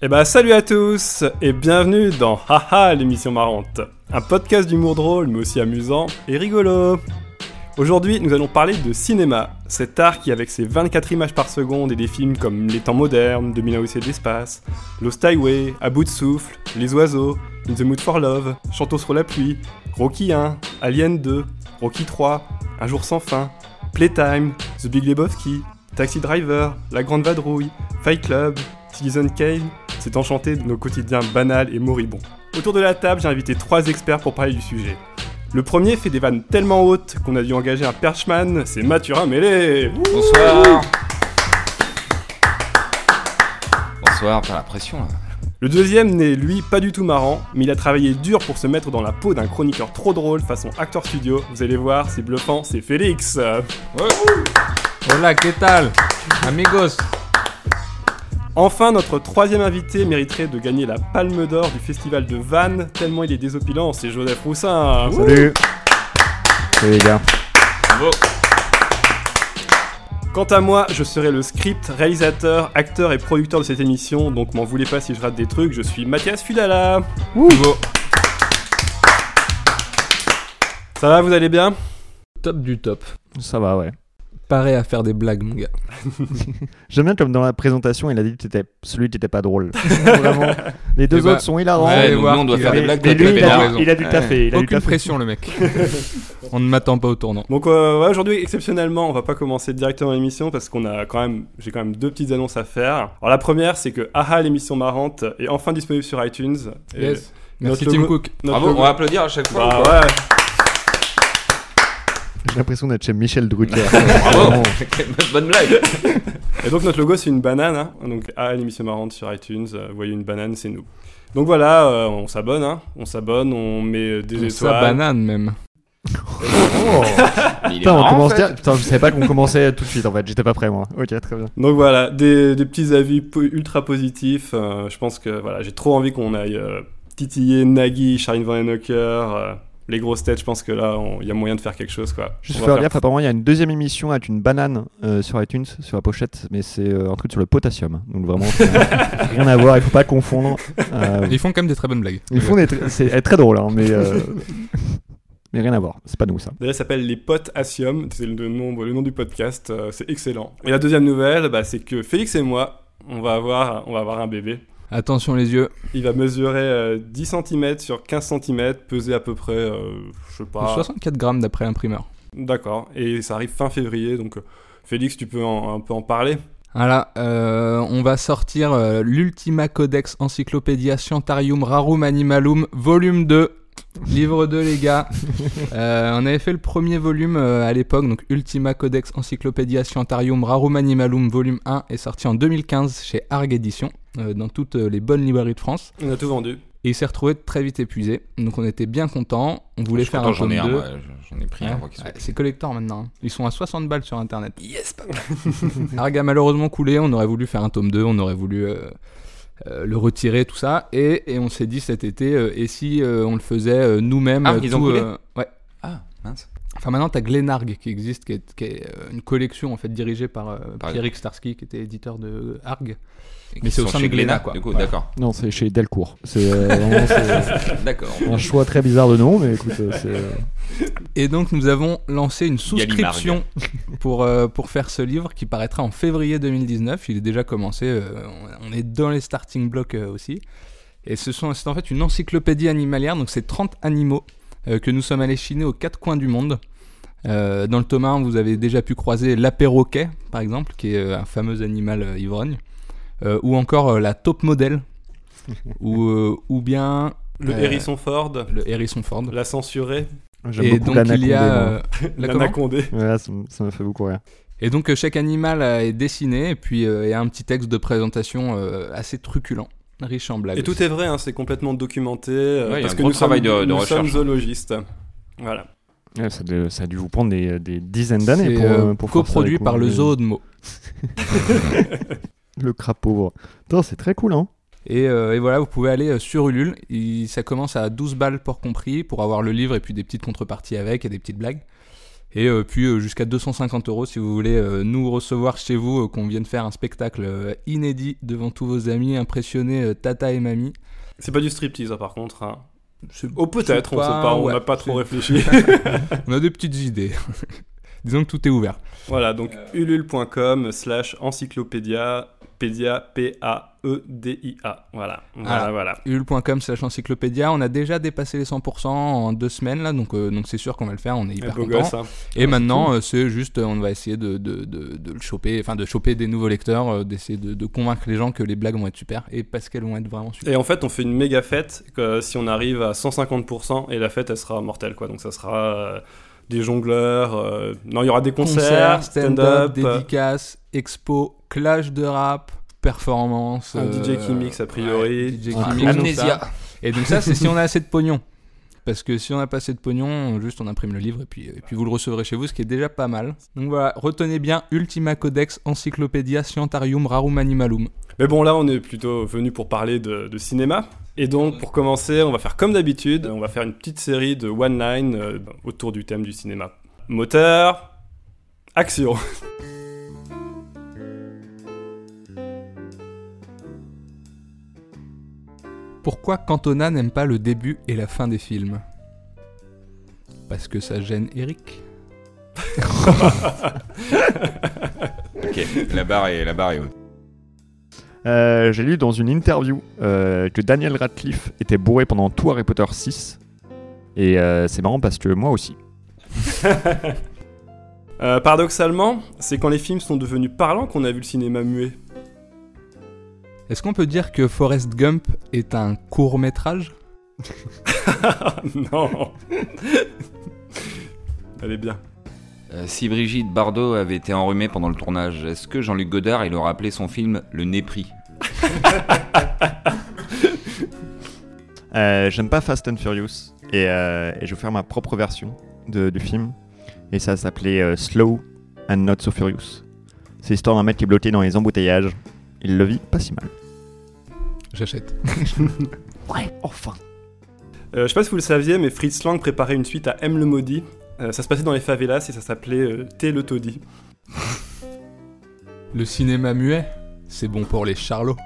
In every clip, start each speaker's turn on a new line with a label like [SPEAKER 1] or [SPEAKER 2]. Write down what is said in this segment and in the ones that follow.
[SPEAKER 1] Eh bah salut à tous et bienvenue dans Haha l'émission marrante, un podcast d'humour drôle mais aussi amusant et rigolo. Aujourd'hui nous allons parler de cinéma, cet art qui avec ses 24 images par seconde et des films comme Les temps modernes, 2001 Odyssée de l'espace, Lost Highway, À bout de souffle, Les oiseaux, In the Mood for Love, Chantons sur la pluie, Rocky 1, Alien 2, Rocky 3, Un jour sans fin, Playtime, The Big Lebowski, Taxi Driver, La Grande Vadrouille, Fight Club, Citizen Kane, s'est enchanté de nos quotidiens banals et moribonds. Autour de la table, j'ai invité trois experts pour parler du sujet. Le premier fait des vannes tellement hautes qu'on a dû engager un perchman, c'est Mathurin Mêlé
[SPEAKER 2] Bonsoir. Bonsoir, t'as la pression là.
[SPEAKER 1] Le deuxième n'est lui pas du tout marrant, mais il a travaillé dur pour se mettre dans la peau d'un chroniqueur trop drôle façon acteur studio. Vous allez voir, c'est bluffant, c'est Félix
[SPEAKER 3] Hola, ¿qué tal? Amigos.
[SPEAKER 1] Enfin, notre troisième invité mériterait de gagner la Palme d'Or du festival de Vannes, tellement il est désopilant, c'est Joseph Roussin.
[SPEAKER 4] Salut Salut les gars.
[SPEAKER 2] Bravo.
[SPEAKER 1] Quant à moi, je serai le script, réalisateur, acteur et producteur de cette émission, donc m'en voulez pas si je rate des trucs, je suis Mathias Fudala.
[SPEAKER 3] Bravo.
[SPEAKER 1] Ça va, vous allez bien?
[SPEAKER 3] Top du top.
[SPEAKER 4] Ça va, ouais.
[SPEAKER 3] Paré à faire des blagues, mon gars.
[SPEAKER 4] J'aime bien comme dans la présentation, il a dit que t'étais celui qui était pas drôle. Vraiment. Les deux
[SPEAKER 3] bah,
[SPEAKER 4] autres sont hilarants.
[SPEAKER 3] ouais, et
[SPEAKER 2] nous on doit faire
[SPEAKER 3] a-
[SPEAKER 2] des blagues.
[SPEAKER 4] Lui, il a, il a dû
[SPEAKER 2] Ouais.
[SPEAKER 4] taffer. Il a
[SPEAKER 3] Aucune pression, le mec. On ne m'attend pas au tournant.
[SPEAKER 1] Donc euh, ouais, aujourd'hui, exceptionnellement, on va pas commencer directement l'émission parce qu'on a quand même, j'ai quand même deux petites annonces à faire. Alors la première, c'est que Aha l'émission marrante est enfin disponible sur iTunes. Et
[SPEAKER 3] Yes. Merci
[SPEAKER 1] notre
[SPEAKER 3] Tim Cook.
[SPEAKER 2] Bravo,
[SPEAKER 1] logo-
[SPEAKER 2] on va applaudir à chaque fois.
[SPEAKER 1] Bah ouais.
[SPEAKER 4] J'ai l'impression d'être chez Michel Drucker.
[SPEAKER 2] Bravo. Bonne blague.
[SPEAKER 1] Et donc notre logo c'est une banane, hein. donc à l'émission marrante sur iTunes, euh, vous voyez une banane, c'est nous. Donc voilà, euh, on s'abonne, hein. on s'abonne, on met euh, des
[SPEAKER 3] Sa
[SPEAKER 1] étoiles.
[SPEAKER 3] banane, même.
[SPEAKER 4] Oh. Putain, on commence Putain, je savais pas qu'on commençait tout de suite en fait. J'étais pas prêt moi. Ok, très bien.
[SPEAKER 1] Donc voilà, des, des petits avis po- ultra positifs. euh, je pense que voilà, j'ai trop envie qu'on aille euh, titiller Nagui, Charine Van Henocker, euh, les grosses têtes. Je pense que là, on- il y a moyen de faire quelque chose quoi.
[SPEAKER 4] Juste faire gaffe, apparemment il y a une deuxième émission avec une banane euh, sur iTunes, sur la pochette, mais c'est euh, un truc sur le potassium. Donc vraiment, rien à voir, il faut pas confondre. Euh,
[SPEAKER 3] Ils font quand même des très bonnes blagues.
[SPEAKER 4] ils font des tr- c'est très drôle, hein, mais, euh, mais rien à voir. C'est pas nous ça.
[SPEAKER 1] D'ailleurs, ça s'appelle les Potassium, c'est le nom, le nom du podcast, euh, c'est excellent. Et la deuxième nouvelle, bah, c'est que Félix et moi, on va avoir, on va avoir un bébé.
[SPEAKER 3] Attention les yeux.
[SPEAKER 1] Il va mesurer euh, 10 cm sur 15 cm, peser à peu près, euh, je sais pas.
[SPEAKER 3] 64 grammes d'après l'imprimeur.
[SPEAKER 1] D'accord. Et ça arrive fin février, donc euh, Félix, tu peux en- un peu en parler?
[SPEAKER 3] Voilà, euh, on va sortir euh, l'Ultima Codex Encyclopædia Scientarium Rarum Animalum, volume 2. Livre 2, les gars. Euh, on avait fait le premier volume euh, à l'époque, donc Ultima Codex Encyclopædia Scientarium Rarum Animalum, volume 1, est sorti en 2015 chez Arg Édition, euh, dans toutes euh, les bonnes librairies de France.
[SPEAKER 1] On a tout vendu.
[SPEAKER 3] Et il s'est retrouvé très vite épuisé, donc on était bien contents. On voulait
[SPEAKER 2] Je
[SPEAKER 3] faire
[SPEAKER 2] content,
[SPEAKER 3] un
[SPEAKER 2] J'en
[SPEAKER 3] tome
[SPEAKER 2] ai un,
[SPEAKER 3] 2.
[SPEAKER 2] moi, j'en ai pris un.
[SPEAKER 3] Ouais, c'est collector maintenant. Ils sont à 60 balles sur internet.
[SPEAKER 2] Yes, pas
[SPEAKER 3] Arg a malheureusement coulé, on aurait voulu faire un tome 2, on aurait voulu euh, euh, le retirer, tout ça. Et, et on s'est dit cet été, euh, et si euh, on le faisait euh, nous-mêmes
[SPEAKER 2] Ah,
[SPEAKER 3] euh,
[SPEAKER 2] ils ont coulé
[SPEAKER 3] euh, Ouais.
[SPEAKER 2] Ah, mince.
[SPEAKER 3] Enfin maintenant, t'as Glenarg qui existe, qui est, qui est, euh, une collection en fait dirigée par, euh,
[SPEAKER 2] Par-
[SPEAKER 3] Pierrick Starsky, qui était éditeur de Arg. Mais c'est au sein
[SPEAKER 2] chez
[SPEAKER 3] de Glénat,
[SPEAKER 2] Glénat,
[SPEAKER 3] quoi.
[SPEAKER 2] Du coup,
[SPEAKER 3] Voilà.
[SPEAKER 2] d'accord.
[SPEAKER 4] Non, c'est chez Delcourt. C'est euh,
[SPEAKER 2] D'accord.
[SPEAKER 4] un choix très bizarre de nom, mais écoute, euh, c'est. euh,
[SPEAKER 3] Et donc nous avons lancé une souscription pour, euh, pour faire ce livre qui paraîtra en février 2019. Il est déjà commencé, euh, on est dans les starting blocks euh, aussi. Et ce sont, c'est en fait une encyclopédie animalière, donc c'est 30 animaux euh, que nous sommes allés chiner aux quatre coins du monde. Euh, dans le tome 1, vous avez déjà pu croiser l'apéroquet, par exemple, qui est euh, un fameux animal euh, ivrogne. Euh, ou encore euh, la taupe modèle, ou, euh, ou bien
[SPEAKER 1] Le
[SPEAKER 3] Euh,
[SPEAKER 1] hérisson Ford,
[SPEAKER 3] le hérisson Ford.
[SPEAKER 1] la censurée,
[SPEAKER 4] J'aime
[SPEAKER 3] Et
[SPEAKER 4] beaucoup
[SPEAKER 3] donc il y a... euh,
[SPEAKER 1] l'anacondé.
[SPEAKER 4] Ouais, ça, ça m'a fait beaucoup rire.
[SPEAKER 3] Et donc chaque animal est dessiné et puis euh, il y a un petit texte de présentation euh, assez truculent, riche en blagues.
[SPEAKER 1] Et tout est vrai, hein, c'est complètement documenté. euh,
[SPEAKER 2] Ouais, il y a
[SPEAKER 1] parce
[SPEAKER 2] un
[SPEAKER 1] que
[SPEAKER 2] gros
[SPEAKER 1] nous
[SPEAKER 2] travail
[SPEAKER 1] sommes,
[SPEAKER 2] de- de
[SPEAKER 1] nous
[SPEAKER 2] recherche,
[SPEAKER 1] sommes
[SPEAKER 2] hein.
[SPEAKER 1] zoologistes. Voilà.
[SPEAKER 4] Ouais, ça, a dû- ça a dû vous prendre des, des dizaines d'années
[SPEAKER 3] C'est
[SPEAKER 4] pour, pour faire ça,
[SPEAKER 3] coproduit par le zoo de Meaux.
[SPEAKER 4] Le crapaud. Putain, c'est très cool, hein.
[SPEAKER 3] Et, euh, et voilà, vous pouvez aller euh, sur Ulule. Il- ça commence à 12 balles pour compris, pour avoir le livre et puis des petites contreparties avec et des petites blagues. Et euh, puis euh, jusqu'à 250 euros si vous voulez euh, nous recevoir chez vous, euh, qu'on vienne faire un spectacle euh, inédit devant tous vos amis, impressionner euh, tata et mamie.
[SPEAKER 1] C'est pas du striptease, hein, par contre. hein. Oh, peut-être, on sait pas, on
[SPEAKER 3] ouais,
[SPEAKER 1] n'a pas trop réfléchi.
[SPEAKER 3] On a des petites idées. Disons que tout est ouvert.
[SPEAKER 1] voilà, donc ulule.com slash encyclopédia, pédia, P-A-E-D-I-A. Voilà, voilà,
[SPEAKER 3] Ah.
[SPEAKER 1] voilà.
[SPEAKER 3] ulule.com slash encyclopédia. On a déjà dépassé les 100% en deux semaines là, donc euh, donc c'est sûr qu'on va le faire. On est hyper content.
[SPEAKER 1] gosse, hein.
[SPEAKER 3] Et maintenant, euh, c'est juste, on va essayer de, de, de, de le choper, enfin de choper des nouveaux lecteurs, euh, d'essayer de, de convaincre les gens que les blagues vont être super et parce qu'elles vont être vraiment super.
[SPEAKER 1] Et en fait, on fait une méga fête que si on arrive à 150% et la fête, elle sera mortelle, quoi. Donc ça sera des jongleurs, euh, non, il y aura des concerts,
[SPEAKER 3] stand-up,
[SPEAKER 1] stand-up, euh,
[SPEAKER 3] dédicaces, expo, clash de rap, performance.
[SPEAKER 1] Un DJ qui mixe, a priori.
[SPEAKER 3] ouais, DJ qui
[SPEAKER 2] Amnésia.
[SPEAKER 3] Et donc ça, c'est si on a assez de pognon. Parce que si on n'a pas assez de pognon, juste on imprime le livre et puis, et puis vous le recevrez chez vous, ce qui est déjà pas mal. Donc voilà, retenez bien Ultima Codex Encyclopédia Scientarium Rarum Animalum.
[SPEAKER 1] Mais bon, là, on est plutôt venu pour parler de, de cinéma. Et donc, pour commencer, on va faire comme d'habitude. On va faire une petite série de one-line euh, autour du thème du cinéma. Moteur, action.
[SPEAKER 3] Pourquoi Cantona n'aime pas le début et la fin des films? Parce que ça gêne Eric?
[SPEAKER 2] Ok, la barre est, la barre est haute.
[SPEAKER 5] Euh, J'ai lu dans une interview euh, que Daniel Radcliffe était bourré pendant tout Harry Potter 6. Et euh, c'est marrant parce que moi aussi.
[SPEAKER 1] Euh, paradoxalement, c'est quand les films sont devenus parlants qu'on a vu le cinéma muet.
[SPEAKER 3] Est-ce qu'on peut dire que Forrest Gump est un court métrage
[SPEAKER 1] non. Elle est bien.
[SPEAKER 2] Euh, si Brigitte Bardot avait été enrhumée pendant le tournage, est-ce que Jean-Luc Godard il aurait appelé son film Le Nez pris?
[SPEAKER 5] Euh, J'aime pas Fast and Furious. Et, euh, et je vais faire ma propre version de- du film. Et ça s'appelait euh, Slow and Not So Furious. C'est l'histoire d'un mec qui est bloqué dans les embouteillages. Il le vit pas si mal.
[SPEAKER 3] J'achète.
[SPEAKER 5] Ouais, enfin.
[SPEAKER 1] Euh, je sais pas si vous le saviez, mais Fritz Lang préparait une suite à M le Maudit. Euh, ça se passait dans les favelas et ça s'appelait euh, le taudis.
[SPEAKER 3] Le cinéma muet, c'est bon pour les charlots.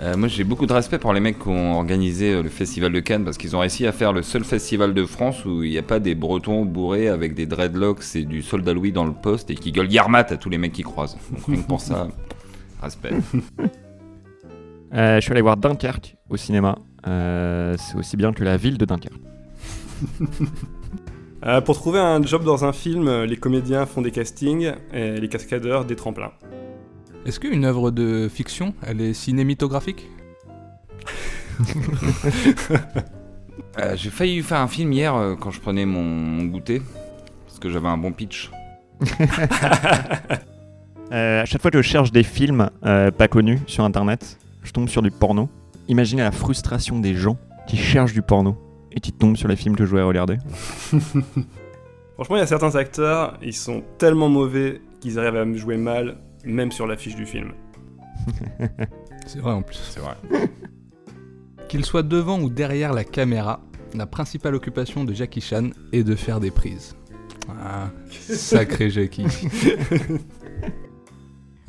[SPEAKER 2] Euh, Moi j'ai beaucoup de respect pour les mecs qui ont organisé euh, le festival de Cannes parce qu'ils ont réussi à faire le seul festival de France où il n'y a pas des bretons bourrés avec des dreadlocks et du soldat Louis dans le poste et qui gueulent Yarmat à tous les mecs qui croisent. Donc rien que pour ça, respect.
[SPEAKER 5] Euh, je suis allé voir Dunkerque au cinéma. Euh, c'est aussi bien que la ville de Dunkerque.
[SPEAKER 1] Euh, pour trouver un job dans un film, euh, les comédiens font des castings et les cascadeurs des tremplins.
[SPEAKER 3] Est-ce qu'une œuvre de fiction, elle est cinématographique?
[SPEAKER 2] Euh, J'ai failli faire un film hier euh, quand je prenais mon, mon goûter parce que j'avais un bon pitch.
[SPEAKER 5] Euh, à chaque fois que je cherche des films euh, pas connus sur internet, je tombe sur du porno. Imaginez la frustration des gens qui cherchent du porno et qui tombent sur les films que je voudrais regarder.
[SPEAKER 1] Franchement, il y a certains acteurs, ils sont tellement mauvais qu'ils arrivent à me jouer mal, même sur l'affiche du film.
[SPEAKER 3] C'est vrai en plus.
[SPEAKER 2] C'est vrai.
[SPEAKER 3] Qu'il soit devant ou derrière la caméra, la principale occupation de Jackie Chan est de faire des prises. Ah, sacré Jackie.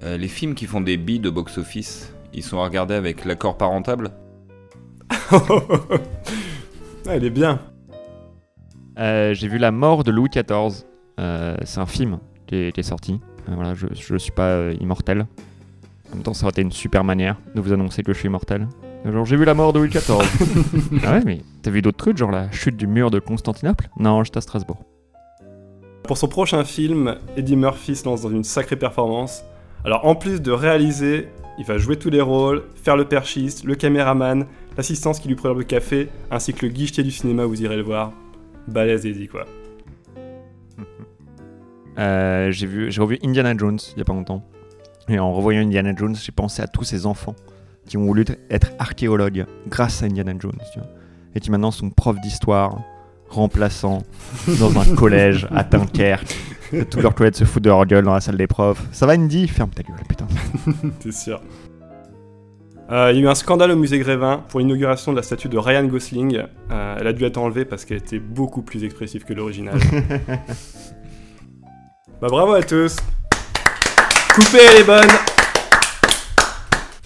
[SPEAKER 2] Euh, les films qui font des billes de box-office, ils sont à regarder avec l'accord parentable
[SPEAKER 1] Ah, elle est bien.
[SPEAKER 5] Euh, J'ai vu La mort de Louis XIV. Euh, c'est un film qui est, qui est sorti. Euh, voilà, je ne suis pas euh, immortel. En même temps, ça aurait été une super manière de vous annoncer que je suis immortel. Genre, j'ai vu la mort de Louis XIV. ah ouais, mais t'as vu d'autres trucs, genre la chute du mur de Constantinople? Non, j'étais à Strasbourg.
[SPEAKER 1] Pour son prochain film, Eddie Murphy se lance dans une sacrée performance. Alors en plus de réaliser, il va jouer tous les rôles, faire le perchiste, le caméraman, l'assistance qui lui prépare le café, ainsi que le guichetier du cinéma, vous irez le voir. Balèze Eddie quoi.
[SPEAKER 5] Euh, j'ai vu, j'ai revu Indiana Jones il y a pas longtemps. Et en revoyant Indiana Jones, j'ai pensé à tous ces enfants qui ont voulu être archéologues grâce à Indiana Jones, tu vois. Et qui maintenant sont profs d'histoire, remplaçants dans un collège à Dunkerque. Tous leurs collègues se foutent de leur gueule dans la salle des profs. Ça va Indy? Ferme ta gueule, putain.
[SPEAKER 1] C'est sûr. Euh, il y a eu un scandale au musée Grévin pour l'inauguration de la statue de Ryan Gosling. Euh, elle a dû être enlevée parce qu'elle était beaucoup plus expressive que l'original. bah bravo à tous Coupée, elle est bonne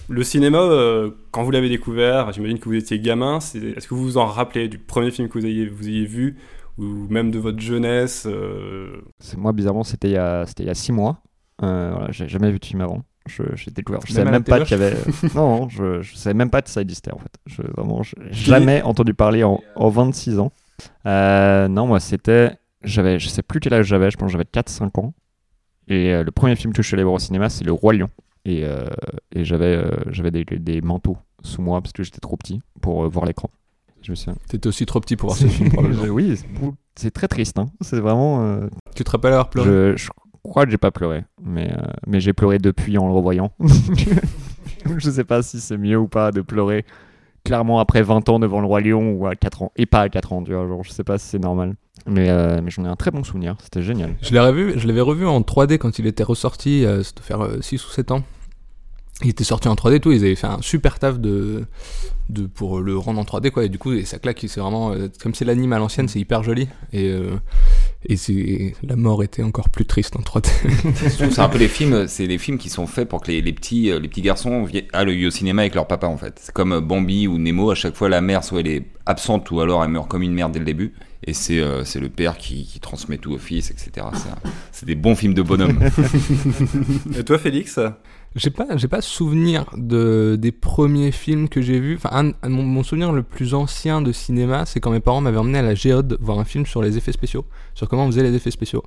[SPEAKER 1] Le cinéma, euh, quand vous l'avez découvert, j'imagine que vous étiez gamin, est-ce que vous vous en rappelez du premier film que vous ayez, vous ayez vu? Ou même de votre jeunesse euh,
[SPEAKER 5] Moi, bizarrement, c'était il, y a- il y a 6 mois. Euh, voilà, j'ai jamais vu de film avant. Je, j'ai découvert. Je savais même pas qu'il y avait. non, je, je savais même pas que ça existait en fait. Je, vraiment, jamais entendu parler en, en 26 ans. Euh, non, moi, c'était. J'avais, je sais plus quel âge j'avais, je pense que j'avais 4-5 ans. Et euh, le premier film que je suis allé voir au cinéma, c'est Le Roi Lion. Et, euh, et j'avais, j'avais des, des manteaux sous moi parce que j'étais trop petit pour voir l'écran. Je me souviens.
[SPEAKER 3] T'étais aussi trop petit pour voir ce film, probablement.
[SPEAKER 5] Oui, c'est- c'est très triste. Hein. C'est vraiment. euh,
[SPEAKER 3] Tu te rappelles avoir pleuré?
[SPEAKER 5] je, je crois que j'ai pas pleuré, mais, euh, mais j'ai pleuré depuis en le revoyant. je sais pas si c'est mieux ou pas de pleurer clairement après 20 ans devant le Roi Lion ou à 4 ans. Et pas à 4 ans, tu vois. Genre, je sais pas si c'est normal. Mais, euh, mais j'en ai un très bon souvenir. C'était génial.
[SPEAKER 3] Je l'ai revu, je l'avais revu en 3D quand il était ressorti, euh, ça doit faire 6 ou 7 ans. Il était sorti en 3D et tout, ils avaient fait un super taf de, de pour le rendre en 3D quoi et du coup et ça claque, c'est vraiment euh, comme c'est l'anime à l'ancienne, c'est hyper joli et euh, et c'est la mort était encore plus triste en 3D.
[SPEAKER 2] Je trouve que c'est un peu les films, c'est les films qui sont faits pour que les, les petits, euh, les petits garçons aillent au cinéma avec leur papa en fait. C'est comme Bambi ou Nemo, à chaque fois la mère soit elle est absente ou alors elle meurt comme une mère dès le début. Et c'est euh, c'est le père qui, qui transmet tout au fils, etc. C'est des bons films de bonhomme.
[SPEAKER 1] Et toi, Félix?
[SPEAKER 3] J'ai pas, j'ai pas souvenir de, des premiers films que j'ai vus. Enfin, un- mon souvenir le plus ancien de cinéma, c'est quand mes parents m'avaient emmené à la Géode voir un film sur les effets spéciaux, sur comment on faisait les effets spéciaux.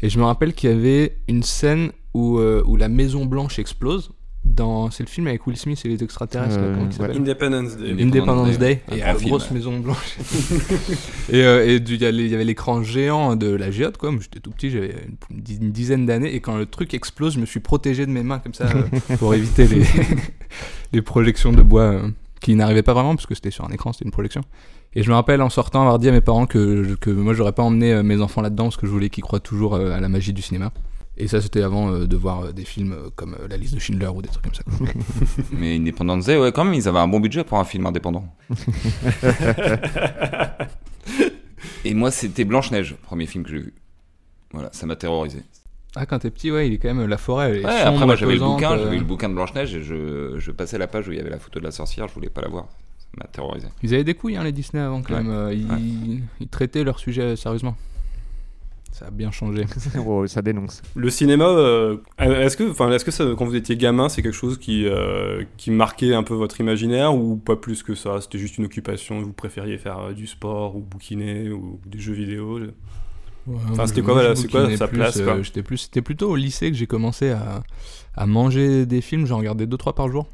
[SPEAKER 3] Et je me rappelle qu'il y avait une scène où, euh, où la Maison Blanche explose. Dans, c'est le film avec Will Smith et les extraterrestres. là,
[SPEAKER 5] Euh,
[SPEAKER 1] Independence Day.
[SPEAKER 2] Independence
[SPEAKER 3] Independence Day, et la grosse maison blanche. et euh, et il y avait l'écran géant de la géode, quoi. J'étais tout petit, j'avais une, dizaine d'années, et quand le truc explose, je me suis protégé de mes mains comme ça euh, pour éviter les, les projections de bois euh, qui n'arrivaient pas vraiment, parce que c'était sur un écran, c'était une projection. Et je me rappelle en sortant avoir dit à mes parents que, que moi j'aurais pas emmené euh, mes enfants là-dedans parce que je voulais qu'ils croient toujours euh, à la magie du cinéma. Et ça c'était avant euh, de voir euh, des films euh, comme euh, La liste de Schindler ou des trucs comme ça.
[SPEAKER 2] Mais Independence Day, ouais, quand même, ils avaient un bon budget pour un film indépendant. Et moi, c'était Blanche-Neige, premier film que j'ai vu. Voilà, ça m'a terrorisé.
[SPEAKER 3] Ah quand t'es petit ouais il est quand même la forêt. Elle est
[SPEAKER 2] Ouais,
[SPEAKER 3] sombre,
[SPEAKER 2] après, moi, j'avais le bouquin,
[SPEAKER 3] euh.
[SPEAKER 2] j'avais le bouquin de Blanche-Neige et je, je passais la page où il y avait la photo de la sorcière, je voulais pas la voir. Ça m'a terrorisé.
[SPEAKER 3] Ils avaient des couilles, hein, les Disney avant quand
[SPEAKER 2] Ouais.
[SPEAKER 3] même. Euh, ils,
[SPEAKER 2] Ouais.
[SPEAKER 3] ils traitaient leur sujet sérieusement. Ça a bien changé.
[SPEAKER 5] Oh, ça dénonce.
[SPEAKER 1] Le cinéma, euh, est-ce que, enfin, est-ce que ça, quand vous étiez gamin, c'est quelque chose qui, euh, qui marquait un peu votre imaginaire ou pas plus que ça? C'était juste une occupation, vous préfériez faire euh, du sport ou bouquiner ou des jeux vidéo? Enfin, c'était quoi, voilà, c'est quoi sa
[SPEAKER 3] plus,
[SPEAKER 1] place, quoi?
[SPEAKER 3] euh, J'étais plus, c'était plutôt au lycée que j'ai commencé à, à manger des films. J'en regardais deux trois par jour.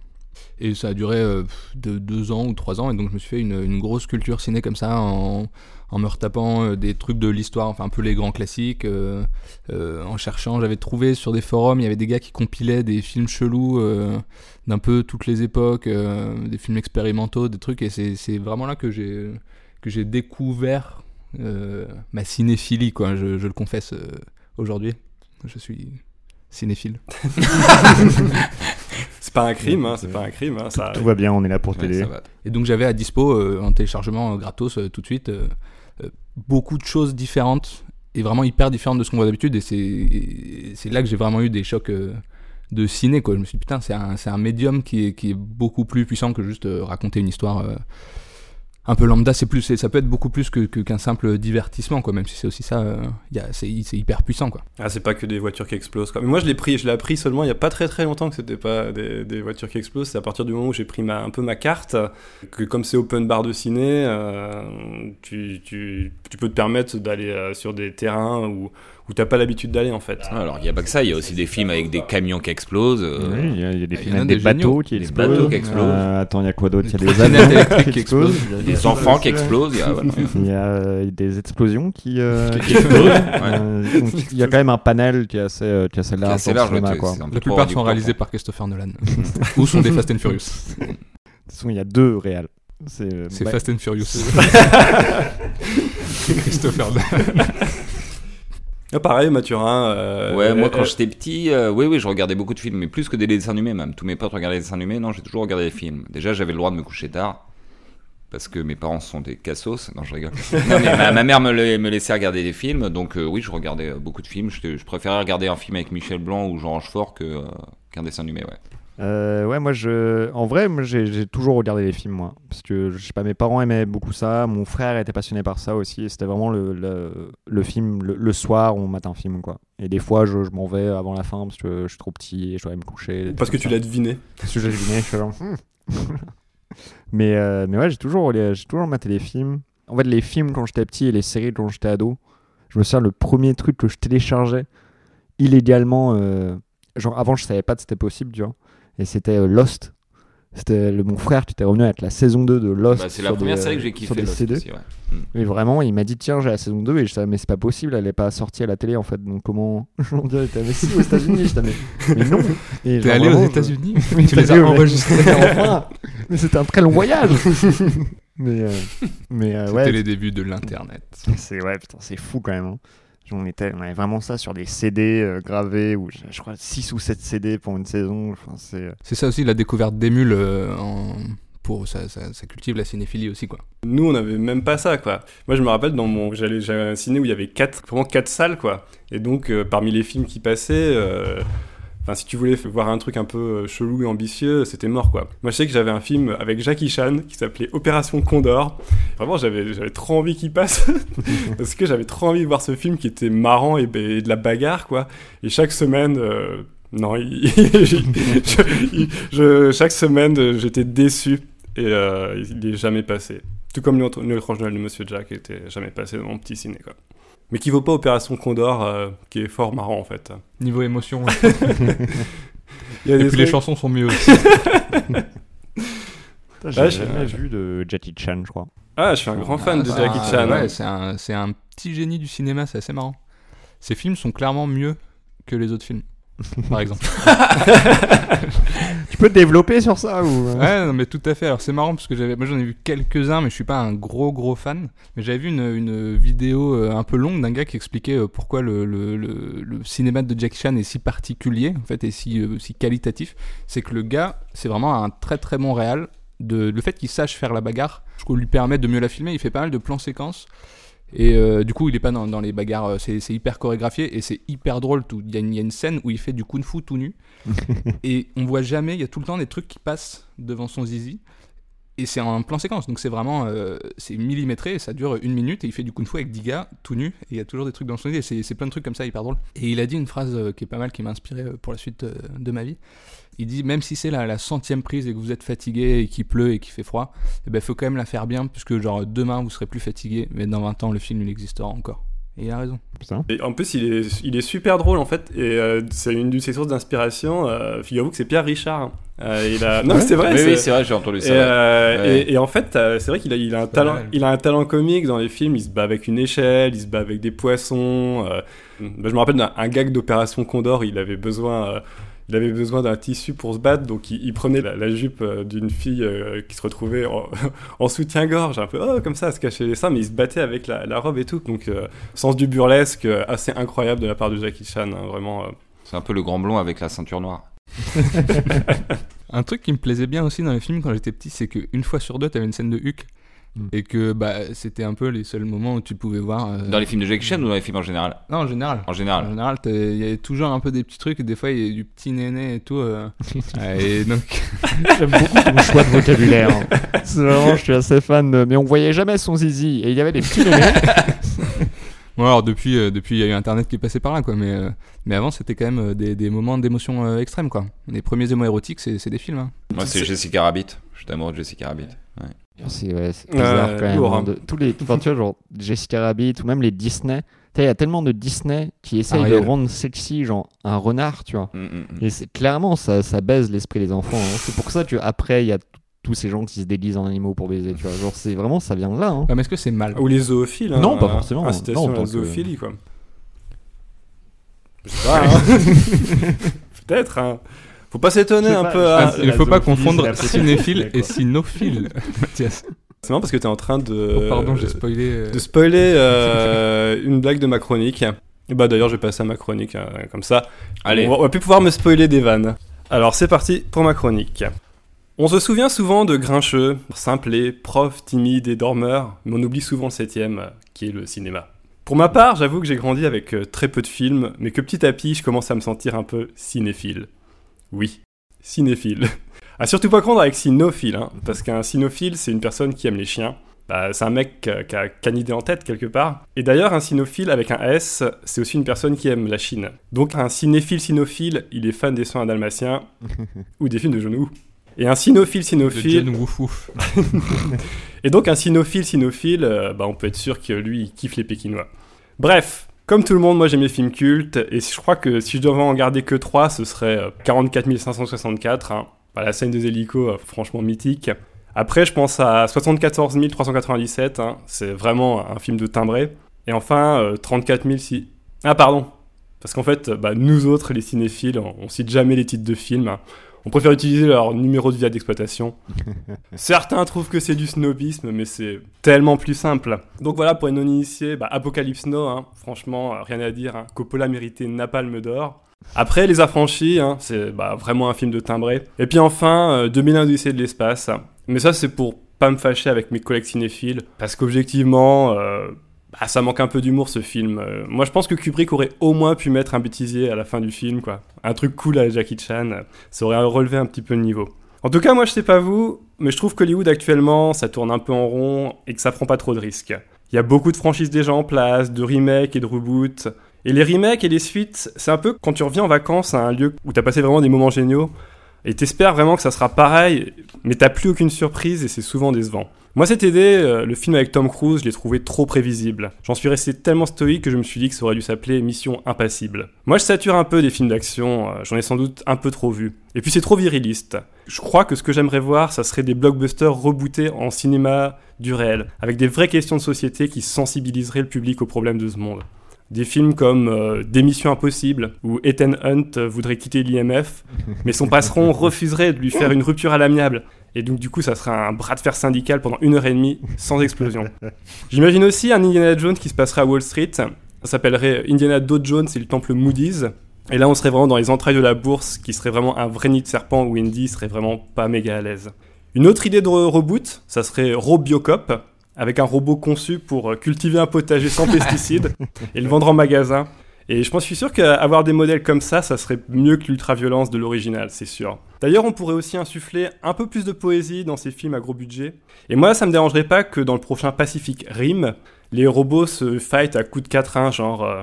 [SPEAKER 3] Et ça a duré euh, de deux ans ou trois ans. Et donc je me suis fait une, une grosse culture ciné comme ça en, en me retapant euh, des trucs de l'histoire, enfin un peu les grands classiques. euh, euh, en cherchant, j'avais trouvé sur des forums, il y avait des gars qui compilaient des films chelous euh, d'un peu toutes les époques, euh, des films expérimentaux, des trucs. Et c'est c'est vraiment là que j'ai que j'ai découvert euh, ma cinéphilie, quoi. Je, je le confesse euh, aujourd'hui. Je suis cinéphile.
[SPEAKER 1] C'est pas un crime, hein, c'est pas un crime. hein, ça
[SPEAKER 5] Tout va bien, on est là pour
[SPEAKER 2] Ouais,
[SPEAKER 5] t'aider.
[SPEAKER 2] va.
[SPEAKER 3] Et donc j'avais à dispo euh, en téléchargement gratos euh, tout de suite beaucoup de choses différentes et vraiment hyper différentes de ce qu'on voit d'habitude. Et c'est là que j'ai vraiment eu des chocs euh, de ciné. Quoi. Je me suis dit, putain, c'est un, un médium qui est, qui est beaucoup plus puissant que juste euh, raconter une histoire. Un peu lambda, c'est plus, ça peut être beaucoup plus que, que- qu'un simple divertissement, quoi. Même si c'est aussi ça, euh, c'est, hyper puissant, quoi.
[SPEAKER 1] Ah, c'est pas que des voitures qui explosent. Quoi. Mais moi, je l'ai pris, je l'ai appris seulement il y a pas très très longtemps que c'était pas des, voitures qui explosent. C'est à partir du moment où j'ai pris un peu ma carte, que comme c'est open bar de ciné, euh, tu, tu, tu peux te permettre d'aller euh, sur des terrains où, où t'as pas l'habitude d'aller en fait.
[SPEAKER 2] Ah, Alors, il y a pas que ça, il y a aussi des films avec des camions qui explosent. euh,
[SPEAKER 5] Oui, il y, a- il y a des films avec
[SPEAKER 3] des
[SPEAKER 5] des bateaux qui
[SPEAKER 2] Des
[SPEAKER 5] explosent.
[SPEAKER 2] bateaux qui explosent.
[SPEAKER 5] Euh, attends, il y a quoi d'autre? Il y a des avions
[SPEAKER 3] qui explosent.
[SPEAKER 5] Il y a
[SPEAKER 2] Des enfants qui explosent. il y a- voilà.
[SPEAKER 5] Il y a euh, des explosions qui, euh,
[SPEAKER 2] Qui
[SPEAKER 5] qui explosent. Il y a quand même un panel qui est assez, euh, qui est assez large,
[SPEAKER 2] assez
[SPEAKER 5] dans le
[SPEAKER 2] large, ouais,
[SPEAKER 5] cinéma, quoi.
[SPEAKER 3] La plupart sont réalisés par Christopher Nolan. Ou sont des Fast and Furious.
[SPEAKER 5] De toute façon, il y a deux réels. C'est
[SPEAKER 3] C'est
[SPEAKER 5] bah,
[SPEAKER 3] Fast and Furious. Christopher Nolan.
[SPEAKER 1] Ah, pareil, Mathurin. euh,
[SPEAKER 2] Ouais, moi
[SPEAKER 1] euh,
[SPEAKER 2] quand j'étais petit, euh, oui, oui, je regardais beaucoup de films, mais plus que des dessins animés même. Tous mes potes regardaient des dessins animés, non, j'ai toujours regardé des films. Déjà, j'avais le droit de me coucher tard, parce que mes parents sont des cassos. Non, je rigole. Non, mais ma, ma mère me, la- me laissait regarder des films, donc euh, oui, je regardais euh, beaucoup de films. Je, je préférais regarder un film avec Michel Blanc ou Jean Rochefort que, euh, qu'un dessin animé, ouais.
[SPEAKER 5] Euh, ouais, moi, je... en vrai, j'ai toujours regardé les films, moi. Parce que, je sais pas, mes parents aimaient beaucoup ça. Mon frère était passionné par ça aussi. C'était vraiment le, le, le film, le, le soir, on mate un film, quoi. Et des fois, je, je m'en vais avant la fin parce que je suis trop petit et je dois aller me coucher.
[SPEAKER 1] Parce que tu l'as deviné.
[SPEAKER 5] Parce que j'ai deviné, je suis genre, hmm. mais, euh, mais ouais, j'ai toujours, toujours maté les films. En fait, les films quand j'étais petit et les séries quand j'étais ado, je me souviens, le premier truc que je téléchargeais illégalement, euh, genre avant, je savais pas que c'était possible, tu vois. Et c'était euh, Lost. C'était le, mon frère qui était revenu avec la saison 2 de Lost.
[SPEAKER 2] Bah, c'est la
[SPEAKER 5] sur
[SPEAKER 2] première
[SPEAKER 5] des,
[SPEAKER 2] série que j'ai
[SPEAKER 5] sur
[SPEAKER 2] kiffé.
[SPEAKER 5] des
[SPEAKER 2] Lost
[SPEAKER 5] CD.
[SPEAKER 2] aussi, ouais.
[SPEAKER 5] Et vraiment, il m'a dit tiens, j'ai la saison 2 et je savais mais c'est pas possible, elle est pas sortie à la télé en fait. Donc comment on dirait t'es mais si aux États-Unis, je t'avais mais non. Et
[SPEAKER 3] T'es allé
[SPEAKER 5] vraiment,
[SPEAKER 3] aux
[SPEAKER 5] je-
[SPEAKER 3] États-Unis?
[SPEAKER 5] Oui,
[SPEAKER 3] Tu les
[SPEAKER 5] t'as
[SPEAKER 3] as enregistrés
[SPEAKER 5] enfin. Mais c'était un très long voyage. mais euh, mais euh,
[SPEAKER 3] C'était
[SPEAKER 5] ouais,
[SPEAKER 3] les débuts de l'internet.
[SPEAKER 5] c'est ouais, putain, c'est fou quand même. hein. On, était, on avait vraiment ça sur des CD euh, gravés, ou je, je crois 6 ou 7 CD pour une saison. Enfin, c'est, euh,
[SPEAKER 3] C'est ça aussi la découverte d'Emule euh, en... pour ça, ça, ça cultive la cinéphilie aussi quoi.
[SPEAKER 1] Nous, on avait même pas ça, quoi. Moi, je me rappelle, dans mon, j'allais, j'avais un ciné où il y avait quatre, vraiment quatre salles, quoi. Et donc, euh, parmi les films qui passaient, euh, enfin, si tu voulais voir un truc un peu euh, chelou et ambitieux, c'était mort, quoi. Moi, je sais que j'avais un film avec Jackie Chan qui s'appelait Opération Condor. Vraiment, j'avais, trop envie qu'il passe parce que j'avais trop envie de voir ce film qui était marrant et, de la bagarre, quoi. Et chaque semaine. euh, non, chaque semaine, j'étais déçu et euh, il est jamais passé. Tout comme le le étrange Noël de Monsieur Jack était jamais passé dans mon petit ciné, quoi. Mais qui vaut pas Opération Condor, euh, qui est fort marrant en fait.
[SPEAKER 3] Niveau émotion.
[SPEAKER 1] Il y a
[SPEAKER 3] Et
[SPEAKER 1] des
[SPEAKER 3] puis les chansons sont mieux aussi.
[SPEAKER 5] j'ai jamais vu de Jackie Chan, je crois.
[SPEAKER 1] Ah, je suis un grand fan de
[SPEAKER 3] Ah,
[SPEAKER 1] Jackie Chan.
[SPEAKER 3] Ouais, c'est un, c'est un petit génie du cinéma, c'est assez marrant. Ses films sont clairement mieux que les autres films, par exemple.
[SPEAKER 5] Tu peux te développer sur ça ou euh
[SPEAKER 3] Ouais, non, mais tout à fait. Alors c'est marrant parce que j'avais, moi j'en ai vu quelques-uns, mais je suis pas un gros gros fan. Mais j'avais vu une, une vidéo euh, un peu longue d'un gars qui expliquait euh, pourquoi le, le, le, le cinéma de Jackie Chan est si particulier, en fait, et si, euh, si qualitatif. C'est que le gars, c'est vraiment un très très bon réal. De, le fait qu'il sache faire la bagarre, je trouve, lui permet de mieux la filmer. Il fait pas mal de plans séquences. Et euh, du coup, il est pas dans, dans les bagarres, euh, c'est c'est hyper chorégraphié et c'est hyper drôle. Tout. Il, y a une, il y a une scène où il fait du kung-fu tout nu et on voit jamais, il y a tout le temps des trucs qui passent devant son zizi. Et c'est en plan séquence, donc c'est vraiment euh, c'est millimétré ça dure une minute et il fait du kung-fu avec 10 gars tout nu et il y a toujours des trucs dans son et c'est- plein de trucs comme ça hyper drôle. Et il a dit une phrase euh, qui est pas mal, qui m'a inspiré euh, pour la suite euh, de ma vie. Il dit même si c'est la, centième prise et que vous êtes fatigué et qu'il pleut et qu'il fait froid, il ben faut quand même la faire bien puisque genre demain vous serez plus fatigué, mais dans 20 ans le film il existera encore. Et il a raison.
[SPEAKER 5] Putain.
[SPEAKER 1] Et en plus, il est, il est super drôle en fait, et euh, c'est une de ses sources d'inspiration. Euh, Figurez-vous que c'est Pierre Richard. Euh, il a... Non, c'est vrai.
[SPEAKER 2] Oui,
[SPEAKER 1] c'est-
[SPEAKER 2] oui, c'est vrai, j'ai entendu
[SPEAKER 1] Et,
[SPEAKER 2] ça.
[SPEAKER 1] euh,
[SPEAKER 2] Ouais.
[SPEAKER 1] et, et en fait, euh, c'est vrai qu'il a, il a un talent,
[SPEAKER 3] mal.
[SPEAKER 1] il a un talent comique dans les films. Il se bat avec une échelle, il se bat avec des poissons. euh. Bah, je me rappelle d'un un gag d'Opération Condor. Il avait besoin, euh, il avait besoin d'un tissu pour se battre, donc il, il prenait la, la jupe euh, d'une fille euh, qui se retrouvait en, en soutien-gorge, un peu oh, comme ça, à se cacher les seins, mais il se battait avec la, la robe et tout. Donc euh, sens du burlesque euh, assez incroyable de la part de Jackie Chan, hein, vraiment. euh.
[SPEAKER 2] C'est un peu le grand blond avec la ceinture noire.
[SPEAKER 3] Un truc qui me plaisait bien aussi dans les films quand j'étais petit, c'est qu'une fois sur deux, t'avais une scène de Huck.
[SPEAKER 5] Mm.
[SPEAKER 3] Et que bah, c'était un peu les seuls moments où tu pouvais voir. euh,
[SPEAKER 2] Dans les films de Jackie Chan ou dans les films en général?
[SPEAKER 3] Non, en général.
[SPEAKER 2] En
[SPEAKER 3] En
[SPEAKER 2] général.
[SPEAKER 3] général, t'as- il y avait toujours un peu des petits trucs, et des fois il y a du petit néné et tout. euh. et donc,
[SPEAKER 5] J'aime beaucoup ton choix de vocabulaire. hein. C'est vraiment, je suis assez fan de... Mais on voyait jamais son zizi. Et il y avait des petits nénés.
[SPEAKER 3] bon, alors depuis, euh, depuis il y a eu Internet qui est passé par là, quoi. Mais, euh, mais avant, c'était quand même euh, des, des moments d'émotion euh, extrême, quoi. Les premiers émois érotiques, c'est c'est des films. hein.
[SPEAKER 2] Moi, c'est Jessica Rabbit. Je suis amoureux de Jessica Rabbit. Ouais.
[SPEAKER 5] C'est ouais, c'est bizarre
[SPEAKER 1] Ouais,
[SPEAKER 5] quand même.
[SPEAKER 1] lourd,
[SPEAKER 5] hein,
[SPEAKER 1] hein.
[SPEAKER 5] de- tous les, enfin, tu vois, genre Jessica Rabbit ou même les Disney. Il y a tellement de Disney qui essayent
[SPEAKER 3] Ariel.
[SPEAKER 5] de rendre sexy, genre un renard, tu vois.
[SPEAKER 2] Mm, mm, mm.
[SPEAKER 5] Et c'est clairement, ça, ça baise l'esprit des enfants. hein. C'est pour ça que après, il y a tous ces gens qui se déguisent en animaux pour baiser, tu vois. Genre, c'est vraiment, ça vient de là. hein.
[SPEAKER 3] Ouais, mais est-ce que c'est mal?
[SPEAKER 1] Ou les zoophiles. hein,
[SPEAKER 5] Non, pas
[SPEAKER 1] euh,
[SPEAKER 5] forcément.
[SPEAKER 1] Incitation
[SPEAKER 5] Non, en
[SPEAKER 1] à
[SPEAKER 5] tant
[SPEAKER 1] la
[SPEAKER 5] que-
[SPEAKER 1] zoophilie, quoi. Je sais pas, hein. Peut-être, hein. Faut pas s'étonner un
[SPEAKER 5] pas,
[SPEAKER 1] peu.
[SPEAKER 5] je
[SPEAKER 1] hein.
[SPEAKER 3] Il ne faut pas confondre cinéphile et cynophile, Mathias.
[SPEAKER 1] C'est marrant parce que t'es en train de.
[SPEAKER 3] Oh, pardon, j'ai spoilé. euh,
[SPEAKER 1] de spoiler euh, une blague de ma chronique. Et bah d'ailleurs, je vais passer à ma chronique hein, comme ça.
[SPEAKER 2] Allez.
[SPEAKER 1] On va, on va plus pouvoir me spoiler des vannes. Alors c'est parti pour ma chronique. On se souvient souvent de Grincheux, simplet, prof, timide et dormeur, mais on oublie souvent le septième, euh, qui est le cinéma. Pour ma part, j'avoue que j'ai grandi avec euh, très peu de films, mais que petit à petit, je commence à me sentir un peu cinéphile. Oui, cinéphile. À surtout pas prendre avec cynophile, hein, parce qu'un cynophile, c'est une personne qui aime les chiens. Bah, c'est un mec qui a qu'une idée en tête quelque part. Et d'ailleurs, un cynophile avec un S, c'est aussi une personne qui aime la Chine. Donc un cinéphile cynophile, il est fan des soins dalmatiens ou des films de Woo. Et un cynophile
[SPEAKER 3] De
[SPEAKER 1] cynophile,
[SPEAKER 3] Woof.
[SPEAKER 1] et donc un cynophile cynophile, euh, bah, on peut être sûr que lui, il kiffe les Pékinois. Bref, comme tout le monde, moi j'aime les films cultes, et je crois que si je devais en garder que 3, ce serait euh, 44 564. Hein. Bah, la scène des hélicos, euh, franchement mythique. Après, je pense à 74 397, hein. c'est vraiment un film de timbré. Et enfin, euh, 34 000 si... Ah pardon, parce qu'en fait, bah, nous autres, les cinéphiles, on, on cite jamais les titres de films. On préfère utiliser leur numéro de via d'exploitation. Certains trouvent que c'est du snobisme, mais c'est tellement plus simple. Donc voilà, pour les non-initiés, bah, Apocalypse Now, hein, franchement, euh, rien à dire. hein. Coppola méritait une napalme d'or. Après, Les Affranchis, hein, c'est bah, vraiment un film de timbré. Et puis enfin, euh, 2001 Odyssée de l'espace. Mais ça, c'est pour pas me fâcher avec mes collègues cinéphiles, parce qu'objectivement, euh, bah, ça manque un peu d'humour ce film. Euh, moi, je pense que Kubrick aurait au moins pu mettre un bêtisier à la fin du film, quoi. Un truc cool à Jackie Chan, ça aurait relevé un petit peu le niveau. En tout cas, moi, je sais pas vous, mais je trouve qu'Hollywood actuellement, ça tourne un peu en rond et que ça prend pas trop de risques. Il y a beaucoup de franchises déjà en place, de remakes et de reboots. Et les remakes et les suites, c'est un peu quand tu reviens en vacances à un lieu où t'as passé vraiment des moments géniaux, et t'espères vraiment que ça sera pareil, mais t'as plus aucune surprise et c'est souvent décevant. Moi cet été, euh, le film avec Tom Cruise, je l'ai trouvé trop prévisible. J'en suis resté tellement stoïque que je me suis dit que ça aurait dû s'appeler Mission Impassible. Moi je sature un peu des films d'action, euh, j'en ai sans doute un peu trop vu. Et puis c'est trop viriliste. Je crois que ce que j'aimerais voir, ça serait des blockbusters rebootés en cinéma du réel, avec des vraies questions de société qui sensibiliseraient le public aux problèmes de ce monde. Des films comme euh, Des Missions Impossibles, où Ethan Hunt euh, voudrait quitter l'IMF, mais son patron refuserait de lui faire une rupture à l'amiable. Et donc du coup, ça serait un bras de fer syndical pendant une heure et demie, sans explosion. J'imagine aussi un Indiana Jones qui se passerait à Wall Street. Ça s'appellerait Indiana Doe Jones et le temple Moody's. Et là, on serait vraiment dans les entrailles de la bourse, qui serait vraiment un vrai nid de serpent où Indy serait vraiment pas méga à l'aise. Une autre idée de re- reboot, ça serait Robiocop, avec un robot conçu pour euh, cultiver un potager sans pesticides et le vendre en magasin. Et je pense, je suis sûr qu'avoir des modèles comme ça, ça serait mieux que l'ultra-violence de l'original, c'est sûr. D'ailleurs, on pourrait aussi insuffler un peu plus de poésie dans ces films à gros budget. Et moi, ça me dérangerait pas que dans le prochain Pacific Rim, les robots se fight à coups de quatrain, genre euh,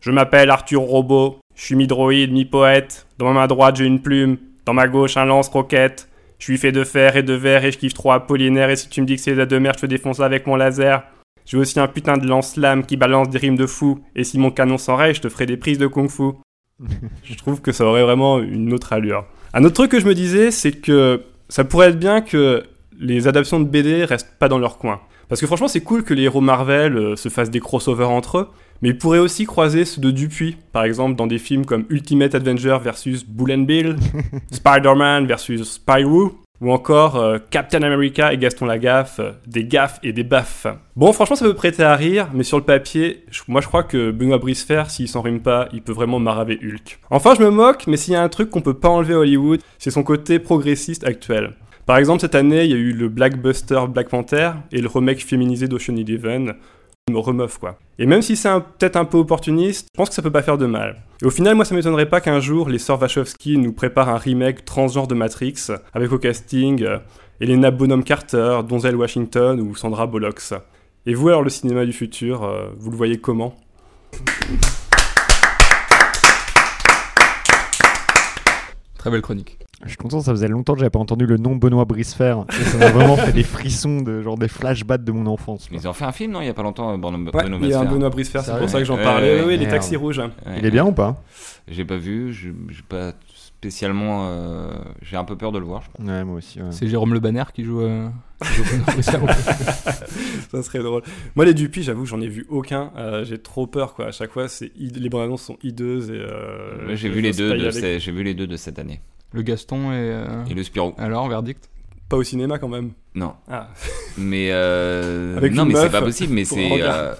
[SPEAKER 1] Je m'appelle Arthur Robot, je suis mi-droïde, mi-poète, dans ma main droite j'ai une plume, dans ma gauche un lance-roquette, je suis fait de fer et de verre et je kiffe trop Apollinaire et si tu me dis que c'est la de je te défonce avec mon laser. J'ai aussi un putain de lance-lame qui balance des rimes de fou, et si mon canon s'enraye, je te ferai des prises de kung-fu. je trouve que ça aurait vraiment une autre allure. Un autre truc que je me disais, c'est que ça pourrait être bien que les adaptations de BD restent pas dans leur coin. Parce que franchement, c'est cool que les héros Marvel euh, se fassent des crossovers entre eux, mais ils pourraient aussi croiser ceux de Dupuis, par exemple dans des films comme Ultimate Avenger versus Bull and Bill, Spider-Man versus Spyro, ou encore euh, Captain America et Gaston Lagaffe, euh, des gaffes et des baffes. Bon, franchement, ça peut prêter à rire, mais sur le papier, moi je crois que Benoît Bricefer, s'il s'en rime pas, il peut vraiment maraver Hulk. Enfin, je me moque, mais s'il y a un truc qu'on peut pas enlever à Hollywood, c'est son côté progressiste actuel. Par exemple, cette année, il y a eu le Blackbuster Black Panther et le remake féminisé d'Ocean Eleven. Quoi. Et même si c'est peut-être un peu opportuniste, je pense que ça peut pas faire de mal. Et au final, moi ça m'étonnerait pas qu'un jour les sœurs Wachowski nous préparent un remake transgenre de Matrix, avec au casting euh, Elena Bonham Carter, Donzel Washington ou Sandra Bullock. Et vous alors le cinéma du futur, euh, vous le voyez comment?
[SPEAKER 3] Très belle chronique.
[SPEAKER 4] Je suis content, ça faisait longtemps que j'avais pas entendu le nom Benoît Bricefer. Et ça m'a vraiment fait des frissons, de, genre des flashbacks de mon enfance.
[SPEAKER 2] Ils ont fait un film, non Il y a pas longtemps, euh, Benoît
[SPEAKER 1] Ouais, il y a un. Benoît Bricefer, c'est pour ça que j'en parlais.
[SPEAKER 2] ouais,
[SPEAKER 1] oui, oui, les taxis rouges.
[SPEAKER 2] Ouais.
[SPEAKER 4] Il est bien ou pas?
[SPEAKER 2] J'ai pas vu, je- j'ai pas spécialement. euh, j'ai un peu peur de le voir, je crois.
[SPEAKER 4] Ouais, moi aussi. ouais.
[SPEAKER 3] C'est Jérôme Le Banner qui joue. euh.
[SPEAKER 1] Ça serait drôle. Moi, les Dupuis, j'avoue, j'en ai vu aucun. Euh, j'ai trop peur, quoi. À chaque fois, c'est les bandes annonces sont hideuses et. euh,
[SPEAKER 2] vu les deux j'ai vu les deux de cette année.
[SPEAKER 3] Le Gaston et. euh,
[SPEAKER 2] Et le Spirou.
[SPEAKER 3] Alors, verdict
[SPEAKER 1] Pas au cinéma quand même.
[SPEAKER 2] Non.
[SPEAKER 1] Ah.
[SPEAKER 2] Mais euh,
[SPEAKER 1] Avec
[SPEAKER 2] non,
[SPEAKER 1] une
[SPEAKER 2] mais c'est pas possible. Mais c'est euh,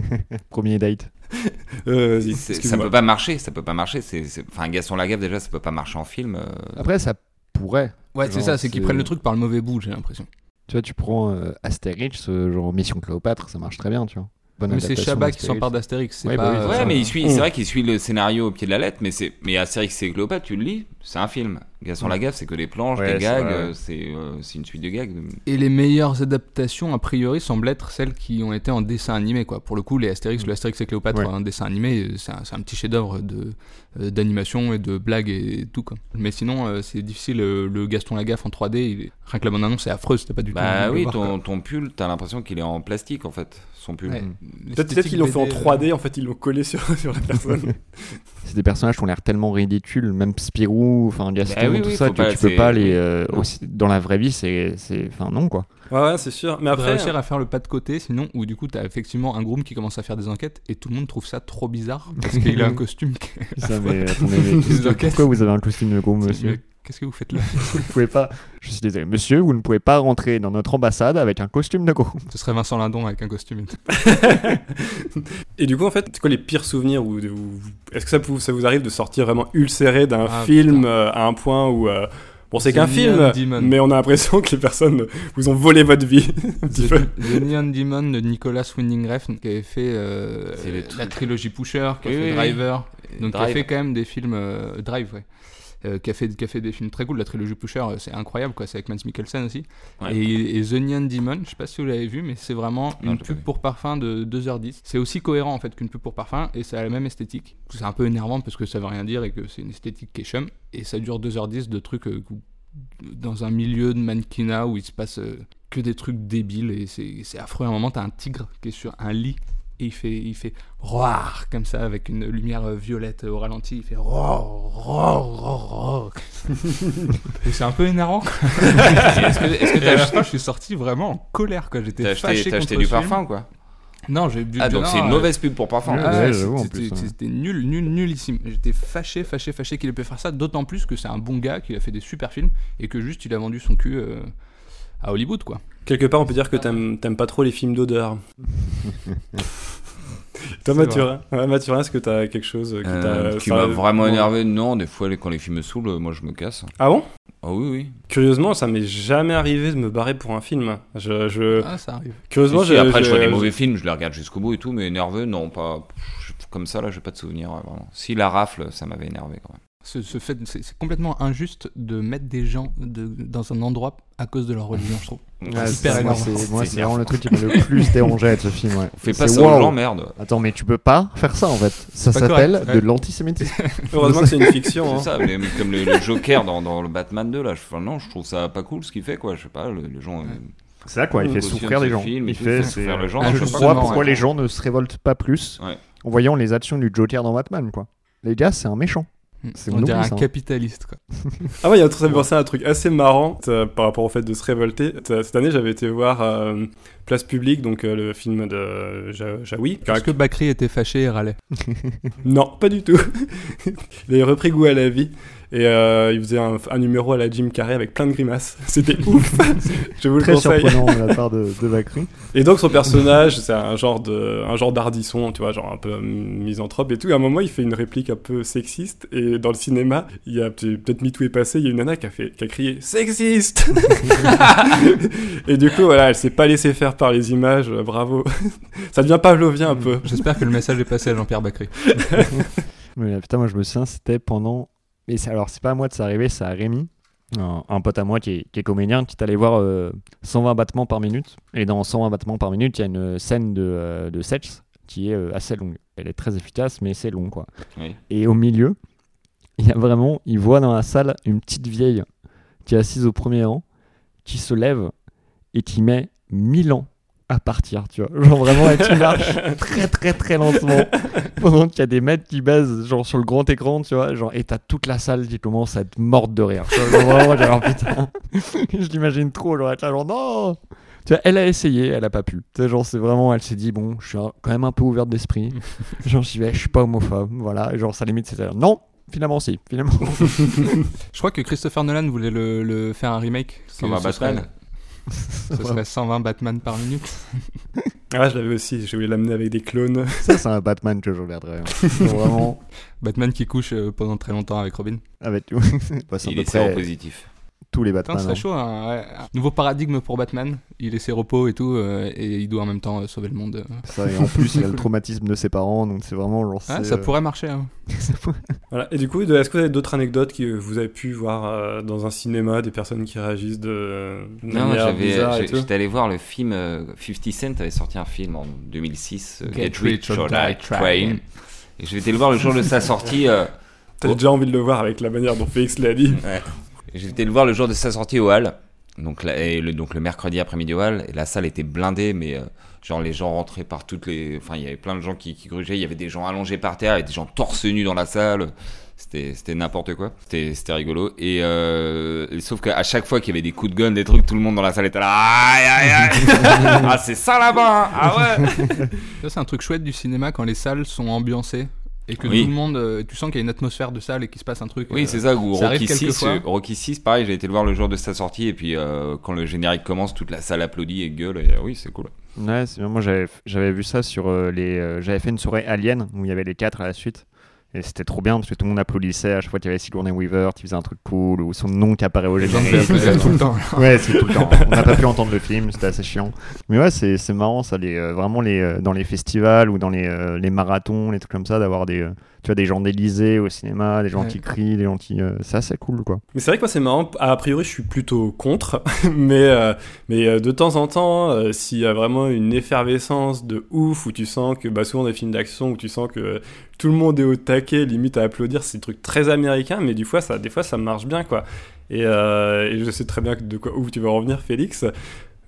[SPEAKER 4] Premier date.
[SPEAKER 1] Euh,
[SPEAKER 2] Ça peut pas marcher, ça peut pas marcher. C'est, Enfin, Gaston Lagaffe, déjà, ça peut pas marcher en film. euh.
[SPEAKER 5] Après, ça pourrait.
[SPEAKER 3] Ouais, c'est ça, c'est qu'ils prennent le truc par le mauvais bout, j'ai l'impression.
[SPEAKER 5] Tu vois, tu prends euh, Astérix, genre Mission Cléopâtre, ça marche très bien, tu vois. Bonne
[SPEAKER 3] Mais c'est Chabat qui s'empare d'Astérix, c'est
[SPEAKER 5] Ouais, bah oui,
[SPEAKER 3] euh,
[SPEAKER 2] Ouais,
[SPEAKER 5] ça-
[SPEAKER 2] mais il suit,
[SPEAKER 1] Mm.
[SPEAKER 2] c'est vrai qu'il suit le scénario au pied de la lettre, mais c'est, mais Astérix et Cléopâtre, tu le lis, c'est un film. Gaston
[SPEAKER 5] Mm.
[SPEAKER 2] Lagaffe, c'est que des planches,
[SPEAKER 5] Ouais,
[SPEAKER 2] des
[SPEAKER 5] c'est
[SPEAKER 2] gags, euh, c'est, euh, c'est une suite de gags.
[SPEAKER 3] Et les meilleures adaptations, a priori, semblent être celles qui ont été en dessin animé, quoi. Pour le coup, les Astérix, le Astérix et Cléopâtre
[SPEAKER 5] Ouais.
[SPEAKER 3] en dessin animé, c'est un, c'est un petit chef-d'œuvre de euh, d'animation et de blagues et tout, quoi. Mais sinon, euh, c'est difficile. euh, le Gaston Lagaffe en 3D, il rien que la bande annonce est affreuse, t'as pas du tout.
[SPEAKER 2] Bah
[SPEAKER 3] de le
[SPEAKER 2] oui, ton, ton pull, t'as l'impression qu'il est en plastique en fait,
[SPEAKER 3] Ouais.
[SPEAKER 1] Peut-être qu'ils l'ont fait en
[SPEAKER 3] BD, euh,
[SPEAKER 1] 3D, en fait, ils l'ont collé sur, sur la personne.
[SPEAKER 5] C'est des personnages qui ont l'air tellement ridicules, même Spirou, enfin Gaston,
[SPEAKER 2] Bah oui,
[SPEAKER 5] tout
[SPEAKER 2] oui,
[SPEAKER 5] ça,
[SPEAKER 2] faut
[SPEAKER 5] tu,
[SPEAKER 2] pas-
[SPEAKER 5] tu peux pas les. euh, aussi, dans la vraie vie, c'est. c'est- Enfin, non, quoi.
[SPEAKER 1] Ouais, ouais, c'est sûr. Mais après,
[SPEAKER 3] réussir à faire le pas de côté, sinon, ou du coup, t'as effectivement un groom qui commence à faire des enquêtes et tout le monde trouve ça trop bizarre parce qu'il a un costume.
[SPEAKER 5] Ça, mais attendez, pourquoi vous avez un costume de gros, monsieur
[SPEAKER 3] Qu'est-ce que vous faites là
[SPEAKER 5] Vous ne pouvez pas. Je suis désolé, monsieur, vous ne pouvez pas rentrer dans notre ambassade avec un costume de gros.
[SPEAKER 3] Ce serait Vincent Lindon avec un costume.
[SPEAKER 1] Et du coup, en fait, c'est quoi les pires souvenirs ou ou- Est-ce que ça, vous- ça vous arrive de sortir vraiment ulcéré d'un
[SPEAKER 3] Ah,
[SPEAKER 1] film euh, à un point où euh, bon, c'est
[SPEAKER 3] The
[SPEAKER 1] qu'un film,
[SPEAKER 3] Demon.
[SPEAKER 1] mais on a l'impression que les personnes vous ont volé votre vie un petit
[SPEAKER 3] The,
[SPEAKER 1] peu.
[SPEAKER 3] The Neon Demon de Nicolas Winding Refn qui avait fait euh, la trilogie Pusher, qui a
[SPEAKER 2] Oui,
[SPEAKER 3] fait
[SPEAKER 2] oui, oui.
[SPEAKER 3] Driver, donc qui a
[SPEAKER 2] Drive.
[SPEAKER 3] fait quand même des films euh, Drive, ouais. Euh, qui, a fait, qui a fait des films très cool. La trilogie Pusher, euh, c'est incroyable, quoi. C'est avec Mads Mikkelsen aussi.
[SPEAKER 2] Ouais.
[SPEAKER 3] Et, et The Neon Demon, je sais pas si vous l'avez vu, mais c'est vraiment
[SPEAKER 2] Non,
[SPEAKER 3] une pub pour parfum de 2h10. C'est aussi cohérent en fait qu'une pub pour parfum et ça a la même esthétique. C'est un peu énervant parce que ça veut rien dire et que c'est une esthétique qui est chum. Et ça dure 2h10 de trucs euh, dans un milieu de mannequinat où il se passe euh, que des trucs débiles et c'est affreux. À un moment, t'as un tigre qui est sur un lit et il fait, il fait roar comme ça avec une lumière euh, violette au ralenti. Il fait roar, roar, roar, roar. et c'est un peu énervant. quoi. Est-ce que, est-ce que Je suis sorti vraiment en colère quoi. J'étais
[SPEAKER 2] T'as
[SPEAKER 3] fâché
[SPEAKER 2] acheté, t'as acheté du parfum quoi
[SPEAKER 3] Non, j'ai bu
[SPEAKER 2] Ah, donc c'est une
[SPEAKER 3] euh,
[SPEAKER 2] mauvaise pub pour parfum.
[SPEAKER 3] Ah, c'était-
[SPEAKER 5] plus, ouais.
[SPEAKER 3] C'était nul, nul, nullissime. J'étais fâché, fâché, fâché qu'il ait pu faire ça, d'autant plus que c'est un bon gars, qu'il a fait des super films et que juste il a vendu son cul euh, à Hollywood quoi.
[SPEAKER 1] Quelque part, on peut dire que t'aimes t'aimes pas trop les films d'odeur. Toi, Mathurin, ouais, Mathurin, est-ce que t'as quelque chose qui
[SPEAKER 2] Euh,
[SPEAKER 1] t'a.
[SPEAKER 2] qui
[SPEAKER 1] ça-
[SPEAKER 2] m'a vraiment énervé, non, des fois quand les films me saoulent, euh, moi je me casse.
[SPEAKER 1] Ah bon?
[SPEAKER 2] Ah oui, oui.
[SPEAKER 1] Curieusement, ça m'est jamais arrivé de me barrer pour un film. Je, je...
[SPEAKER 3] Ah, ça arrive.
[SPEAKER 1] Curieusement,
[SPEAKER 2] Si,
[SPEAKER 1] je-
[SPEAKER 2] après, je
[SPEAKER 1] je-
[SPEAKER 2] vois des mauvais films, je les regarde jusqu'au bout et tout, mais nerveux, non, pas. Comme ça, là, j'ai pas de souvenir, euh, vraiment. Si la rafle, ça m'avait énervé quand même.
[SPEAKER 3] Ce, ce fait, c'est c'est complètement injuste de mettre des gens de- dans un endroit à cause de leur religion, je trouve.
[SPEAKER 5] Ouais, c'est- c'est moi,
[SPEAKER 2] C'est
[SPEAKER 5] c'est vraiment le truc qui m'a le plus dérangé avec ce film. Ouais.
[SPEAKER 2] Fais pas
[SPEAKER 5] C'est
[SPEAKER 2] ça aux
[SPEAKER 5] wow.
[SPEAKER 2] gens, merde.
[SPEAKER 5] Attends, mais tu peux pas faire ça en fait. Ça
[SPEAKER 3] pas
[SPEAKER 5] s'appelle
[SPEAKER 3] correct,
[SPEAKER 5] de
[SPEAKER 3] ouais.
[SPEAKER 5] l'antisémitisme.
[SPEAKER 1] Heureusement que c'est une fiction. hein.
[SPEAKER 2] C'est ça, mais comme le, le Joker dans, dans le Batman 2, là, je, enfin, non, je trouve ça pas cool ce qu'il fait, quoi. Je sais pas, le- les gens. euh,
[SPEAKER 5] C'est ça quoi, il fait souffrir les gens.
[SPEAKER 2] film
[SPEAKER 5] Il fait,
[SPEAKER 2] fait
[SPEAKER 5] c'est-
[SPEAKER 2] souffrir les gens,
[SPEAKER 3] Ah,
[SPEAKER 5] je
[SPEAKER 3] justement,
[SPEAKER 5] pourquoi
[SPEAKER 3] ouais.
[SPEAKER 5] les gens ne se révoltent pas plus
[SPEAKER 2] Ouais.
[SPEAKER 5] en voyant les actions du Joker dans Batman quoi. Les gars, c'est un méchant. C'est
[SPEAKER 3] On dirait un
[SPEAKER 5] ça, hein.
[SPEAKER 3] capitaliste quoi.
[SPEAKER 1] Ah ouais, il y a ça me fait penser à un truc assez marrant euh, par rapport au fait de se révolter. Euh, Cette année, j'avais été voir euh, Place Publique, donc euh, le film de Ja- Jaoui.
[SPEAKER 3] Est-ce que Bakri était fâché et râlait?
[SPEAKER 1] Non, pas du tout. il avait repris goût à la vie et euh, il faisait un, un numéro à la Jim Carrey avec plein de grimaces. C'était ouf. Je vous le
[SPEAKER 5] Très
[SPEAKER 1] conseille.
[SPEAKER 5] surprenant de la part de, de Bakri.
[SPEAKER 1] Et donc son personnage, c'est un genre de, un genre d'ardisson, tu vois, genre un peu misanthrope et tout. À un moment, il fait une réplique un peu sexiste. Et dans le cinéma, il y a peut- peut-être MeToo est passé, il y a une nana qui a fait, qui a crié sexiste. et du coup, voilà, elle s'est pas laissée faire par les images. euh, bravo. Ça devient pavlovien un peu.
[SPEAKER 3] J'espère que le message est passé à Jean-Pierre Bakri.
[SPEAKER 5] Mais putain, moi je me souviens, c'était pendant. Mais alors, c'est pas à moi de s'arriver, c'est à Rémi, un, un pote à moi qui est, qui est comédien, qui est allé voir euh, 120 battements par minute. Et dans 120 battements par minute, il y a une scène de, euh, de sexe qui est euh, assez longue. Elle est très efficace, mais c'est long quoi.
[SPEAKER 2] Oui.
[SPEAKER 5] Et au milieu, il y a vraiment, il voit dans la salle une petite vieille qui est assise au premier rang, qui se lève et qui met 1000 ans à partir, tu vois. Genre vraiment, et qui marche très très très lentement pendant qu'il y a des mecs qui baisent, genre sur le grand écran, tu vois. Genre, et t'as toute la salle qui commence à être morte de rire. Tu vois, genre, vraiment, genre, putain, je l'imagine trop, genre, être là, genre, non! Tu vois, elle a essayé, elle a pas pu. Tu sais, genre, c'est vraiment, elle s'est dit, bon, je suis quand même un peu ouverte d'esprit. genre, j'y vais, je suis pas homophobe, voilà. Et genre, ça limite, c'était, non, finalement, si, finalement.
[SPEAKER 3] Je crois que Christopher Nolan voulait le, le faire un remake.
[SPEAKER 2] Sur
[SPEAKER 3] que
[SPEAKER 2] ma
[SPEAKER 3] ce serait-
[SPEAKER 2] Batman
[SPEAKER 3] Ce serait 120 Batman par minute.
[SPEAKER 1] Ah, je l'avais aussi, j'ai voulu l'amener avec des clones.
[SPEAKER 5] Ça, c'est un Batman que je regarderais. hein. Vraiment.
[SPEAKER 3] Batman qui couche euh, pendant très longtemps avec Robin.
[SPEAKER 5] Avec tout. Bah, à
[SPEAKER 2] Il
[SPEAKER 5] peu
[SPEAKER 2] est
[SPEAKER 5] près
[SPEAKER 2] positif.
[SPEAKER 5] Tous les
[SPEAKER 3] Putain,
[SPEAKER 5] Batman.
[SPEAKER 3] ce serait
[SPEAKER 5] hein.
[SPEAKER 3] chaud, hein, ouais. Un nouveau paradigme pour Batman. Il est ses repos et tout, euh, et il doit en même temps euh, sauver le monde. euh.
[SPEAKER 5] Ça, et en plus, il y a le traumatisme de ses parents, donc c'est vraiment genre.
[SPEAKER 3] Ah,
[SPEAKER 5] c'est,
[SPEAKER 3] ça
[SPEAKER 5] euh,
[SPEAKER 3] pourrait marcher. hein.
[SPEAKER 1] Voilà. Et du coup, est-ce que vous avez d'autres anecdotes que vous avez pu voir euh, dans un cinéma, des personnes qui réagissent de, de
[SPEAKER 2] Non, j'avais, j'étais allé voir le film. euh, 50 Cent avait sorti un film en 2006, euh,
[SPEAKER 3] Get Rich or Die Trying.
[SPEAKER 2] Et j'ai été le voir le jour de sa sortie. euh,
[SPEAKER 1] T'as
[SPEAKER 2] Oh.
[SPEAKER 1] déjà envie de le voir avec la manière dont Félix l'a dit.
[SPEAKER 2] Ouais. J'ai été le voir le jour de sa sortie au Hall. Donc, là, et le, donc le mercredi après-midi au Hall. Et la salle était blindée, mais euh, genre les gens rentraient par toutes les. Enfin, il y avait plein de gens qui, qui grugeaient. Il y avait des gens allongés par terre et des gens torse nus dans la salle. C'était, n'importe quoi. C'était, c'était rigolo. Et, euh, et sauf qu'à chaque fois qu'il y avait des coups de gun, des trucs, tout le monde dans la salle était là. Aïe, aïe, aïe. ah, c'est ça là-bas. hein. Ah ouais.
[SPEAKER 3] Ça, c'est un truc chouette du cinéma quand les salles sont ambiancées et que
[SPEAKER 2] Oui.
[SPEAKER 3] tout le monde, euh, tu sens qu'il y a une atmosphère de salle et qu'il se passe un truc.
[SPEAKER 2] Oui,
[SPEAKER 3] euh,
[SPEAKER 2] c'est ça. Ou
[SPEAKER 3] ça
[SPEAKER 2] Rocky 6,
[SPEAKER 3] quelquefois.
[SPEAKER 2] euh, Rocky 6, pareil, j'ai été le voir le jour de sa sortie. Et puis, euh, quand le générique commence, toute la salle applaudit et gueule. Et, euh, oui, c'est cool.
[SPEAKER 4] Ouais, c'est bien. moi j'avais j'avais vu ça sur euh, les. euh, j'avais fait une soirée Alien où il y avait les quatre à la suite. Et c'était trop bien parce que tout le monde applaudissait à chaque fois qu'il y avait Sigourney Weaver qui faisait un truc cool ou son nom qui apparaît au générique.
[SPEAKER 3] tout le temps.
[SPEAKER 4] Ouais, c'est tout le temps. On n'a pas pu entendre le film, c'était assez chiant. Mais ouais, c'est c'est marrant ça, les, euh, vraiment les, euh, dans les festivals ou dans les, euh, les marathons, les trucs comme ça, d'avoir des, tu vois, des gens d'Elysée au cinéma, des gens
[SPEAKER 3] Ouais.
[SPEAKER 4] qui crient, des gens qui. euh, c'est assez cool quoi.
[SPEAKER 1] Mais c'est vrai que moi c'est marrant, a priori je suis plutôt contre, mais, euh, mais euh, de temps en temps, euh, s'il y a vraiment une effervescence de ouf, où tu sens que, bah, souvent des films d'action, où tu sens que tout le monde est au taquet, limite à applaudir, c'est des trucs très américains, mais du fois, ça, des fois ça marche bien quoi. Et, euh, et je sais très bien de quoi, où tu vas revenir Félix.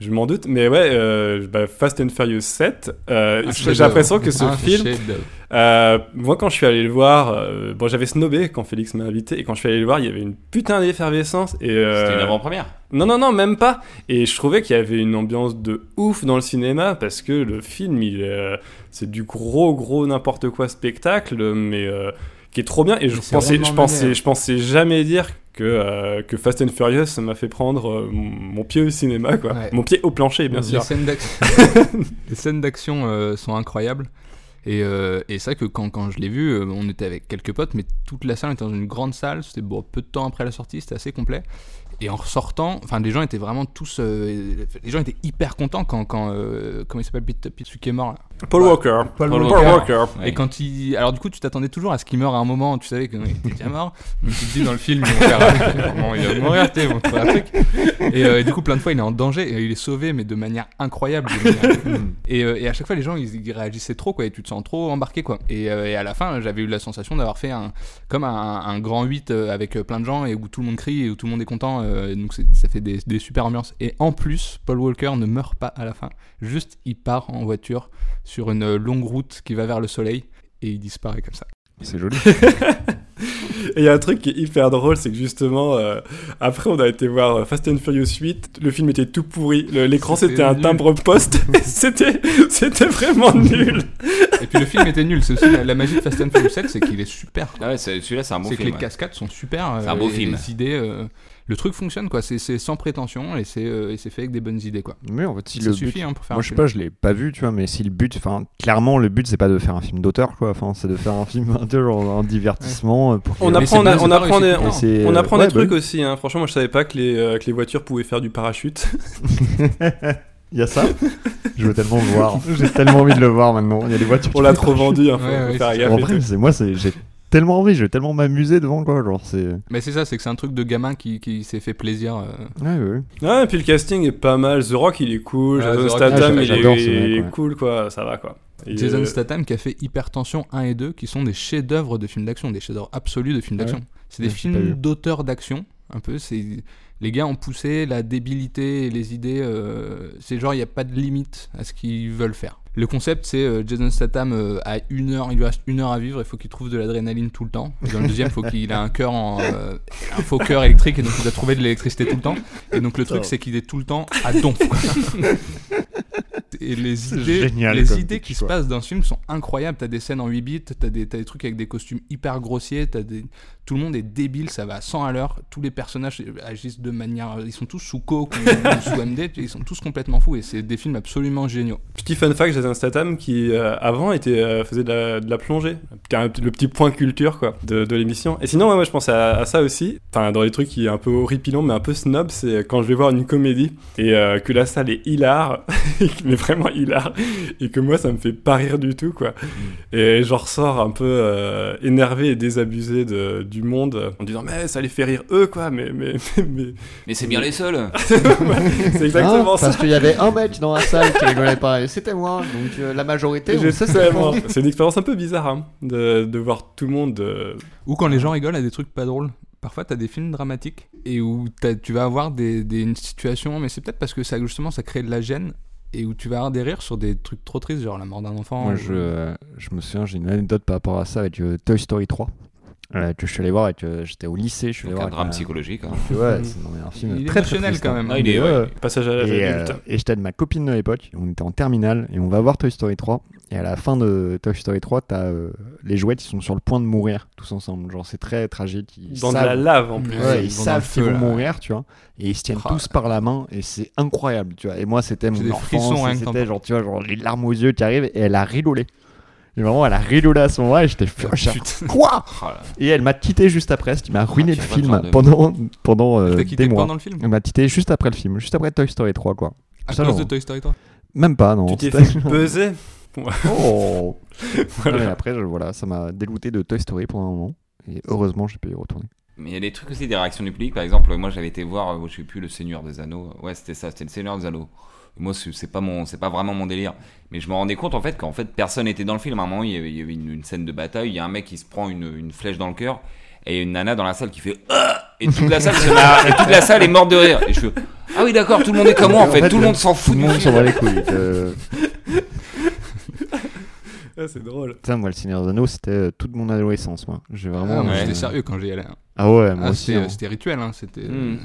[SPEAKER 1] Je m'en doute, mais ouais, euh, bah, Fast and Furious 7, euh, j'ai l'impression que ce
[SPEAKER 3] Un
[SPEAKER 1] film, euh, moi, quand je suis allé le voir, euh, bon, j'avais snobé quand Félix m'a invité, et quand je suis allé le voir, il y avait une putain d'effervescence. Et euh,
[SPEAKER 2] C'était une avant-première.
[SPEAKER 1] non, non, non, même pas. Et je trouvais qu'il y avait une ambiance de ouf dans le cinéma parce que le film, il, est, euh, c'est du gros, gros n'importe quoi spectacle, mais euh, qui est trop bien. Et je pensais, je pensais, je pensais jamais dire que euh, que Fast and Furious m'a fait prendre euh, mon mon pied au cinéma, quoi.
[SPEAKER 3] Ouais.
[SPEAKER 1] Mon pied au plancher, bien
[SPEAKER 3] les
[SPEAKER 1] sûr.
[SPEAKER 3] Scènes les scènes d'action euh, sont incroyables. Et, et c'est vrai que quand, quand je l'ai vu, on était avec quelques potes, mais toute la salle était dans une grande salle. C'était bon, peu de temps après la sortie, c'était assez complet. Et en ressortant, enfin, les gens étaient vraiment tous. euh, les gens étaient hyper contents quand. quand euh, comment il s'appelle Pete, Pete, qui est mort là.
[SPEAKER 1] Paul Walker.
[SPEAKER 3] Paul
[SPEAKER 1] Paul
[SPEAKER 3] Walker.
[SPEAKER 1] Walker.
[SPEAKER 2] Ouais.
[SPEAKER 3] Et quand il. Alors, du coup, tu t'attendais toujours à ce qu'il meure à un moment, tu savais qu'il était déjà mort. Donc, tu te dis dans le film, ils vont faire. Comment il va mourir, tu vont trouver un truc. Et, euh, et du coup, plein de fois, il est en danger et il est sauvé, mais de manière incroyable. de manière- et, euh, et à chaque fois, les gens, ils, ils réagissaient trop, quoi, et tu te sens trop embarqué, quoi. Et, euh, et à la fin, j'avais eu la sensation d'avoir fait un, comme un, un grand 8 euh, avec plein de gens et où tout le monde crie et où tout le monde est content. Euh, donc, ça fait des, des super ambiances. Et en plus, Paul Walker ne meurt pas à la fin. Juste, il part en voiture sur une longue route qui va vers le soleil et il disparaît comme ça.
[SPEAKER 4] C'est joli.
[SPEAKER 1] Et il y a un truc qui est hyper drôle, c'est que justement, euh, après on a été voir euh, Fast and Furious 8, le film était tout pourri, l'écran
[SPEAKER 3] C'était
[SPEAKER 1] un
[SPEAKER 3] nul.
[SPEAKER 1] timbre poste, c'était c'était vraiment nul.
[SPEAKER 3] Et puis le film était nul. C'est aussi la, la magie de Fast and Furious 7, c'est qu'il est super.
[SPEAKER 2] Ah ouais, celui-là, c'est un bon
[SPEAKER 3] c'est que
[SPEAKER 2] film.
[SPEAKER 3] les cascades sont super.
[SPEAKER 2] C'est un
[SPEAKER 3] euh,
[SPEAKER 2] beau
[SPEAKER 3] et
[SPEAKER 2] film.
[SPEAKER 3] Les idées, euh, le truc fonctionne quoi. C'est c'est sans prétention et c'est euh, et c'est fait avec des bonnes idées quoi.
[SPEAKER 4] Mais en fait, si
[SPEAKER 3] Ça
[SPEAKER 4] le
[SPEAKER 3] suffit
[SPEAKER 4] but.
[SPEAKER 3] hein, pour faire
[SPEAKER 4] Moi,
[SPEAKER 3] un
[SPEAKER 4] je sais
[SPEAKER 3] film.
[SPEAKER 4] pas, je l'ai pas vu, tu vois, mais si le but, enfin, clairement, le but, c'est pas de faire un film d'auteur, quoi. Enfin, c'est de faire un film, genre, un divertissement. euh, Pour
[SPEAKER 1] On apprend, on, apprend des,
[SPEAKER 4] euh,
[SPEAKER 1] apprend
[SPEAKER 4] ouais,
[SPEAKER 1] des
[SPEAKER 4] bah
[SPEAKER 1] trucs
[SPEAKER 4] oui.
[SPEAKER 1] aussi. Hein. Franchement, moi je savais pas que les, euh, que les voitures pouvaient faire du parachute.
[SPEAKER 4] Il y a ça? je veux tellement le voir. J'ai tellement envie de le voir maintenant. Il y a des voitures.
[SPEAKER 1] On l'a trop vendu, hein,
[SPEAKER 3] Ouais, ouais, c'est
[SPEAKER 4] moi, c'est j'ai tellement envie, je vais tellement m'amuser devant quoi, genre c'est.
[SPEAKER 3] Mais c'est ça, c'est que c'est un truc de gamin qui, qui s'est fait plaisir. euh,
[SPEAKER 4] Ouais, ouais.
[SPEAKER 1] Ouais, et puis le casting est pas mal. The Rock il est cool,
[SPEAKER 3] Ouais,
[SPEAKER 1] Jason
[SPEAKER 3] Rock,
[SPEAKER 1] Statham il,
[SPEAKER 4] j'adore
[SPEAKER 1] est,
[SPEAKER 4] ce mec,
[SPEAKER 1] il est
[SPEAKER 4] ouais.
[SPEAKER 1] cool quoi, ça va quoi. Et,
[SPEAKER 3] Jason
[SPEAKER 1] euh,
[SPEAKER 3] Statham qui a fait Hypertension 1 et 2, qui sont des chefs-d'œuvre de films d'action, des chefs-d'œuvre absolus de films
[SPEAKER 4] Ouais.
[SPEAKER 3] d'action. C'est des
[SPEAKER 4] Ouais, j'ai pas
[SPEAKER 3] films
[SPEAKER 4] vu.
[SPEAKER 3] d'auteurs d'action, un peu. C'est les gars ont poussé la débilité et les idées. euh, c'est genre il n'y a pas de limite à ce qu'ils veulent faire. Le concept, c'est euh, Jason Statham euh, a une heure, il lui reste une heure à vivre, il faut qu'il trouve de l'adrénaline tout le temps. Et dans le deuxième, il faut qu'il ait un cœur en, euh, un faux cœur électrique et donc il doit trouver de l'électricité tout le temps. Et donc le truc, c'est qu'il est tout le temps à donf. quoi. Et les idées,
[SPEAKER 5] génial
[SPEAKER 3] les idées qui se passent dans ce film sont incroyables. T'as des scènes en 8 bits, t'as des, t'as des trucs avec des costumes hyper grossiers, t'as des... tout le monde est débile, ça va à 100 à l'heure. Tous les personnages agissent de manière. Ils sont tous sous coke ou, ou sous MD, ils sont tous complètement fous et c'est des films absolument géniaux.
[SPEAKER 1] Petit fun fact, Jason Statham qui euh, avant était euh, faisait de la, de la plongée, un- le petit point culture quoi de, de l'émission. Et sinon, ouais, moi je pense à, à ça aussi. Enfin, dans les trucs qui est un peu horripilant mais un peu snob, c'est quand je vais voir une comédie et euh, que la salle est hilar, mais vraiment hilar, et que moi ça me fait pas rire du tout quoi. Et j'en ressors un peu euh, énervé et désabusé de, du monde en disant mais ça les fait rire eux quoi, mais mais mais, mais-
[SPEAKER 2] Mais c'est bien les seuls.
[SPEAKER 1] c'est exactement
[SPEAKER 5] Hein,
[SPEAKER 1] ça.
[SPEAKER 5] Parce qu'il y avait un mec dans la salle qui rigolait pas, et c'était moi. Donc euh, la majorité, on sait c'est
[SPEAKER 1] une expérience un peu bizarre hein, de, de voir tout le monde. euh,
[SPEAKER 3] Ou quand les gens rigolent à des trucs pas drôles. Parfois, t'as des films dramatiques et où tu vas avoir des, des une situation, mais c'est peut-être parce que ça justement ça crée de la gêne et où tu vas avoir des rires sur des trucs trop tristes, genre la mort d'un enfant.
[SPEAKER 5] Moi,
[SPEAKER 3] ou-
[SPEAKER 5] je, je me souviens, j'ai une anecdote par rapport à ça avec euh, Toy Story 3. Euh, que je suis allé voir et que j'étais au lycée. Je suis allé
[SPEAKER 2] Donc un
[SPEAKER 5] voir
[SPEAKER 2] drame psychologique. hein.
[SPEAKER 5] Ouais, c'est un film
[SPEAKER 3] Il est
[SPEAKER 5] très
[SPEAKER 3] émotionnel
[SPEAKER 5] triste,
[SPEAKER 3] quand
[SPEAKER 5] hein.
[SPEAKER 3] même.
[SPEAKER 2] Ah, il est-
[SPEAKER 5] Ouais,
[SPEAKER 1] passage à l'âge
[SPEAKER 5] Et,
[SPEAKER 1] adulte.
[SPEAKER 5] euh, et j'étais de ma copine de l'époque, on était en terminale et on va voir Toy Story 3. Et à la fin de Toy Story 3, t'as euh, les jouets qui sont sur le point de mourir tous ensemble. Genre c'est très tragique. Ils
[SPEAKER 1] Dans de
[SPEAKER 5] savent-
[SPEAKER 1] la lave en plus.
[SPEAKER 3] Ouais, ils
[SPEAKER 5] savent qu'ils vont
[SPEAKER 3] là.
[SPEAKER 5] mourir, tu vois. Et ils se tiennent
[SPEAKER 3] Ah,
[SPEAKER 5] tous par la main et c'est incroyable, tu vois. Et moi, c'était mon
[SPEAKER 3] des
[SPEAKER 5] enfance.
[SPEAKER 3] t'en
[SPEAKER 5] C'était genre, tu vois, genre les larmes aux yeux qui arrivent et elle a rigolé. Et vraiment, elle a rigolé à ce moment-là et j'étais furieux.
[SPEAKER 3] Putain.
[SPEAKER 5] Quoi
[SPEAKER 2] Oh.
[SPEAKER 5] Et elle m'a quitté juste après, ce qui m'a ruiné
[SPEAKER 2] Ah,
[SPEAKER 5] le film pendant, pendant euh,
[SPEAKER 3] T'as
[SPEAKER 5] des
[SPEAKER 3] quitté
[SPEAKER 5] mois.
[SPEAKER 3] pendant le film
[SPEAKER 5] Elle m'a quitté juste après le film, juste après Toy Story 3, quoi.
[SPEAKER 3] À
[SPEAKER 5] Ça,
[SPEAKER 3] cause de Toy Story 3
[SPEAKER 5] Même pas, non.
[SPEAKER 1] Tu t'es fait.
[SPEAKER 5] Oh
[SPEAKER 1] Voilà.
[SPEAKER 5] Ouais, après, je- voilà, ça m'a dégoûté de Toy Story pour un moment. Et heureusement, j'ai pu y retourner.
[SPEAKER 2] Mais il y a des trucs aussi, des réactions du public. Par exemple, moi j'avais été voir, euh, je sais plus, Le Seigneur des Anneaux. Ouais, c'était ça, c'était Le Seigneur des Anneaux. Moi, c'est pas mon, c'est pas vraiment mon délire. Mais je me rendais compte en fait qu'en fait personne n'était dans le film. À un moment, il y avait, il y avait une, une scène de bataille. Il y a un mec qui se prend une, une flèche dans le cœur et une nana dans la salle qui fait Ah et toute la salle se et toute la salle est morte de rire. Et je fais ah oui d'accord, tout le monde est comme moi en fait. tout le monde s'en
[SPEAKER 5] Tout
[SPEAKER 2] fout.
[SPEAKER 5] le
[SPEAKER 2] du
[SPEAKER 5] monde s'en va les couilles. euh.
[SPEAKER 1] Ah, c'est drôle.
[SPEAKER 5] Putain, moi, le Seigneur des Anneaux, c'était euh, toute mon adolescence, moi. J'ai
[SPEAKER 3] Ah,
[SPEAKER 5] vraiment.
[SPEAKER 3] moi,
[SPEAKER 2] ouais.
[SPEAKER 3] J'étais sérieux quand j'y allais. hein.
[SPEAKER 5] Ah ouais, moi
[SPEAKER 3] Ah,
[SPEAKER 5] aussi.
[SPEAKER 3] c'était
[SPEAKER 5] hein.
[SPEAKER 3] rituel, hein, c'était.
[SPEAKER 2] Hmm.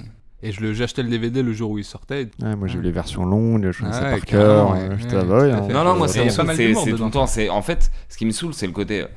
[SPEAKER 3] Et je le- j'achetais le DVD le jour où il sortait.
[SPEAKER 5] Ouais, moi, j'ai eu les versions longues, je connaissais
[SPEAKER 3] Ah
[SPEAKER 5] par cœur. euh. J'étais
[SPEAKER 3] Ouais,
[SPEAKER 5] là-bas,
[SPEAKER 3] tout à
[SPEAKER 5] hein.
[SPEAKER 2] Non, non, moi, c'est tout le temps. C'est en fait, ce qui me saoule, c'est le côté. euh,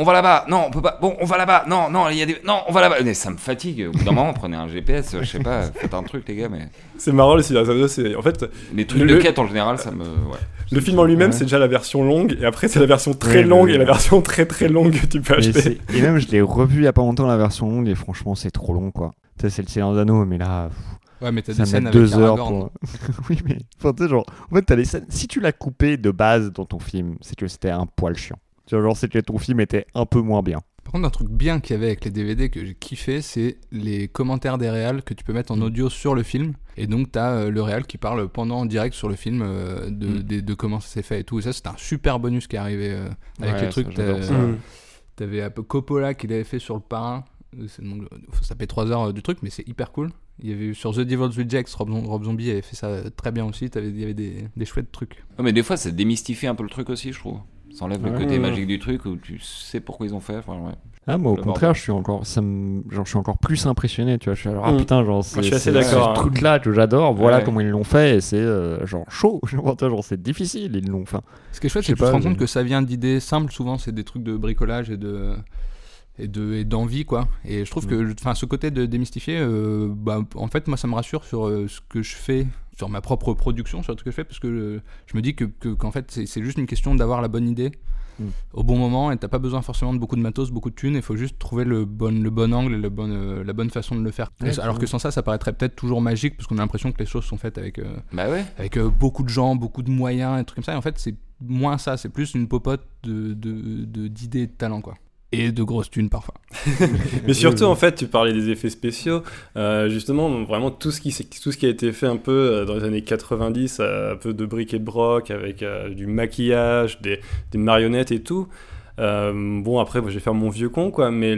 [SPEAKER 2] On va là-bas. Non, on peut pas. Bon, on va là-bas. Non, non, il y a des. Non, on va là-bas. Mais ça me fatigue. Au bout d'un moment, prenez un GPS. Je sais pas. Faites un truc, les gars. Mais
[SPEAKER 1] C'est marrant le Seigneur des Anneaux, c'est en fait
[SPEAKER 2] les trucs
[SPEAKER 1] Le-
[SPEAKER 2] de quête en général, ça me. Ouais.
[SPEAKER 1] Le film en lui-même
[SPEAKER 5] Ouais.
[SPEAKER 1] c'est déjà la version longue et après c'est la version très
[SPEAKER 5] Ouais,
[SPEAKER 1] longue et la version très très longue que tu peux
[SPEAKER 5] Mais
[SPEAKER 1] acheter.
[SPEAKER 5] et même, je l'ai revu il y a pas longtemps, la version longue, et franchement, c'est trop long, quoi. Tu sais, c'est le Seigneur des Anneaux, mais là, pff,
[SPEAKER 3] Ouais, mais t'as des scènes avec
[SPEAKER 5] deux heures pour. oui, mais. Enfin, tu sais, genre, en fait, t'as les scènes. Si tu l'as coupé de base dans ton film, c'est que c'était un poil chiant. Tu vois, genre, c'est que ton film était un peu moins bien.
[SPEAKER 3] Par contre, un truc bien qu'il y avait avec les DVD que j'ai kiffé, c'est les commentaires des réals que tu peux mettre en audio sur le film. Et donc, t'as euh, le réal qui parle pendant en direct sur le film euh, de,
[SPEAKER 2] Mm.
[SPEAKER 3] de comment ça s'est fait et tout. Et ça, c'était un super bonus qui est arrivé euh, avec
[SPEAKER 5] Ouais,
[SPEAKER 3] t'as-
[SPEAKER 5] ça.
[SPEAKER 1] Mm.
[SPEAKER 3] T'avais un peu Coppola qui l'avait fait sur le parrain. C'est donc- Ça fait 3 heures euh, du truc, mais c'est hyper cool. Il y avait eu sur The Devil's Rejects, Rob, Rob Zombie avait fait ça très bien aussi. T'avais- Il y avait des, des chouettes trucs.
[SPEAKER 2] Ouais, mais des fois, ça démystifie un peu le truc aussi, je trouve. Ça enlève le
[SPEAKER 5] Ouais.
[SPEAKER 2] côté magique du truc où tu sais pourquoi ils ont fait. Enfin, ouais.
[SPEAKER 5] Ah, moi, au
[SPEAKER 2] Le
[SPEAKER 5] contraire,
[SPEAKER 2] bordel.
[SPEAKER 5] je suis encore, ça me- genre, je suis encore plus impressionné, tu vois. Je suis, alors, ah
[SPEAKER 1] Mm.
[SPEAKER 5] putain, genre, c'est,
[SPEAKER 1] je suis assez
[SPEAKER 5] c'est
[SPEAKER 1] d'accord,
[SPEAKER 5] ce
[SPEAKER 1] hein.
[SPEAKER 5] truc-là que j'adore. Voilà
[SPEAKER 2] Ouais.
[SPEAKER 5] comment ils l'ont fait, et c'est euh, genre chaud. Genre, c'est difficile, ils l'ont fait.
[SPEAKER 3] Ce qui est chouette, c'est que tu te rends compte que ça vient d'idées simples. Souvent, c'est des trucs de bricolage et de et de et d'envie quoi. Et je trouve
[SPEAKER 5] Mm.
[SPEAKER 3] que enfin ce côté de démystifier, euh, bah, en fait moi ça me rassure sur euh, ce que je fais, sur ma propre production, sur ce que je fais, parce que je me dis que que- qu'en fait c'est c'est juste une question d'avoir la bonne idée.
[SPEAKER 5] Mm.
[SPEAKER 3] Au bon moment, et t'as pas besoin forcément de beaucoup de matos, beaucoup de thunes, il faut juste trouver le bon, le bon angle et le bon, euh, la bonne façon de le faire.
[SPEAKER 5] Ouais,
[SPEAKER 3] alors que sans ça, ça paraîtrait peut-être toujours magique, parce qu'on a l'impression que les choses sont faites avec, euh,
[SPEAKER 2] Bah ouais.
[SPEAKER 3] avec euh, beaucoup de gens, beaucoup de moyens, et trucs comme ça. Et en fait, c'est moins ça, c'est plus une popote de, de, de- d'idées et de talent, quoi. Et de grosses thunes parfois.
[SPEAKER 1] Mais surtout, en fait, tu parlais des effets spéciaux. Euh, justement, vraiment tout ce, qui, a été fait un peu euh, dans les années 90, euh, un peu de bric et de broc, avec du maquillage, des, marionnettes et tout. Bon, après, je vais faire mon vieux con, quoi. Mais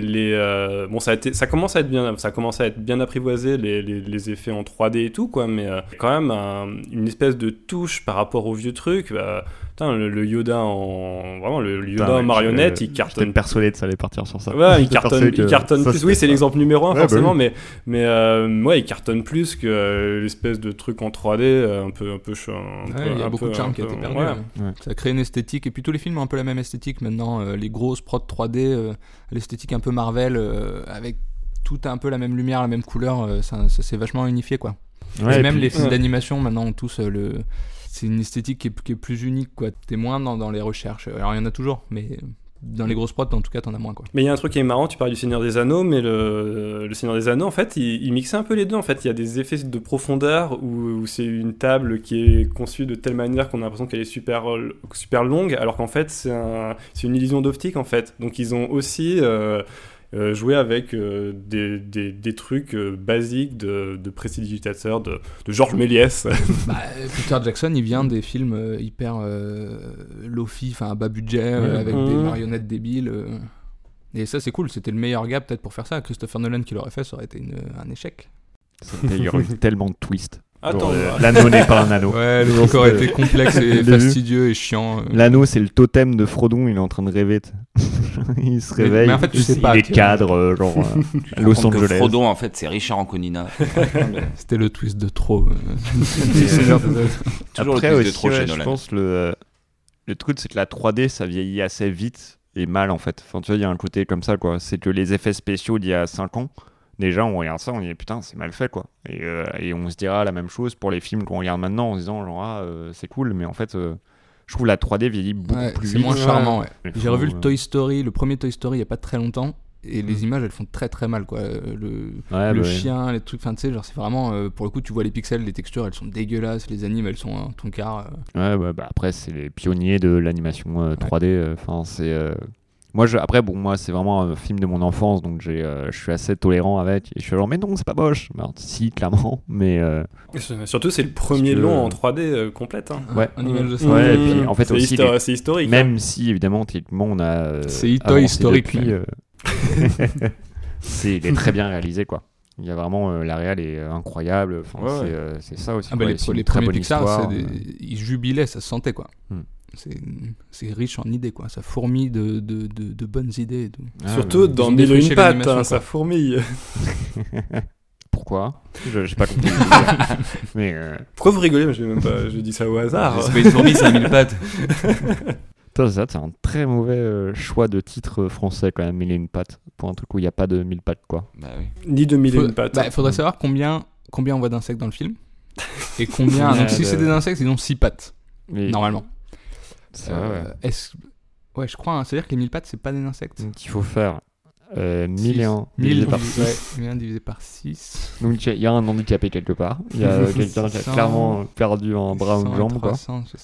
[SPEAKER 1] bon, ça, a été, commence à être bien, ça commence à être bien apprivoisé les, effets en 3D et tout, quoi. Mais quand même un- une espèce de touche par rapport aux vieux trucs. bah, putain, le, le Yoda en. Vraiment, le, le Yoda
[SPEAKER 5] Putain,
[SPEAKER 1] en
[SPEAKER 5] mais
[SPEAKER 1] marionnette, il
[SPEAKER 5] J'étais
[SPEAKER 1] cartonne.
[SPEAKER 5] persuadé que ça allait partir sur ça.
[SPEAKER 1] Ouais, il
[SPEAKER 5] J'étais
[SPEAKER 1] cartonne, il cartonne
[SPEAKER 5] ça,
[SPEAKER 1] plus. Oui, c'est l'exemple numéro un,
[SPEAKER 5] Ouais, bah
[SPEAKER 1] forcément,
[SPEAKER 5] oui.
[SPEAKER 1] mais, mais euh, ouais, il cartonne plus que euh, l'espèce de truc en 3D, euh, un peu. Un peu, ch- un
[SPEAKER 3] Ouais,
[SPEAKER 1] peu-
[SPEAKER 3] il y a beaucoup
[SPEAKER 1] peu-
[SPEAKER 3] de charme qui a été perdu.
[SPEAKER 1] ouais.
[SPEAKER 3] ouais. Ça crée une esthétique, et puis tous les films ont un peu la même esthétique maintenant. euh, les grosses prods 3D, euh, l'esthétique un peu Marvel, euh, avec tout un peu la même lumière, la même couleur, euh, ça, ça s'est vachement unifié quoi.
[SPEAKER 5] Ouais,
[SPEAKER 3] et
[SPEAKER 5] et
[SPEAKER 3] même
[SPEAKER 5] puis-
[SPEAKER 3] les films
[SPEAKER 1] ouais.
[SPEAKER 3] d'animation maintenant ont tous euh, le. C'est une esthétique qui est, plus unique quoi. T'es moins dans, les recherches. Alors il y en a toujours, mais dans les grosses prods en tout cas t'en as moins quoi.
[SPEAKER 1] Mais il y a un truc qui est marrant, tu parles du Seigneur des Anneaux, mais le, Seigneur des Anneaux, en fait, il, il mixait un peu les deux. En fait, il y a des effets de profondeur où, c'est une table qui est conçue de telle manière qu'on a l'impression qu'elle est super, super longue, alors qu'en fait, c'est un- une illusion d'optique, en fait. Donc, ils ont aussi euh, euh, joué avec euh, des, des, des trucs euh, basiques de, de prestidigitateurs de, de Georges Méliès.
[SPEAKER 3] Bah, Peter Jackson, il vient des films euh, hyper euh, low-fi, enfin à bas budget, avec des marionnettes débiles. euh. Et ça, c'est cool. C'était le meilleur gars peut-être pour faire ça. Christopher Nolan qui l'aurait fait, ça aurait été une- un échec.
[SPEAKER 5] Il y aurait eu tellement de twists.
[SPEAKER 1] Attends,
[SPEAKER 5] euh, L'anneau n'est pas un anneau.
[SPEAKER 3] Ouais, le
[SPEAKER 5] c'était-
[SPEAKER 3] été complexe et fastidieux et chiant.
[SPEAKER 5] L'anneau, c'est le totem de Frodon, il est en train de rêver. tu sais. il se
[SPEAKER 3] Mais-
[SPEAKER 5] réveille.
[SPEAKER 3] mais en fait, tu sais
[SPEAKER 5] il
[SPEAKER 3] pas
[SPEAKER 5] est
[SPEAKER 3] que-
[SPEAKER 5] cadre, genre euh, Los Angeles.
[SPEAKER 2] Frodon, en fait, c'est Richard Anconina.
[SPEAKER 3] C'était le twist de trop.
[SPEAKER 2] Toujours
[SPEAKER 5] Après
[SPEAKER 2] le twist de
[SPEAKER 5] aussi,
[SPEAKER 2] trop
[SPEAKER 5] ouais,
[SPEAKER 2] chez
[SPEAKER 5] je pense le, euh, le truc, c'est que la 3D, ça vieillit assez vite et mal en fait. Enfin, tu vois, il y a un côté comme ça, quoi. C'est que les effets spéciaux d'il y a 5 ans, déjà, on regarde ça, on dit putain, c'est mal fait, quoi. Et, euh, et on se dira la même chose pour les films qu'on regarde maintenant en se disant, genre, ah, euh, c'est cool, mais en fait, euh, je trouve la 3D vieillit beaucoup
[SPEAKER 3] Ouais,
[SPEAKER 5] plus
[SPEAKER 3] c'est
[SPEAKER 5] vite.
[SPEAKER 3] moins charmant. ouais. J'ai revu
[SPEAKER 5] euh,
[SPEAKER 3] le Toy Story, le premier Toy Story, il y a pas très longtemps. Et les images, elles font très très mal, quoi. Le,
[SPEAKER 5] ouais,
[SPEAKER 3] le
[SPEAKER 5] bah ouais.
[SPEAKER 3] chien, les trucs, enfin tu sais, genre c'est vraiment, euh, pour le coup, tu vois les pixels, les textures, elles sont dégueulasses, les animes, elles sont un ton quart. euh.
[SPEAKER 5] Ouais, ouais, bah après, c'est les pionniers de l'animation euh, 3D. euh, Enfin, c'est. Moi, je... après, bon, moi, c'est vraiment un film de mon enfance, donc j'ai, euh, je suis assez tolérant avec. Et je suis genre, mais non, c'est pas moche. Si, clairement, mais. euh,
[SPEAKER 1] surtout, c'est le premier
[SPEAKER 5] que-
[SPEAKER 1] long en 3D euh, complète. hein.
[SPEAKER 5] Ouais.
[SPEAKER 3] Un image de ça.
[SPEAKER 5] Ouais, et
[SPEAKER 1] Mmh.
[SPEAKER 5] puis, en fait,
[SPEAKER 1] c'est
[SPEAKER 5] aussi, les-
[SPEAKER 1] c'est historique.
[SPEAKER 5] Même si, évidemment, techniquement, on a. euh,
[SPEAKER 3] C'est historique,
[SPEAKER 5] depuis, euh, c'est, il est très bien réalisé, quoi. Il y a vraiment. euh, la réal est euh, incroyable. Enfin,
[SPEAKER 2] Ouais,
[SPEAKER 5] c'est, euh, ça aussi.
[SPEAKER 3] Ah bah les, les
[SPEAKER 5] une très
[SPEAKER 3] premiers
[SPEAKER 5] bonne
[SPEAKER 3] Pixar, des-
[SPEAKER 5] euh.
[SPEAKER 3] ils jubilaient, ça se sentait quoi.
[SPEAKER 5] Hmm.
[SPEAKER 3] C'est, c'est riche en idées quoi, ça fourmille de, de, de, de bonnes idées. et tout.
[SPEAKER 5] Ah,
[SPEAKER 1] Surtout
[SPEAKER 5] bah,
[SPEAKER 1] dans Mille et une hein, ça fourmille.
[SPEAKER 5] Pourquoi? Je- J'ai pas compris. mais. euh,
[SPEAKER 1] Pourquoi vous rigolez? Je, même pas, je dis ça au hasard.
[SPEAKER 2] C'est pas une fourmi, c'est un mille pattes.
[SPEAKER 5] Toi, ça, c'est un très mauvais euh, choix de titre euh, français quand même, mille et une pattes. Pour un truc où il n'y a pas de mille pattes, quoi.
[SPEAKER 2] Bah oui.
[SPEAKER 1] Ni de mille et
[SPEAKER 3] Faut-
[SPEAKER 1] une pattes.
[SPEAKER 3] bah, faudrait savoir combien, combien on voit d'insectes dans le film. Et combien. Donc si c'est des insectes, ils ont 6 pattes,
[SPEAKER 5] Mais
[SPEAKER 3] normalement.
[SPEAKER 5] Vrai, ouais.
[SPEAKER 3] Euh, est-ce- Ouais, je crois, hein, c'est-à-dire que les 1000 pattes, c'est pas des insectes.
[SPEAKER 5] Donc il faut faire euh, 1001
[SPEAKER 3] 1000
[SPEAKER 5] divisé par
[SPEAKER 3] divisé, ouais, 1001 divisé par 6.
[SPEAKER 5] Donc il y a un handicapé quelque part. Il y a quelqu'un qui a
[SPEAKER 3] 600,
[SPEAKER 5] clairement perdu un bras ou une jambe, quoi.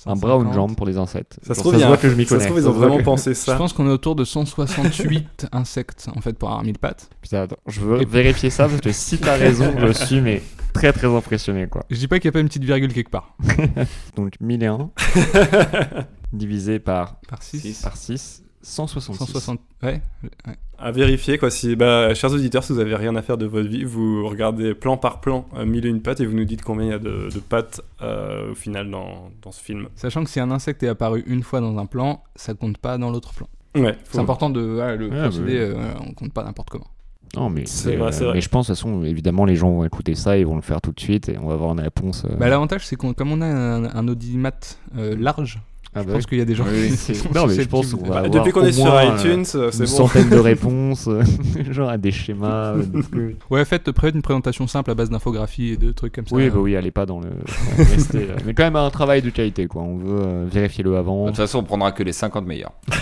[SPEAKER 5] Un bras ou une jambe pour des insectes.
[SPEAKER 1] Ça se trouve, il y a
[SPEAKER 5] voit
[SPEAKER 1] un-
[SPEAKER 5] que je m'y
[SPEAKER 1] ça se
[SPEAKER 5] connais.
[SPEAKER 1] trouve, ils
[SPEAKER 5] Ça
[SPEAKER 1] ont vraiment pensé
[SPEAKER 3] Je
[SPEAKER 1] ça.
[SPEAKER 3] pense qu'on est autour de 168 insectes en fait pour avoir 1000 pattes.
[SPEAKER 5] Putain, attends, je veux
[SPEAKER 3] Et-
[SPEAKER 5] vérifier ça parce que si t'as raison, je suis mais très très impressionné, quoi.
[SPEAKER 3] Je dis pas qu'il n'y a pas une petite virgule quelque part.
[SPEAKER 5] Donc 1001 divisé par,
[SPEAKER 3] Par 6.
[SPEAKER 5] par 6, 166.
[SPEAKER 3] 160. Ouais. ouais.
[SPEAKER 1] À vérifier, quoi. Si, bah, chers auditeurs, si vous avez rien à faire de votre vie, vous regardez plan par plan euh, mille et une pattes et vous nous dites combien il y a de, de pattes euh, au final dans, dans ce film.
[SPEAKER 3] Sachant que si un insecte est apparu une fois dans un plan, ça compte pas dans l'autre plan.
[SPEAKER 1] Ouais,
[SPEAKER 3] C'est important de ouais, le
[SPEAKER 5] Ouais,
[SPEAKER 3] procéder,
[SPEAKER 5] bah
[SPEAKER 3] euh, on compte pas n'importe comment.
[SPEAKER 5] Non, mais
[SPEAKER 1] C'est
[SPEAKER 5] c'est
[SPEAKER 1] vrai,
[SPEAKER 5] euh,
[SPEAKER 1] c'est vrai.
[SPEAKER 5] Mais je pense, de toute façon, évidemment, les gens vont écouter ça, ils vont le faire tout de suite et on va avoir une réponse. euh,
[SPEAKER 3] Bah, L'avantage, c'est qu'on comme on a un, un audimat euh, large,
[SPEAKER 5] ah
[SPEAKER 3] je
[SPEAKER 5] bah
[SPEAKER 3] pense
[SPEAKER 5] oui.
[SPEAKER 3] qu'il y a des gens
[SPEAKER 2] Oui,
[SPEAKER 3] qui
[SPEAKER 5] c'est-
[SPEAKER 3] sont
[SPEAKER 5] non, mais je pense qu'on
[SPEAKER 3] de-
[SPEAKER 5] va
[SPEAKER 1] Bah,
[SPEAKER 5] avoir
[SPEAKER 1] depuis qu'on est sur
[SPEAKER 5] moins, euh,
[SPEAKER 1] iTunes, euh,
[SPEAKER 5] une
[SPEAKER 1] c'est bon.
[SPEAKER 5] centaine de réponses, genre à des schémas. euh.
[SPEAKER 3] Ouais, faites près une présentation simple à base d'infographie et de trucs comme ça.
[SPEAKER 5] Oui, bah oui, allez pas dans le. restez, Mais quand même un travail de qualité, quoi. On veut euh, vérifier le
[SPEAKER 2] De
[SPEAKER 5] avant.
[SPEAKER 2] toute façon, on prendra que les 50 meilleurs.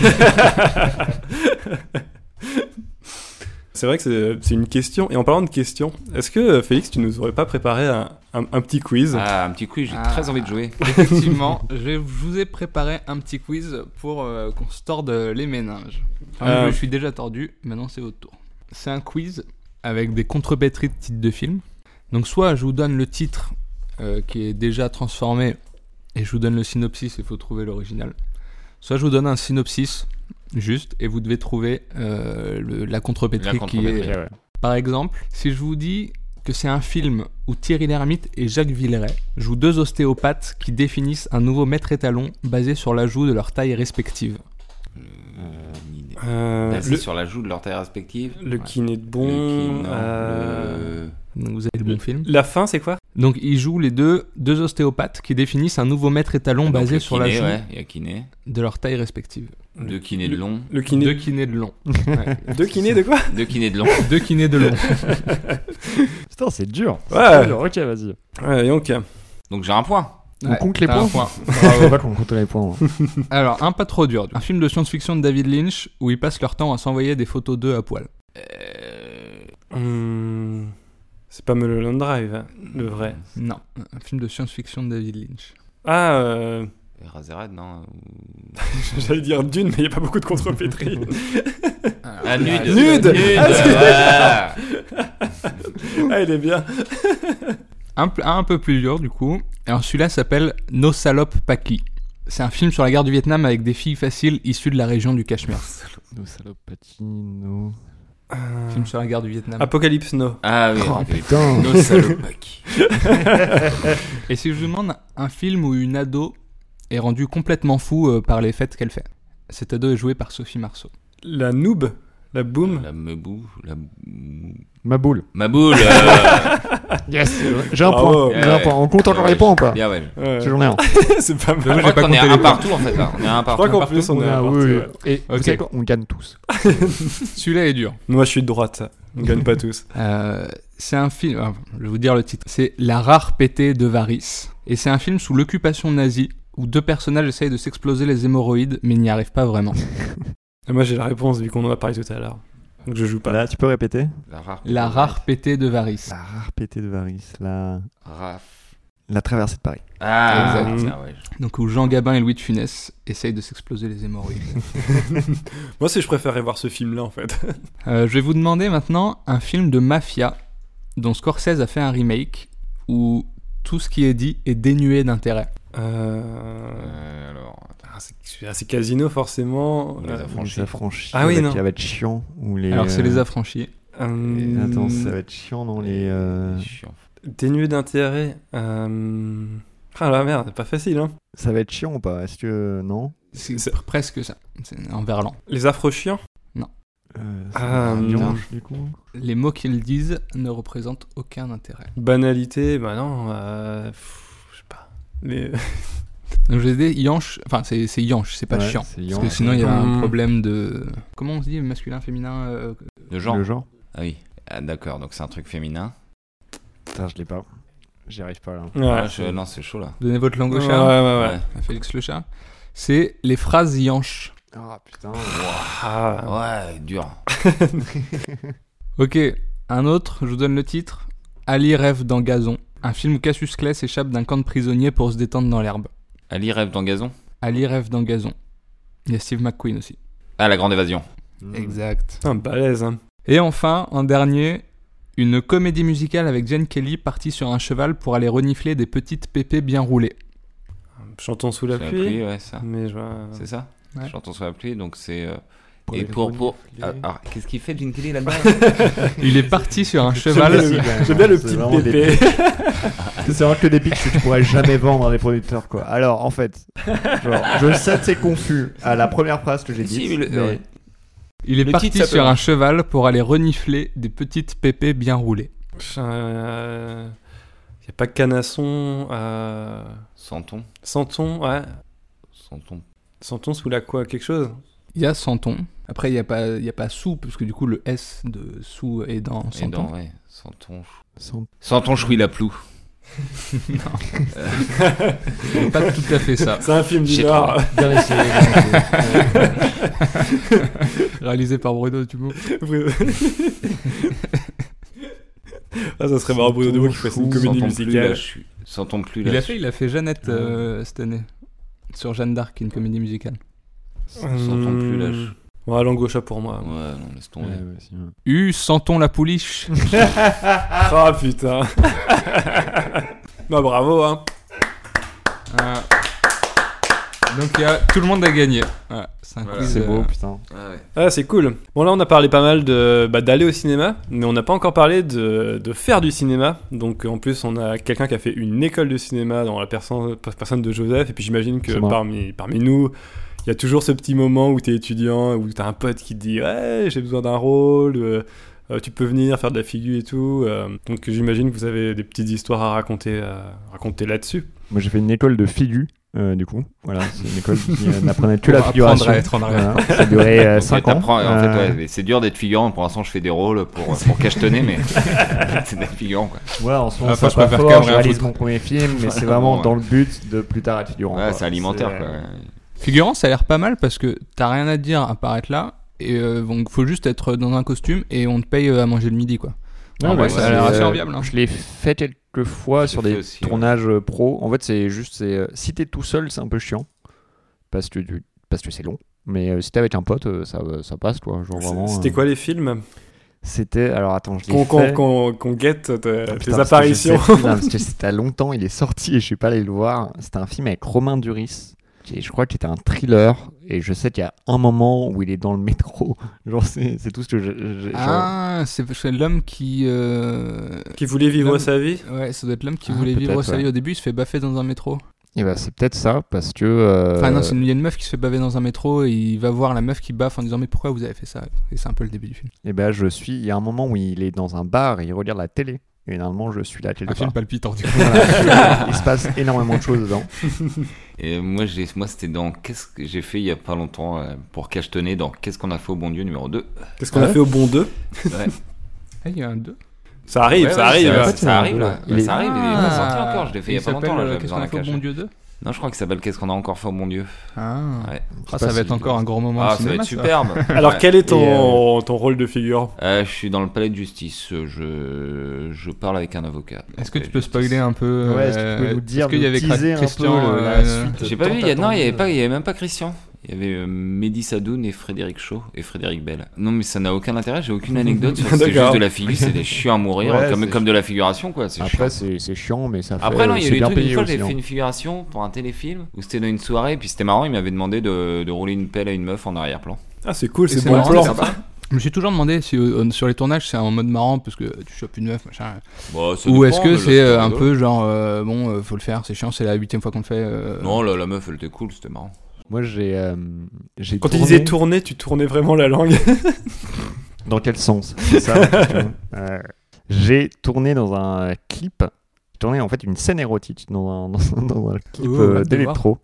[SPEAKER 1] C'est vrai que c'est- c'est une question. Et en parlant de questions, est-ce que euh, Félix, tu nous aurais pas préparé un, un- un petit quiz?
[SPEAKER 2] Ah, un petit quiz, j'ai
[SPEAKER 3] Ah.
[SPEAKER 2] très envie de jouer.
[SPEAKER 3] Effectivement, je, vous ai préparé un petit quiz pour euh, qu'on se torde les méninges. Ah,
[SPEAKER 1] Euh.
[SPEAKER 3] Je suis déjà tordu, maintenant c'est votre tour. C'est un quiz avec des contre-batteries de titres de films. Donc soit je vous donne le titre euh, qui est déjà transformé et je vous donne le synopsis, il faut trouver l'original. Soit je vous donne un synopsis juste et vous devez trouver euh, le- la contre-batterie
[SPEAKER 2] La
[SPEAKER 3] qui est...
[SPEAKER 5] Ouais.
[SPEAKER 3] Par exemple, si je vous dis que c'est un film où Thierry Lhermitte et Jacques Villeray jouent deux ostéopathes qui définissent un nouveau maître étalon basé sur l'ajout de leur taille respective.
[SPEAKER 1] Euh,
[SPEAKER 2] Basé
[SPEAKER 1] le,
[SPEAKER 2] sur l'ajout de leur taille respective.
[SPEAKER 1] le
[SPEAKER 2] Ouais.
[SPEAKER 1] kiné de
[SPEAKER 2] Le
[SPEAKER 1] bon.
[SPEAKER 2] qui- non,
[SPEAKER 1] euh,
[SPEAKER 2] le-
[SPEAKER 3] Donc vous avez le bon film.
[SPEAKER 1] La fin, c'est quoi?
[SPEAKER 3] Donc ils jouent les deux, deux ostéopathes qui définissent un nouveau maître étalon
[SPEAKER 2] Donc,
[SPEAKER 3] basé sur l'ajout
[SPEAKER 2] ouais,
[SPEAKER 3] de leur taille respective.
[SPEAKER 2] Deux kinés de long.
[SPEAKER 1] Le kiné.
[SPEAKER 3] Deux kinés de long. Ouais.
[SPEAKER 1] Deux kinés de quoi
[SPEAKER 2] Deux kinés de long.
[SPEAKER 3] Deux kinés de long.
[SPEAKER 5] Putain, c'est dur.
[SPEAKER 1] Ouais.
[SPEAKER 5] Dur. Ok, vas-y.
[SPEAKER 1] Ouais, donc.
[SPEAKER 2] Donc j'ai un point.
[SPEAKER 5] On
[SPEAKER 3] Ouais,
[SPEAKER 5] compte les points.
[SPEAKER 3] point.
[SPEAKER 5] Bravo, va qu'on compte les points. hein.
[SPEAKER 3] Alors, un pas trop dur. Un film de science-fiction de David Lynch où ils passent leur temps à s'envoyer des photos d'eux à poil.
[SPEAKER 2] Euh,
[SPEAKER 1] Hmm, C'est pas Mulholland Drive, hein, le vrai.
[SPEAKER 3] Non, un film de science-fiction de David Lynch.
[SPEAKER 1] Ah, euh,
[SPEAKER 2] Eraserhead, non ou-
[SPEAKER 1] j'allais dire Dune, mais il n'y a pas beaucoup de contrepétrie.
[SPEAKER 2] Ah, nude.
[SPEAKER 1] Nude. Ah, ah, il est bien.
[SPEAKER 3] Un, un peu plus dur, du coup. Alors, celui-là s'appelle Nos salopes Paki. C'est un film sur la guerre du Vietnam avec des filles faciles issues de la région du Cachemire.
[SPEAKER 5] Nos salopatines, nos.
[SPEAKER 1] Euh,
[SPEAKER 3] Film sur la guerre du Vietnam.
[SPEAKER 1] Apocalypse No.
[SPEAKER 2] Ah oui,
[SPEAKER 5] Oh putain.
[SPEAKER 2] Nos salopaki.
[SPEAKER 3] Et si je vous demande un film où une ado est rendue complètement fou euh, par les fêtes qu'elle fait Cet ado est joué par Sophie Marceau.
[SPEAKER 1] La noob. La boom.
[SPEAKER 2] La meubou. La...
[SPEAKER 5] Ma boule.
[SPEAKER 2] Ma boule. euh,
[SPEAKER 5] Yes. J'ai un
[SPEAKER 1] Bravo.
[SPEAKER 5] point. J'ai un point. On compte encore
[SPEAKER 2] ouais,
[SPEAKER 5] les points ou pas
[SPEAKER 2] Bien, ouais.
[SPEAKER 1] Ouais.
[SPEAKER 5] J'en ai un.
[SPEAKER 1] c'est pas
[SPEAKER 2] Je
[SPEAKER 1] mal.
[SPEAKER 2] crois
[SPEAKER 3] pas
[SPEAKER 2] qu'on est un partout en fait là. On est un
[SPEAKER 1] Je
[SPEAKER 2] partout.
[SPEAKER 1] crois qu'en
[SPEAKER 3] partout,
[SPEAKER 1] plus, on est
[SPEAKER 5] Ah,
[SPEAKER 1] à
[SPEAKER 5] oui,
[SPEAKER 1] partout, ouais.
[SPEAKER 5] Et vous
[SPEAKER 3] Ok.
[SPEAKER 5] savez quoi On gagne tous.
[SPEAKER 3] Celui-là est dur.
[SPEAKER 1] Moi, je suis de droite. On gagne pas tous.
[SPEAKER 3] Euh, c'est un film, ah, je vais vous dire le titre. C'est La rare pétée de Varys. Et c'est un film sous l'occupation nazie où deux personnages essayent de s'exploser les hémorroïdes mais n'y arrivent pas vraiment.
[SPEAKER 1] Et moi, j'ai la réponse vu qu'on en a parlé tout à l'heure. Donc, je joue pas.
[SPEAKER 5] Là, tu peux répéter
[SPEAKER 2] La rare.
[SPEAKER 3] La rare pétée de Varys.
[SPEAKER 5] La rare pétée de Varys. La,
[SPEAKER 2] Raf.
[SPEAKER 5] la traversée de Paris.
[SPEAKER 2] Ah,
[SPEAKER 1] Exact.
[SPEAKER 2] tiens, ouais.
[SPEAKER 3] Donc où Jean Gabin et Louis de Funès essayent de s'exploser les hémorroïdes.
[SPEAKER 1] Moi, si je préférerais voir ce film-là, en fait.
[SPEAKER 3] Euh, je vais vous demander maintenant un film de mafia dont Scorsese a fait un remake où tout ce qui est dit est dénué d'intérêt.
[SPEAKER 1] Euh...
[SPEAKER 2] Euh, alors.
[SPEAKER 1] ah, c'est- c'est Casino, forcément.
[SPEAKER 2] Les
[SPEAKER 1] Euh,
[SPEAKER 2] affranchis.
[SPEAKER 5] Les affranchis.
[SPEAKER 1] Ah oui, non.
[SPEAKER 5] Ça va être chiant. Ou les,
[SPEAKER 3] Alors c'est les affranchis.
[SPEAKER 1] euh,
[SPEAKER 5] Attends, ça va être chiant dans les. euh,
[SPEAKER 2] Chiant.
[SPEAKER 1] Dénué d'intérêt. Euh... Ah la merde, c'est pas facile, hein.
[SPEAKER 5] Ça va être chiant ou pas? Est-ce que. Non?
[SPEAKER 3] C'est
[SPEAKER 1] c'est-
[SPEAKER 3] pr- presque ça. C'est en verlan.
[SPEAKER 1] Les afro-chiens
[SPEAKER 5] Euh,
[SPEAKER 1] Ah, non.
[SPEAKER 5] viange, du coup?
[SPEAKER 3] Les mots qu'ils disent ne représentent aucun intérêt.
[SPEAKER 1] Banalité, bah non, euh... pff. Les...
[SPEAKER 3] Donc je vais dire Yanche, enfin c'est c'est Yanche, c'est pas
[SPEAKER 5] Ouais,
[SPEAKER 3] chiant.
[SPEAKER 5] c'est
[SPEAKER 3] Parce que sinon il y a un
[SPEAKER 1] Hmm.
[SPEAKER 3] problème de... Comment on se dit masculin, féminin euh,
[SPEAKER 2] Le genre.
[SPEAKER 5] Le genre
[SPEAKER 2] Ah oui. Ah, d'accord, donc c'est un truc féminin.
[SPEAKER 5] Putain, je l'ai pas. J'y arrive pas là.
[SPEAKER 1] Ouais.
[SPEAKER 2] Ah, je- Non, c'est chaud là.
[SPEAKER 3] Donnez votre langue au
[SPEAKER 1] Ouais,
[SPEAKER 3] chat.
[SPEAKER 1] ouais, ouais.
[SPEAKER 2] Ouais.
[SPEAKER 3] à Félix le chat. C'est les phrases Yanche.
[SPEAKER 5] Ah putain.
[SPEAKER 1] Ah,
[SPEAKER 2] Ouais, dur.
[SPEAKER 3] Ok, un autre, je vous donne le titre. Ali rêve dans Gazon. Un film où Cassius Clay s'échappe d'un camp de prisonniers pour se détendre dans l'herbe.
[SPEAKER 2] Ali rêve dans gazon.
[SPEAKER 3] Ali rêve dans Gazon. Il y a Steve McQueen aussi.
[SPEAKER 2] Ah, la grande évasion.
[SPEAKER 3] Exact.
[SPEAKER 1] putain, balèze, hein.
[SPEAKER 3] Et enfin, en dernier, une comédie musicale avec Jane Kelly partie sur un cheval pour aller renifler des petites pépées bien roulées.
[SPEAKER 1] Chantons sous la
[SPEAKER 2] Sous la
[SPEAKER 1] pluie.
[SPEAKER 2] pluie, ouais, ça.
[SPEAKER 1] Mais je vois...
[SPEAKER 2] C'est ça
[SPEAKER 3] Ouais.
[SPEAKER 2] Chantons sous la pluie, donc c'est. euh,
[SPEAKER 5] Pour
[SPEAKER 2] Et pour. pour... Ah, alors, qu'est-ce qu'il fait, Gene Kelly là-dedans
[SPEAKER 3] Il est parti sur un cheval.
[SPEAKER 1] j'aime bien le
[SPEAKER 5] C'est
[SPEAKER 1] petit pépé.
[SPEAKER 5] C'est vraiment que des pics que tu pourrais jamais vendre à des producteurs quoi. Alors en fait, genre, je sais que c'est confus à la première phrase que j'ai
[SPEAKER 2] Si,
[SPEAKER 5] dite.
[SPEAKER 2] mais le-
[SPEAKER 5] mais
[SPEAKER 2] ouais.
[SPEAKER 3] Il est
[SPEAKER 2] Le
[SPEAKER 3] parti
[SPEAKER 2] titre, ça peut
[SPEAKER 3] sur un cheval pour aller renifler des petites pépées bien roulées.
[SPEAKER 1] Euh... Y a pas Canasson, euh...
[SPEAKER 2] Santon.
[SPEAKER 1] Santon, ouais.
[SPEAKER 2] Santon.
[SPEAKER 1] Santon sous la quoi Quelque chose?
[SPEAKER 3] Il y a Santon. Après, il n'y a, pas- il y a pas sous, parce que du coup, le S de sous est dans
[SPEAKER 2] Et
[SPEAKER 3] Santon.
[SPEAKER 2] dans, ouais. Santon.
[SPEAKER 5] Sans-
[SPEAKER 2] Santon chouille la plou.
[SPEAKER 3] C'est pas tout à fait ça.
[SPEAKER 1] C'est un film du Nord.
[SPEAKER 5] Bien essayé.
[SPEAKER 3] Réalisé par Bruno Dumont.
[SPEAKER 1] ah, ça serait marrant Bruno Dumont qui fasse une comédie musicale.
[SPEAKER 2] Sentons plus
[SPEAKER 3] Il
[SPEAKER 2] la
[SPEAKER 3] a fait, il a fait Jeannette euh, cette année. Sur Jeanne d'Arc, une comédie musicale.
[SPEAKER 2] Sentons plus la chu-
[SPEAKER 1] Ouais, langue au chat pour moi.
[SPEAKER 2] Ouais, non, laisse tomber.
[SPEAKER 5] Ouais, ouais, si, ouais.
[SPEAKER 3] U, sentons la pouliche?
[SPEAKER 1] Ah putain. bah bravo hein.
[SPEAKER 3] Ah, Donc il y a- tout le monde a gagné. Voilà, c'est
[SPEAKER 2] Voilà.
[SPEAKER 3] euh,
[SPEAKER 5] beau, putain.
[SPEAKER 2] Ah ouais.
[SPEAKER 1] Ah, c'est cool. Bon, là, on a parlé pas mal de bah, d'aller au cinéma, mais on n'a pas encore parlé de, de faire du cinéma. Donc, en plus, on a quelqu'un qui a fait une école de cinéma dans la personne, personne de Joseph. Et puis, j'imagine que parmi, parmi nous, il y a toujours ce petit moment où tu es étudiant, où tu as un pote qui te dit Ouais, j'ai besoin d'un rôle, euh, euh, tu peux venir faire de la figure et tout. euh, donc, j'imagine que vous avez des petites histoires à raconter, là-dessus.
[SPEAKER 5] Moi, j'ai fait une école de figu, euh, du coup. Voilà, c'est une école qui euh, n'apprenait que la figuration.
[SPEAKER 3] apprendre à être en arrière.
[SPEAKER 5] Voilà, Ça a duré
[SPEAKER 2] Ok,
[SPEAKER 5] 5 ans.
[SPEAKER 2] t'apprends- En fait,
[SPEAKER 5] Euh,
[SPEAKER 2] ouais, mais c'est dur d'être figurant. Pour l'instant, je fais des rôles pour, pour cachetonner, mais c'est d'être figurant, quoi.
[SPEAKER 5] Ouais, en ce moment,
[SPEAKER 3] Ah,
[SPEAKER 5] ça pas
[SPEAKER 3] préfère
[SPEAKER 5] fort,
[SPEAKER 3] quand même
[SPEAKER 5] je réalise mon premier film, mais c'est vraiment
[SPEAKER 2] Ouais.
[SPEAKER 5] dans le but de plus tard être figurant.
[SPEAKER 2] Ouais, c'est alimentaire, quoi.
[SPEAKER 3] Figurant, ça a l'air pas mal parce que t'as rien à dire à part être là. Et euh, donc, faut juste être dans un costume et on te paye euh, à manger le midi, quoi.
[SPEAKER 5] Non,
[SPEAKER 3] En vrai,
[SPEAKER 5] mais
[SPEAKER 3] ça a l'air assez
[SPEAKER 5] euh,
[SPEAKER 3] enviable, hein.
[SPEAKER 5] Je l'ai fait quelques fois sur des
[SPEAKER 2] aussi,
[SPEAKER 5] tournages pro. En fait, c'est juste, c'est, euh, si t'es tout seul, c'est un peu chiant. Parce que, parce que c'est long. Mais euh, si t'es avec un pote, euh, ça, ça passe, quoi. Genre vraiment.
[SPEAKER 1] C'était
[SPEAKER 5] euh,
[SPEAKER 1] quoi les films?
[SPEAKER 5] C'était. Alors attends, je l'ai
[SPEAKER 1] Qu'on qu'on-
[SPEAKER 5] fait.
[SPEAKER 1] qu'on- qu'on guette tes,
[SPEAKER 5] Ah,
[SPEAKER 1] tes
[SPEAKER 5] putain, je
[SPEAKER 1] apparitions
[SPEAKER 5] sais plus, non, parce que c'était à longtemps, il est sorti et je suis pas allé le voir. C'était un film avec Romain Duris. Je crois que c'était un thriller. Et je sais qu'il y a un moment où il est dans le métro. Genre, c'est c'est tout ce que je.
[SPEAKER 3] Ah, c'est l'homme qui. euh,
[SPEAKER 1] qui voulait vivre sa vie
[SPEAKER 3] Ouais, ça doit être l'homme qui
[SPEAKER 5] Ah,
[SPEAKER 3] voulait vivre sa vie. Au début, il se fait baffer dans un métro.
[SPEAKER 5] Et bah, c'est peut-être ça, parce que. euh,
[SPEAKER 3] Enfin, non, il y a une meuf qui se fait baver dans un métro et il va voir la meuf qui baffe en disant Mais pourquoi vous avez fait ça? Et c'est un peu le début du film.
[SPEAKER 5] Et ben, je suis. Il y a un moment où il est dans un bar et il regarde la télé. Et normalement, je suis là quelque
[SPEAKER 3] Un film palpitant, du coup.
[SPEAKER 5] Voilà. il se passe énormément de choses dedans.
[SPEAKER 2] Et moi, j'ai, moi, c'était dans qu'est-ce que j'ai fait il y a pas longtemps euh, pour cachetonner dans Qu'est-ce qu'on a fait au bon Dieu numéro 2
[SPEAKER 1] Qu'est-ce qu'on a fait au bon 2
[SPEAKER 2] Ouais.
[SPEAKER 3] Ah, il y a un 2.
[SPEAKER 1] Ça arrive,
[SPEAKER 2] Ouais,
[SPEAKER 1] ça
[SPEAKER 2] ouais,
[SPEAKER 1] arrive.
[SPEAKER 2] ça-
[SPEAKER 5] fait, il y en
[SPEAKER 2] Ça arrive là.
[SPEAKER 5] Il
[SPEAKER 2] Ouais,
[SPEAKER 5] est-
[SPEAKER 2] Ça arrive, il est pas sorti encore. Je l'ai fait il y a pas longtemps là. J'avais besoin d'un
[SPEAKER 3] Qu'est-ce qu'on fait au
[SPEAKER 2] cachet.
[SPEAKER 3] bon Dieu 2
[SPEAKER 2] Non, je crois que ça s'appelle Qu'est-ce qu'on a encore fait au bon Dieu
[SPEAKER 3] Ah,
[SPEAKER 2] Ouais.
[SPEAKER 3] Ah, ça va être encore un gros moment
[SPEAKER 2] Ah,
[SPEAKER 3] au
[SPEAKER 2] ça va être superbe.
[SPEAKER 1] Alors,
[SPEAKER 2] Ouais.
[SPEAKER 1] quel est
[SPEAKER 5] Et, euh,
[SPEAKER 1] ton, ton rôle de figure
[SPEAKER 2] Euh, je suis dans le palais de justice. Je, je parle avec un avocat.
[SPEAKER 3] Est-ce que tu
[SPEAKER 2] de
[SPEAKER 3] peux
[SPEAKER 2] justice.
[SPEAKER 3] spoiler un peu
[SPEAKER 5] Ouais, est-ce que tu
[SPEAKER 3] euh,
[SPEAKER 5] peux nous dire,
[SPEAKER 3] Est-ce qu'il y avait
[SPEAKER 5] peu
[SPEAKER 3] Christian
[SPEAKER 5] le- la
[SPEAKER 3] euh,
[SPEAKER 5] suite
[SPEAKER 2] J'ai pas vu.
[SPEAKER 5] tant
[SPEAKER 2] il y a- non, il y avait
[SPEAKER 5] attendu.
[SPEAKER 2] pas. Il y avait même pas Christian. Il y avait euh, Mehdi Sadoun et Frédéric Shaw et Frédéric Bell. Non, mais ça n'a aucun intérêt. J'ai aucune anecdote. sur- C'est
[SPEAKER 1] D'accord.
[SPEAKER 2] juste de la figure. C'est des chiants à mourir,
[SPEAKER 5] Ouais,
[SPEAKER 2] comme
[SPEAKER 5] c'est
[SPEAKER 2] comme de la figuration quoi. C'est chiant.
[SPEAKER 5] Après, c'est c'est chiant, mais ça fait.
[SPEAKER 2] Après, non, il y a
[SPEAKER 5] c'est
[SPEAKER 2] eu des
[SPEAKER 5] bien
[SPEAKER 2] trucs. Une fois, j'ai
[SPEAKER 5] hein.
[SPEAKER 2] fait une figuration pour un téléfilm où c'était dans une soirée, puis c'était marrant. Il m'avait demandé de, de rouler une pelle à une meuf en arrière-plan.
[SPEAKER 1] Ah, c'est cool,
[SPEAKER 3] Et
[SPEAKER 1] c'est
[SPEAKER 3] c'est
[SPEAKER 1] bon plan.
[SPEAKER 3] c'est sympa. Je me suis toujours demandé si euh, sur les tournages c'est en mode marrant parce que tu chopes une meuf machin.
[SPEAKER 2] Ça
[SPEAKER 3] Ou est-ce que c'est euh,
[SPEAKER 2] c'était
[SPEAKER 3] un peu genre euh, bon euh, faut le faire c'est chiant c'est la huitième fois qu'on le fait. euh,
[SPEAKER 2] Non, la, la meuf, elle était cool, c'était marrant.
[SPEAKER 5] Moi, j'ai. euh, j'ai
[SPEAKER 1] Quand tu
[SPEAKER 5] tourné-
[SPEAKER 1] disais tourner, tu tournais vraiment la langue.
[SPEAKER 5] Dans quel sens? C'est ça. Euh, J'ai tourné dans un clip. J'ai tourné en fait une scène érotique dans un, dans un- dans un clip
[SPEAKER 3] Oh,
[SPEAKER 5] euh, d'électro.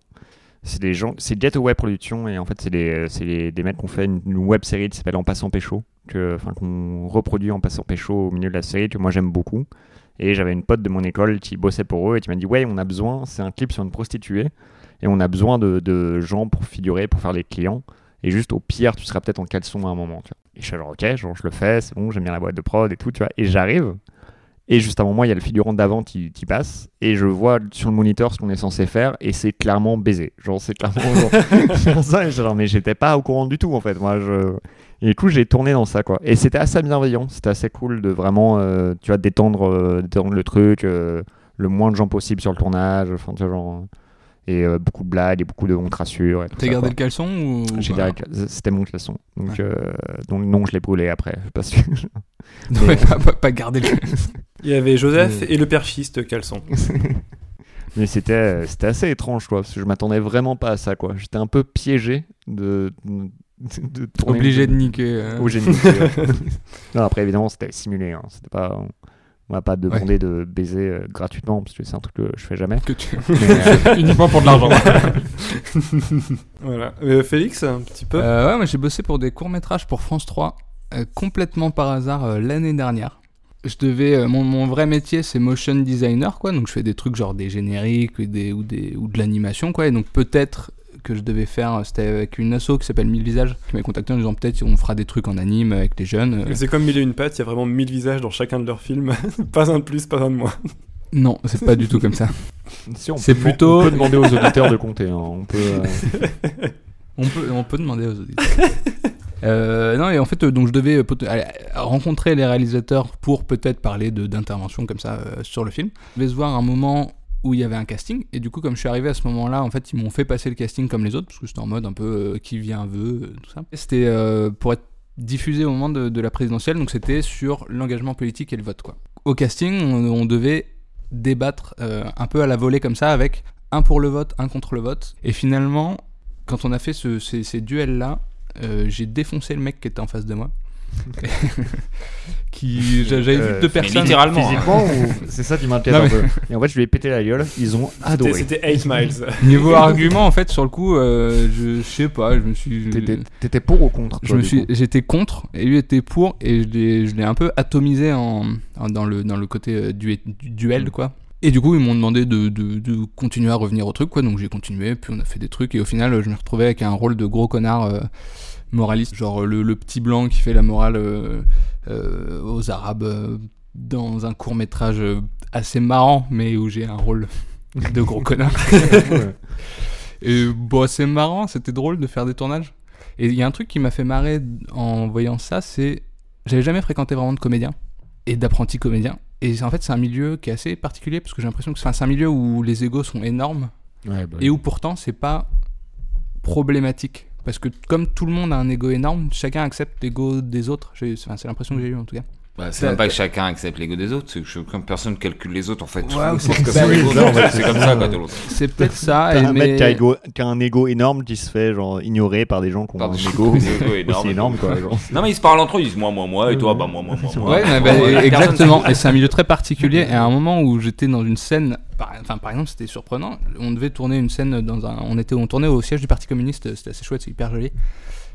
[SPEAKER 5] C'est des gens, c'est Getaway Production et en fait c'est des, c'est les- des mecs qui ont fait une, une web série qui s'appelle En passant pécho, que, enfin qu'on reproduit En passant pécho au milieu de la série que moi j'aime beaucoup. Et j'avais une pote de mon école qui bossait pour eux et qui m'a dit ouais on a besoin, c'est un clip sur une prostituée et on a besoin de, de gens pour figurer, pour faire les clients. Et juste au pire, tu seras peut-être en caleçon à un moment. Tu vois. Et je suis genre, ok, genre, je le fais, c'est bon, j'aime bien la boîte de prod et tout, tu vois. Et j'arrive. Et juste à un moment, il y a le figurant d'avant qui, qui passe. Et je vois sur le moniteur ce qu'on est censé faire. Et c'est clairement baiser. Genre, c'est clairement. Genre, ça. Et genre, mais j'étais pas au courant du tout, en fait. Moi, je. Et du coup, j'ai tourné dans ça, quoi. Et c'était assez bienveillant. C'était assez cool de vraiment, euh, tu vois, détendre, euh, détendre le truc. euh, le moins de gens possible sur le tournage. Enfin, tu vois, genre. Et euh, beaucoup de blagues et beaucoup de on te rassure.
[SPEAKER 3] T'as gardé
[SPEAKER 5] quoi.
[SPEAKER 3] le caleçon ou
[SPEAKER 5] J'ai gardé le- C'était mon caleçon. Donc,
[SPEAKER 3] Ouais.
[SPEAKER 5] euh, donc non, je l'ai brûlé après. Parce que...
[SPEAKER 3] Non, mais pas, pas, pas garder le
[SPEAKER 1] Il y avait Joseph
[SPEAKER 5] Mais-
[SPEAKER 1] et le perfiste caleçon.
[SPEAKER 5] Mais c'était euh, c'était assez étrange, quoi. Parce que je m'attendais vraiment pas à ça, quoi. J'étais un peu piégé de, de, de tourner.
[SPEAKER 3] obligé de niquer.
[SPEAKER 5] Au génie. ouais. non, après, évidemment, c'était simulé. Hein. C'était pas... On m'a pas demandé de baiser euh, gratuitement, parce que c'est un truc que je fais jamais.
[SPEAKER 3] que tu...
[SPEAKER 5] Mais, euh,
[SPEAKER 3] uniquement pour de l'argent.
[SPEAKER 1] Voilà. Euh, Félix, un petit peu
[SPEAKER 3] Euh, ouais, moi j'ai bossé pour des courts-métrages pour France 3, euh, complètement par hasard euh, l'année dernière. Je devais, euh, mon, mon vrai métier c'est motion designer, quoi, donc je fais des trucs genre des génériques ou, des, ou, des, ou de l'animation, quoi, et donc peut-être que je devais faire, euh, c'était avec une asso qui s'appelle Mille Visages, qui m'a contacté en disant peut-être on fera des trucs en anime avec les jeunes. euh.
[SPEAKER 1] C'est comme mille et une pattes, il y a vraiment mille visages dans chacun de leurs films. pas un de plus, pas un de moins.
[SPEAKER 3] Non, c'est pas du tout comme ça.
[SPEAKER 5] si,
[SPEAKER 3] C'est plutôt-
[SPEAKER 5] On peut demander aux auditeurs de compter. hein. On peut... euh,
[SPEAKER 3] On peut, on peut demander aux auditeurs. Euh, non, et en fait, euh, donc je devais euh, aller, rencontrer les réalisateurs pour peut-être parler de- d'interventions comme ça euh, sur le film. Je devais se voir un moment où il y avait un casting. Et du coup, comme je suis arrivé à ce moment-là, en fait, ils m'ont fait passer le casting comme les autres, parce que c'était en mode un peu euh, qui vient veut, euh, tout ça. C'était euh, pour être diffusé au moment de, la présidentielle, donc c'était sur l'engagement politique et le vote, quoi. Au casting, on, devait débattre un peu à la volée comme ça, avec un pour le vote, un contre le vote. Et finalement, quand on a fait ce- ces, duels-là, j'ai défoncé le mec qui était en face de moi. qui j'avais vu
[SPEAKER 5] Euh,
[SPEAKER 3] deux
[SPEAKER 5] mais
[SPEAKER 3] personnes
[SPEAKER 2] littéralement.
[SPEAKER 5] Physiquement, ou c'est ça qui m'inquiète
[SPEAKER 3] Non,
[SPEAKER 5] un peu. Et en fait, je lui ai pété la gueule. Ils ont
[SPEAKER 1] C'était-
[SPEAKER 5] adoré.
[SPEAKER 1] C'était 8 miles.
[SPEAKER 3] Niveau argument, en fait, sur le coup, euh, je, je sais pas, je me suis.
[SPEAKER 5] T'étais- pour ou contre
[SPEAKER 3] Je me suis,
[SPEAKER 5] coup
[SPEAKER 3] j'étais contre et lui était pour et je l'ai, je l'ai un peu atomisé en, en- dans le dans le côté euh, du, du- duel quoi. Et du coup ils m'ont demandé de, de, de continuer à revenir au truc quoi, donc j'ai continué, puis on a fait des trucs et au final je me retrouvais avec un rôle de gros connard euh, moraliste, genre le, le petit blanc qui fait la morale euh, euh, aux Arabes euh, dans un court métrage assez marrant mais où j'ai un rôle de gros connard. Et bon, c'est marrant, c'était drôle de faire des tournages. Et il y a un truc qui m'a fait marrer en voyant ça, c'est. J'avais jamais fréquenté vraiment de comédiens et d'apprentis comédiens. Et en fait, c'est un milieu qui est assez particulier parce que j'ai l'impression que c'est un milieu où les égos sont énormes
[SPEAKER 5] Ouais, bah,
[SPEAKER 3] et où pourtant c'est pas problématique. Parce que comme tout le monde a un ego énorme, chacun accepte l'ego des autres. Enfin, c'est l'impression que j'ai eu en tout cas.
[SPEAKER 2] Bah, c'est même pas que chacun accepte l'ego des autres, c'est que comme personne calcule les autres en fait.
[SPEAKER 3] Ouais,
[SPEAKER 2] C'est comme
[SPEAKER 3] bah
[SPEAKER 2] ça, c'est-
[SPEAKER 5] bah,
[SPEAKER 3] peut-être ça.
[SPEAKER 5] Un
[SPEAKER 3] mais...
[SPEAKER 5] mec qui a, ego- qui a un ego énorme qui se fait genre ignorer par des gens qui ont un ego énorme quoi. genre.
[SPEAKER 2] Non mais ils se parlent entre eux, ils disent moi moi moi et toi bah moi moi moi. moi.
[SPEAKER 3] Ouais, mais bah,
[SPEAKER 2] personne
[SPEAKER 3] exactement. Et c'est un milieu très particulier. Et à un moment où j'étais dans une scène, par, enfin, par exemple, c'était surprenant. On devait tourner une scène dans un. On était, on tournait au siège du Parti communiste. C'était assez chouette, c'est hyper joli.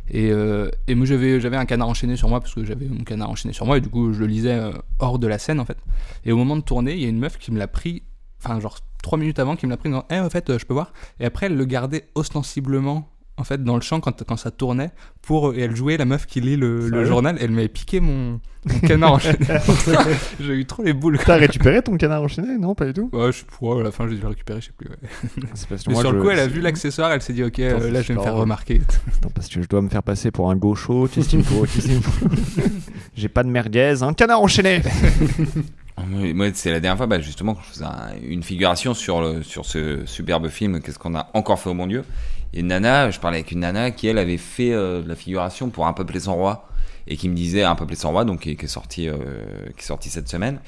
[SPEAKER 3] Et, euh, et moi, j'avais, un canard enchaîné sur moi parce que j'avais mon canard enchaîné sur moi et du coup, je le lisais euh, hors de la scène en fait. Et au moment de tourner, il y a une meuf qui me l'a pris, enfin, genre trois minutes avant, qui me l'a pris dans. Eh, en fait, euh, je peux voir. Et après, elle le gardait ostensiblement. En fait, dans le champ, quand, quand ça tournait, pour, et elle jouait la meuf qui lit le, le journal, elle m'avait piqué mon, mon canard enchaîné. J'ai eu trop les boules.
[SPEAKER 5] T'as récupéré ton canard enchaîné Non, pas du tout?
[SPEAKER 3] Ouais, je ouais, à la fin, j'ai dû le récupérer, je sais plus. ouais.
[SPEAKER 5] C'est parce que
[SPEAKER 3] Mais
[SPEAKER 5] moi,
[SPEAKER 3] sur le coup, elle a vu l'accessoire, elle s'est dit, ok, euh, là, je vais me faire remarquer.
[SPEAKER 5] Attends, parce que je dois me faire passer pour un gaucho. Qu'est-ce qu'il me faut Qu'est-ce qu'il me faut J'ai pas de merguez, un canard enchaîné.
[SPEAKER 2] Moi, c'est la dernière fois, bah, justement, que je faisais un- une figuration sur, le, sur ce superbe film, Qu'est-ce qu'on a encore fait au bon Dieu? Et une nana, je parlais avec une nana qui, elle, avait fait euh, de la figuration pour Un peuple et son roi, et qui me disait Un peuple et son roi, donc qui, qui est, sorti, euh, qui est sorti cette semaine.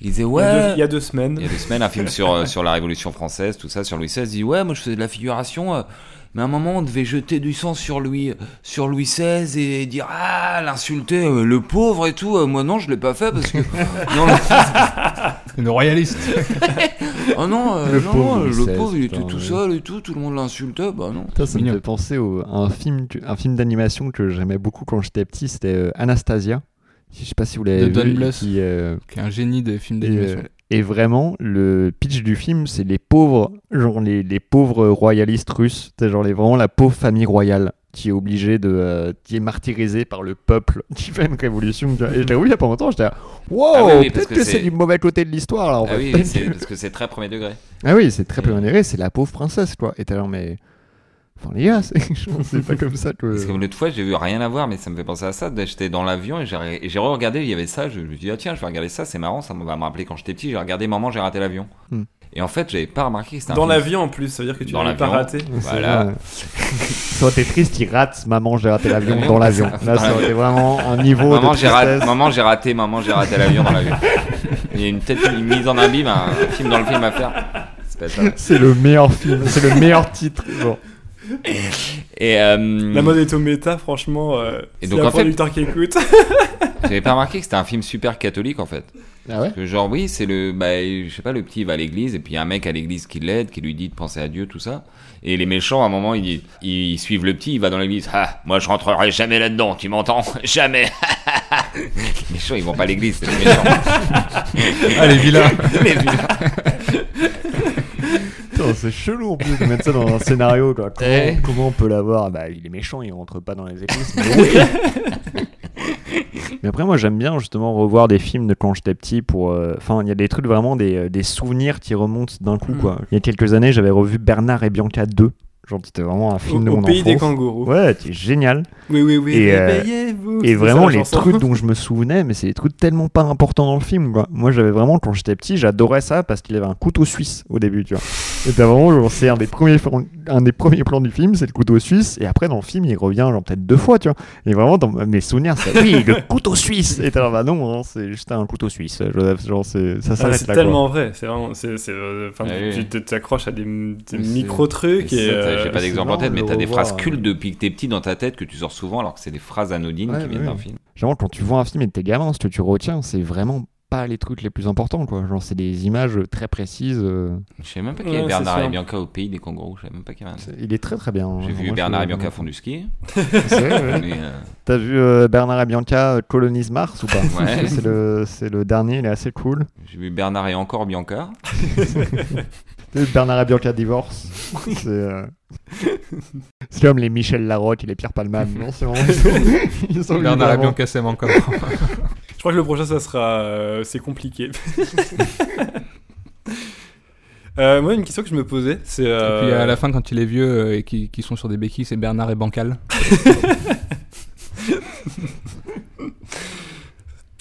[SPEAKER 2] Il disait,
[SPEAKER 1] Il y
[SPEAKER 2] ouais.
[SPEAKER 1] a deux- Il y a deux semaines.
[SPEAKER 2] Il y a deux semaines, un film sur, euh, sur la Révolution française, tout ça, sur Louis XVI. Il dit Ouais, moi je faisais de la figuration, mais à un moment on devait jeter du sang sur Louis, sur Louis XVI et dire Ah, l'insulter, euh, le pauvre et tout. Euh, moi non, je l'ai pas fait parce que. non, le-
[SPEAKER 3] Une royaliste.
[SPEAKER 2] oh non, euh,
[SPEAKER 5] Le
[SPEAKER 2] non,
[SPEAKER 5] pauvre
[SPEAKER 2] non,
[SPEAKER 5] Louis
[SPEAKER 2] le
[SPEAKER 5] XVI,
[SPEAKER 2] pauvre il
[SPEAKER 5] putain,
[SPEAKER 2] était tout
[SPEAKER 5] ouais.
[SPEAKER 2] seul et tout, tout le monde l'insultait. Bah non.
[SPEAKER 5] Ça, ça me fait penser au- à un film, un film d'animation que j'aimais beaucoup quand j'étais petit. C'était Anastasia. Je sais pas si vous l'avez
[SPEAKER 3] De Don
[SPEAKER 5] vu.
[SPEAKER 3] Bluth.
[SPEAKER 5] qui, euh,
[SPEAKER 3] qui est un génie de film
[SPEAKER 5] et,
[SPEAKER 3] d'animation.
[SPEAKER 5] Et vraiment, le pitch du film, c'est les pauvres, genre les, les pauvres royalistes russes. C'est genre les, vraiment la pauvre famille royale qui est obligée de, euh, qui est martyrisée par le peuple, qui fait une révolution. Et je l'ai revu il y a pas longtemps, j'étais là, wow,
[SPEAKER 2] Ah oui, oui, parce
[SPEAKER 5] peut-être
[SPEAKER 2] que
[SPEAKER 5] que,
[SPEAKER 2] c'est-
[SPEAKER 5] du mauvais côté de l'histoire là. en
[SPEAKER 2] Ah
[SPEAKER 5] fait.
[SPEAKER 2] oui, parce que c'est très premier degré.
[SPEAKER 5] Ah oui, c'est très peu onéré, c'est la pauvre princesse, quoi. Et t'es là, mais. Enfin, les gars, c'est pas comme ça que.
[SPEAKER 2] Parce que l'autre fois, j'ai vu rien à voir, mais ça me fait penser à ça. J'étais dans l'avion et j'ai regardé, il y avait ça. Je me suis dit, ah tiens, je vais regarder ça, c'est marrant, ça va me rappeler quand j'étais petit. J'ai regardé Maman, j'ai raté l'avion.
[SPEAKER 5] Hmm.
[SPEAKER 2] Et en fait, j'avais pas remarqué que c'était un
[SPEAKER 1] Dans
[SPEAKER 2] film-
[SPEAKER 1] l'avion en plus, ça veut dire que tu l'avais pas raté.
[SPEAKER 2] Voilà.
[SPEAKER 5] vrai. Soit t'es triste, il rate, maman, j'ai raté l'avion dans l'avion. Là, ça aurait été vraiment un niveau
[SPEAKER 2] Maman,
[SPEAKER 5] de
[SPEAKER 2] j'ai raté, maman, j'ai raté, maman, j'ai raté l'avion dans l'avion. Il y a une tête, une mise en abîme, un, un film dans le film à faire. C'est pas ça.
[SPEAKER 5] C'est le meilleur film, c'est le meilleur titre. Bon.
[SPEAKER 2] Et euh,
[SPEAKER 1] La mode est au méta, franchement. Euh,
[SPEAKER 2] Et donc,
[SPEAKER 1] un
[SPEAKER 2] en fait-
[SPEAKER 1] producteur qui écoute.
[SPEAKER 2] j'avais pas remarqué que c'était un film super catholique en fait?
[SPEAKER 5] Ah ouais?
[SPEAKER 2] Que genre oui, c'est le, bah, je sais pas, le petit il va à l'église et puis il y a un mec à l'église qui l'aide, qui lui dit de penser à Dieu, tout ça. Et les méchants, à un moment, ils, ils suivent le petit, il va dans l'église. Ah, moi je rentrerai jamais là-dedans, tu m'entends? Jamais. les méchants, ils vont pas à l'église, c'est les méchants.
[SPEAKER 3] Ah, les vilains.
[SPEAKER 2] Les vilains.
[SPEAKER 5] Putain, C'est chelou en plus de mettre ça dans un scénario. Quoi. Comment,
[SPEAKER 2] Eh.
[SPEAKER 5] comment on peut l'avoir? Bah, il est méchant, il rentre pas dans les églises. Mais après, moi, j'aime bien justement revoir des films de quand j'étais petit. pour. euh, Enfin, il y a des trucs vraiment des, euh, des souvenirs qui remontent d'un coup.
[SPEAKER 3] Mm.
[SPEAKER 5] Quoi. Il y a quelques années, j'avais revu Bernard et Bianca 2. Genre, c'était vraiment un
[SPEAKER 1] Au,
[SPEAKER 5] film de
[SPEAKER 1] au
[SPEAKER 5] mon
[SPEAKER 1] pays des kangourous.
[SPEAKER 5] Ouais, c'était génial.
[SPEAKER 1] Oui, oui, oui.
[SPEAKER 5] Et, euh. Et vraiment, les trucs dont je me souvenais, mais c'est des trucs tellement pas importants dans le film, quoi. Moi, j'avais vraiment, quand j'étais petit, j'adorais ça parce qu'il avait un couteau suisse au début, tu vois. Et vraiment, genre, c'est un des premiers, plans- un des premiers plans du film, c'est le couteau suisse. Et après, dans le film, il revient, genre, peut-être deux fois, tu vois. Et vraiment, dans mes souvenirs, c'est oui, le couteau suisse. Et t'es là, bah non, hein, c'est juste un couteau suisse, Joseph. Genre, c'est, ça
[SPEAKER 1] Ah,
[SPEAKER 5] s'arrête
[SPEAKER 1] c'est
[SPEAKER 5] quoi.
[SPEAKER 1] tellement vrai, c'est vraiment, c'est, c'est, euh, enfin,
[SPEAKER 2] Ouais,
[SPEAKER 1] tu t'accroches à des, des
[SPEAKER 2] c'est-
[SPEAKER 1] micro trucs
[SPEAKER 2] Mais
[SPEAKER 1] et,
[SPEAKER 2] ça, t'as-
[SPEAKER 1] euh,
[SPEAKER 2] J'ai pas d'exemple en tête, mais t'as des phrases cultes depuis que t'es petit dans ta tête que tu sors souvent alors que c'est des phrases anodines
[SPEAKER 5] Ouais,
[SPEAKER 2] qui viennent
[SPEAKER 5] oui.
[SPEAKER 2] d'un film.
[SPEAKER 5] Genre, quand tu vois un film et que t'es gamin, ce que tu retiens, c'est vraiment pas les trucs les plus importants, quoi. Genre, c'est des images très précises. euh,
[SPEAKER 2] Je savais même pas qu'il y
[SPEAKER 1] Ouais,
[SPEAKER 2] avait
[SPEAKER 1] c'est
[SPEAKER 2] Bernard et Bianca au pays des kangourous. Je savais même pas qu'il y avait un.
[SPEAKER 5] c'est- il est très très bien.
[SPEAKER 2] J'ai
[SPEAKER 5] Moi,
[SPEAKER 2] vu Bernard et Bianca font du ski. Euh,
[SPEAKER 5] T'as vu euh, Bernard et Bianca colonise Mars ou pas?
[SPEAKER 2] Ouais.
[SPEAKER 5] C'est le, c'est le dernier, il est assez cool.
[SPEAKER 2] J'ai vu Bernard et encore Bianca.
[SPEAKER 5] Bernard et Bianca divorce. c'est euh, c'est comme les Michel Larocque et les Pierre Palman. Non, c'est vraiment. Ils sont
[SPEAKER 3] Bernard et
[SPEAKER 5] vraiment-
[SPEAKER 3] Bianca s'aiment encore.
[SPEAKER 1] je crois que le prochain, ça sera, euh, c'est compliqué. Euh, moi, une question que je me posais, c'est.
[SPEAKER 3] Et
[SPEAKER 1] euh,
[SPEAKER 3] puis à la fin, quand il est vieux euh, et qui, qui sont sur des béquilles, c'est Bernard et Bancal.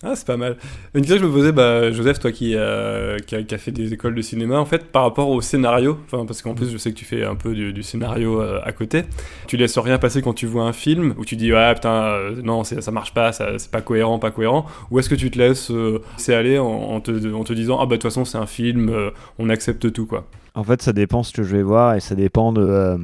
[SPEAKER 1] Ah, c'est pas mal. Une question que je me posais, bah, Joseph, toi qui, euh, a, qui a fait des écoles de cinéma, en fait, par rapport au scénario, parce qu'en plus, je sais que tu fais un peu du, scénario euh, à côté, tu laisses rien passer quand tu vois un film, où tu dis, ouais, putain, euh, non, c'est- ça marche pas, c'est pas cohérent, pas cohérent, ou est-ce que tu te laisses euh, laisser aller en, en te, en te disant, ah, bah, de toute façon, c'est un film, euh, on accepte tout, quoi.
[SPEAKER 5] En fait, ça dépend ce que je vais voir et ça dépend de,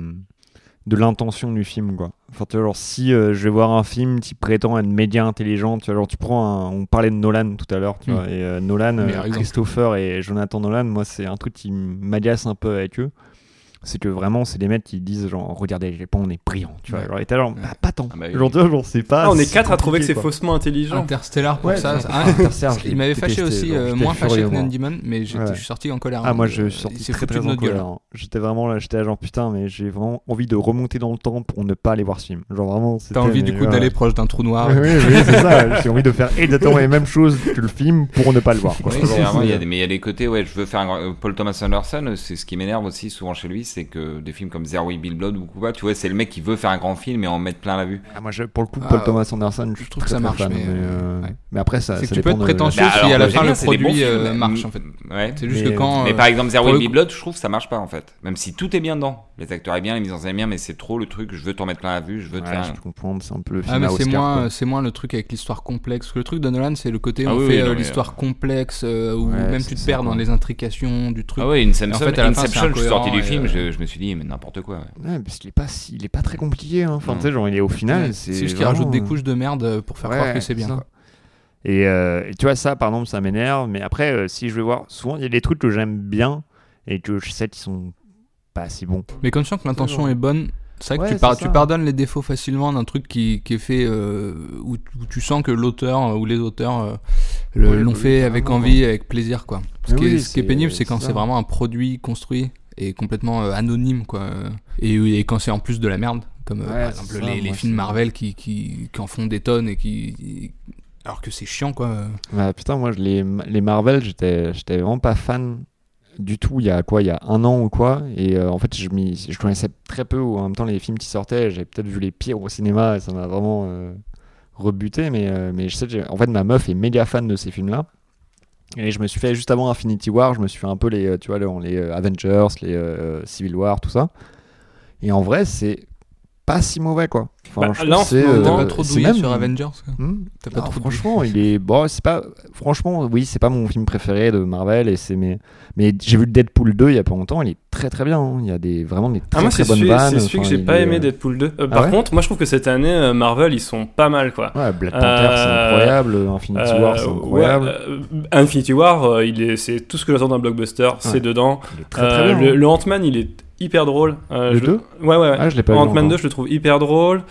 [SPEAKER 5] de l'intention du film, quoi. Enfin, tu vois, genre, si euh, je vais voir un film qui prétend être média intelligent, tu vois, genre, tu prends un... On parlait de Nolan tout à l'heure, tu
[SPEAKER 3] Mm.
[SPEAKER 5] vois, et euh, Nolan, euh. Christopher et Jonathan Nolan, moi, c'est un truc qui m'agace un peu avec eux. C'est que vraiment, c'est des mecs qui disent, genre, regardez, les on est brillants, tu vois.
[SPEAKER 3] Ouais.
[SPEAKER 5] Genre, et t'as genre, bah, pas tant.
[SPEAKER 2] Ah bah oui.
[SPEAKER 5] Vois, genre, c'est pas.
[SPEAKER 1] Ah, on est quatre à trouver que c'est faussement intelligent.
[SPEAKER 3] Interstellar pour
[SPEAKER 5] Ouais,
[SPEAKER 3] ça. ah,
[SPEAKER 5] Interstellar,
[SPEAKER 3] il m'avait fâché aussi,
[SPEAKER 5] genre,
[SPEAKER 3] euh, moins fâché que Demon, mais j'étais-
[SPEAKER 5] Ouais.
[SPEAKER 3] je suis sorti en colère.
[SPEAKER 5] Ah, moi, je suis sorti très très en colère. hein. J'étais vraiment là, j'étais genre putain, mais j'ai vraiment envie de remonter dans le temps pour ne pas aller voir ce film. Genre vraiment, c'était.
[SPEAKER 3] T'as envie du coup d'aller proche d'un trou noir.
[SPEAKER 5] Oui, c'est ça. J'ai envie de faire exactement les mêmes choses que le film pour ne pas le voir.
[SPEAKER 2] Mais il y a des côtés, ouais, je veux faire un, euh, Paul Thomas Anderson, euh, c'est ce qui m'énerve aussi souvent chez lui, c'est que des films comme Zero Will Be Blood ou quoi, tu vois, c'est le mec qui veut faire un grand film et en mettre plein la vue.
[SPEAKER 5] Ah, moi, je- pour le coup,
[SPEAKER 3] Ah,
[SPEAKER 5] Paul Thomas Anderson, je,
[SPEAKER 3] trouve que ça marche,
[SPEAKER 5] fan,
[SPEAKER 3] mais, euh, ouais.
[SPEAKER 5] mais après, ça.
[SPEAKER 3] C'est que
[SPEAKER 5] ça
[SPEAKER 3] tu peux être prétentieux
[SPEAKER 2] Bah,
[SPEAKER 3] si
[SPEAKER 2] alors,
[SPEAKER 3] à la fin le produit euh, marche en fait.
[SPEAKER 2] Ouais.
[SPEAKER 3] C'est juste
[SPEAKER 5] Mais-
[SPEAKER 3] que quand.
[SPEAKER 2] Mais
[SPEAKER 3] euh,
[SPEAKER 2] par exemple, Zero
[SPEAKER 3] coup-
[SPEAKER 2] Blood, je trouve que ça marche pas en fait. Même si tout est bien dedans. Les acteurs est bien, les mises en scène est bien, mais c'est trop le truc, je veux t'en mettre plein la vue, je veux te faire.
[SPEAKER 5] je peux comprendre, c'est un peu le film
[SPEAKER 3] Ah mais
[SPEAKER 5] à
[SPEAKER 3] c'est moins,
[SPEAKER 5] quoi.
[SPEAKER 3] c'est moins le truc avec l'histoire complexe. Le truc de Nolan, c'est le côté on
[SPEAKER 2] oui,
[SPEAKER 3] fait
[SPEAKER 2] oui,
[SPEAKER 3] l'histoire complexe où
[SPEAKER 5] Ouais,
[SPEAKER 3] même tu te perds dans les intrications du truc.
[SPEAKER 2] Ah ouais, Inception, je suis sorti du film, je, me suis dit, mais n'importe quoi. ouais.
[SPEAKER 5] Ouais, parce qu'il est pas si, il est pas très compliqué. Hein. Enfin, tu sais, genre, il est au final.
[SPEAKER 3] Ouais,
[SPEAKER 5] c'est
[SPEAKER 3] juste qu'il
[SPEAKER 5] vraiment,
[SPEAKER 3] rajoute des couches de merde euh, pour faire
[SPEAKER 5] Ouais,
[SPEAKER 3] croire que c'est bien.
[SPEAKER 5] ça.
[SPEAKER 3] quoi.
[SPEAKER 5] Et, euh, et tu vois, ça, par exemple, ça m'énerve. Mais après, euh, si je vais voir, souvent, il y a des trucs que j'aime bien et que je sais qu'ils sont pas si bons.
[SPEAKER 3] Mais quand tu sens que l'intention est bonne, c'est vrai que
[SPEAKER 5] Ouais,
[SPEAKER 3] tu, par- pardonnes les défauts facilement d'un truc qui, qui est fait euh, où, où tu sens que l'auteur euh, ou les auteurs euh, le-
[SPEAKER 5] Ouais,
[SPEAKER 3] l'ont fait avec envie, avec plaisir. Quoi. Ce, qui, est, qui pénible, c'est quand
[SPEAKER 5] c'est
[SPEAKER 3] vraiment un produit construit et complètement euh, anonyme. Quoi. Et, et quand c'est en plus de la merde, comme euh,
[SPEAKER 5] Ouais,
[SPEAKER 3] par exemple
[SPEAKER 5] ça,
[SPEAKER 3] les, films Marvel qui, qui, qui en font des tonnes et qui. Alors que c'est chiant quoi.
[SPEAKER 5] Bah, putain, moi, les, les Marvel, j'étais j'étais vraiment pas fan du tout il y a quoi il y a un an ou quoi et euh, en fait je, je connaissais très peu ou en même temps les films qui sortaient j'ai peut-être vu les pires au cinéma et ça m'a vraiment euh, rebuté mais, euh, mais je sais en fait ma meuf est méga fan de ces films là et je me suis fait juste avant Infinity War je me suis fait un peu les euh, tu vois les, euh, Avengers les euh, Civil War tout ça. Et en vrai c'est pas si mauvais quoi. Enfin,
[SPEAKER 1] Bah,
[SPEAKER 5] je
[SPEAKER 1] là,
[SPEAKER 5] c'est,
[SPEAKER 1] Euh,
[SPEAKER 3] pas trop douillé
[SPEAKER 5] même-
[SPEAKER 3] sur Avengers quoi.
[SPEAKER 5] Hmm
[SPEAKER 3] T'as pas
[SPEAKER 5] non,
[SPEAKER 3] trop
[SPEAKER 5] franchement, il est bon, c'est pas franchement oui, c'est pas mon film préféré de Marvel et c'est mais mais j'ai vu Deadpool 2 il y a pas longtemps, il est très très bien, hein. il y a des vraiment des très
[SPEAKER 1] Ah, moi,
[SPEAKER 5] très
[SPEAKER 1] c'est
[SPEAKER 5] bonnes
[SPEAKER 1] celui,
[SPEAKER 5] vannes.
[SPEAKER 1] c'est celui que j'ai pas aimé
[SPEAKER 5] euh,
[SPEAKER 1] Deadpool 2. Euh,
[SPEAKER 5] Ah
[SPEAKER 1] par
[SPEAKER 5] ouais
[SPEAKER 1] contre, moi, je trouve que cette année, euh, Marvel, ils sont pas mal, quoi.
[SPEAKER 5] Ouais, Black Panther c'est incroyable, Infinity War c'est incroyable.
[SPEAKER 1] ouais, Infinity War, il est, c'est tout ce que j'attends d'un blockbuster, c'est dedans.
[SPEAKER 5] très très bien.
[SPEAKER 1] le,
[SPEAKER 5] hein.
[SPEAKER 1] le Ant-Man, il est hyper drôle.
[SPEAKER 5] Le
[SPEAKER 1] je-
[SPEAKER 5] deux
[SPEAKER 1] Ouais, ouais, ouais.
[SPEAKER 5] Ah, je l'ai pas vu
[SPEAKER 1] Ant-Man
[SPEAKER 5] encore.
[SPEAKER 1] 2, je le trouve hyper drôle.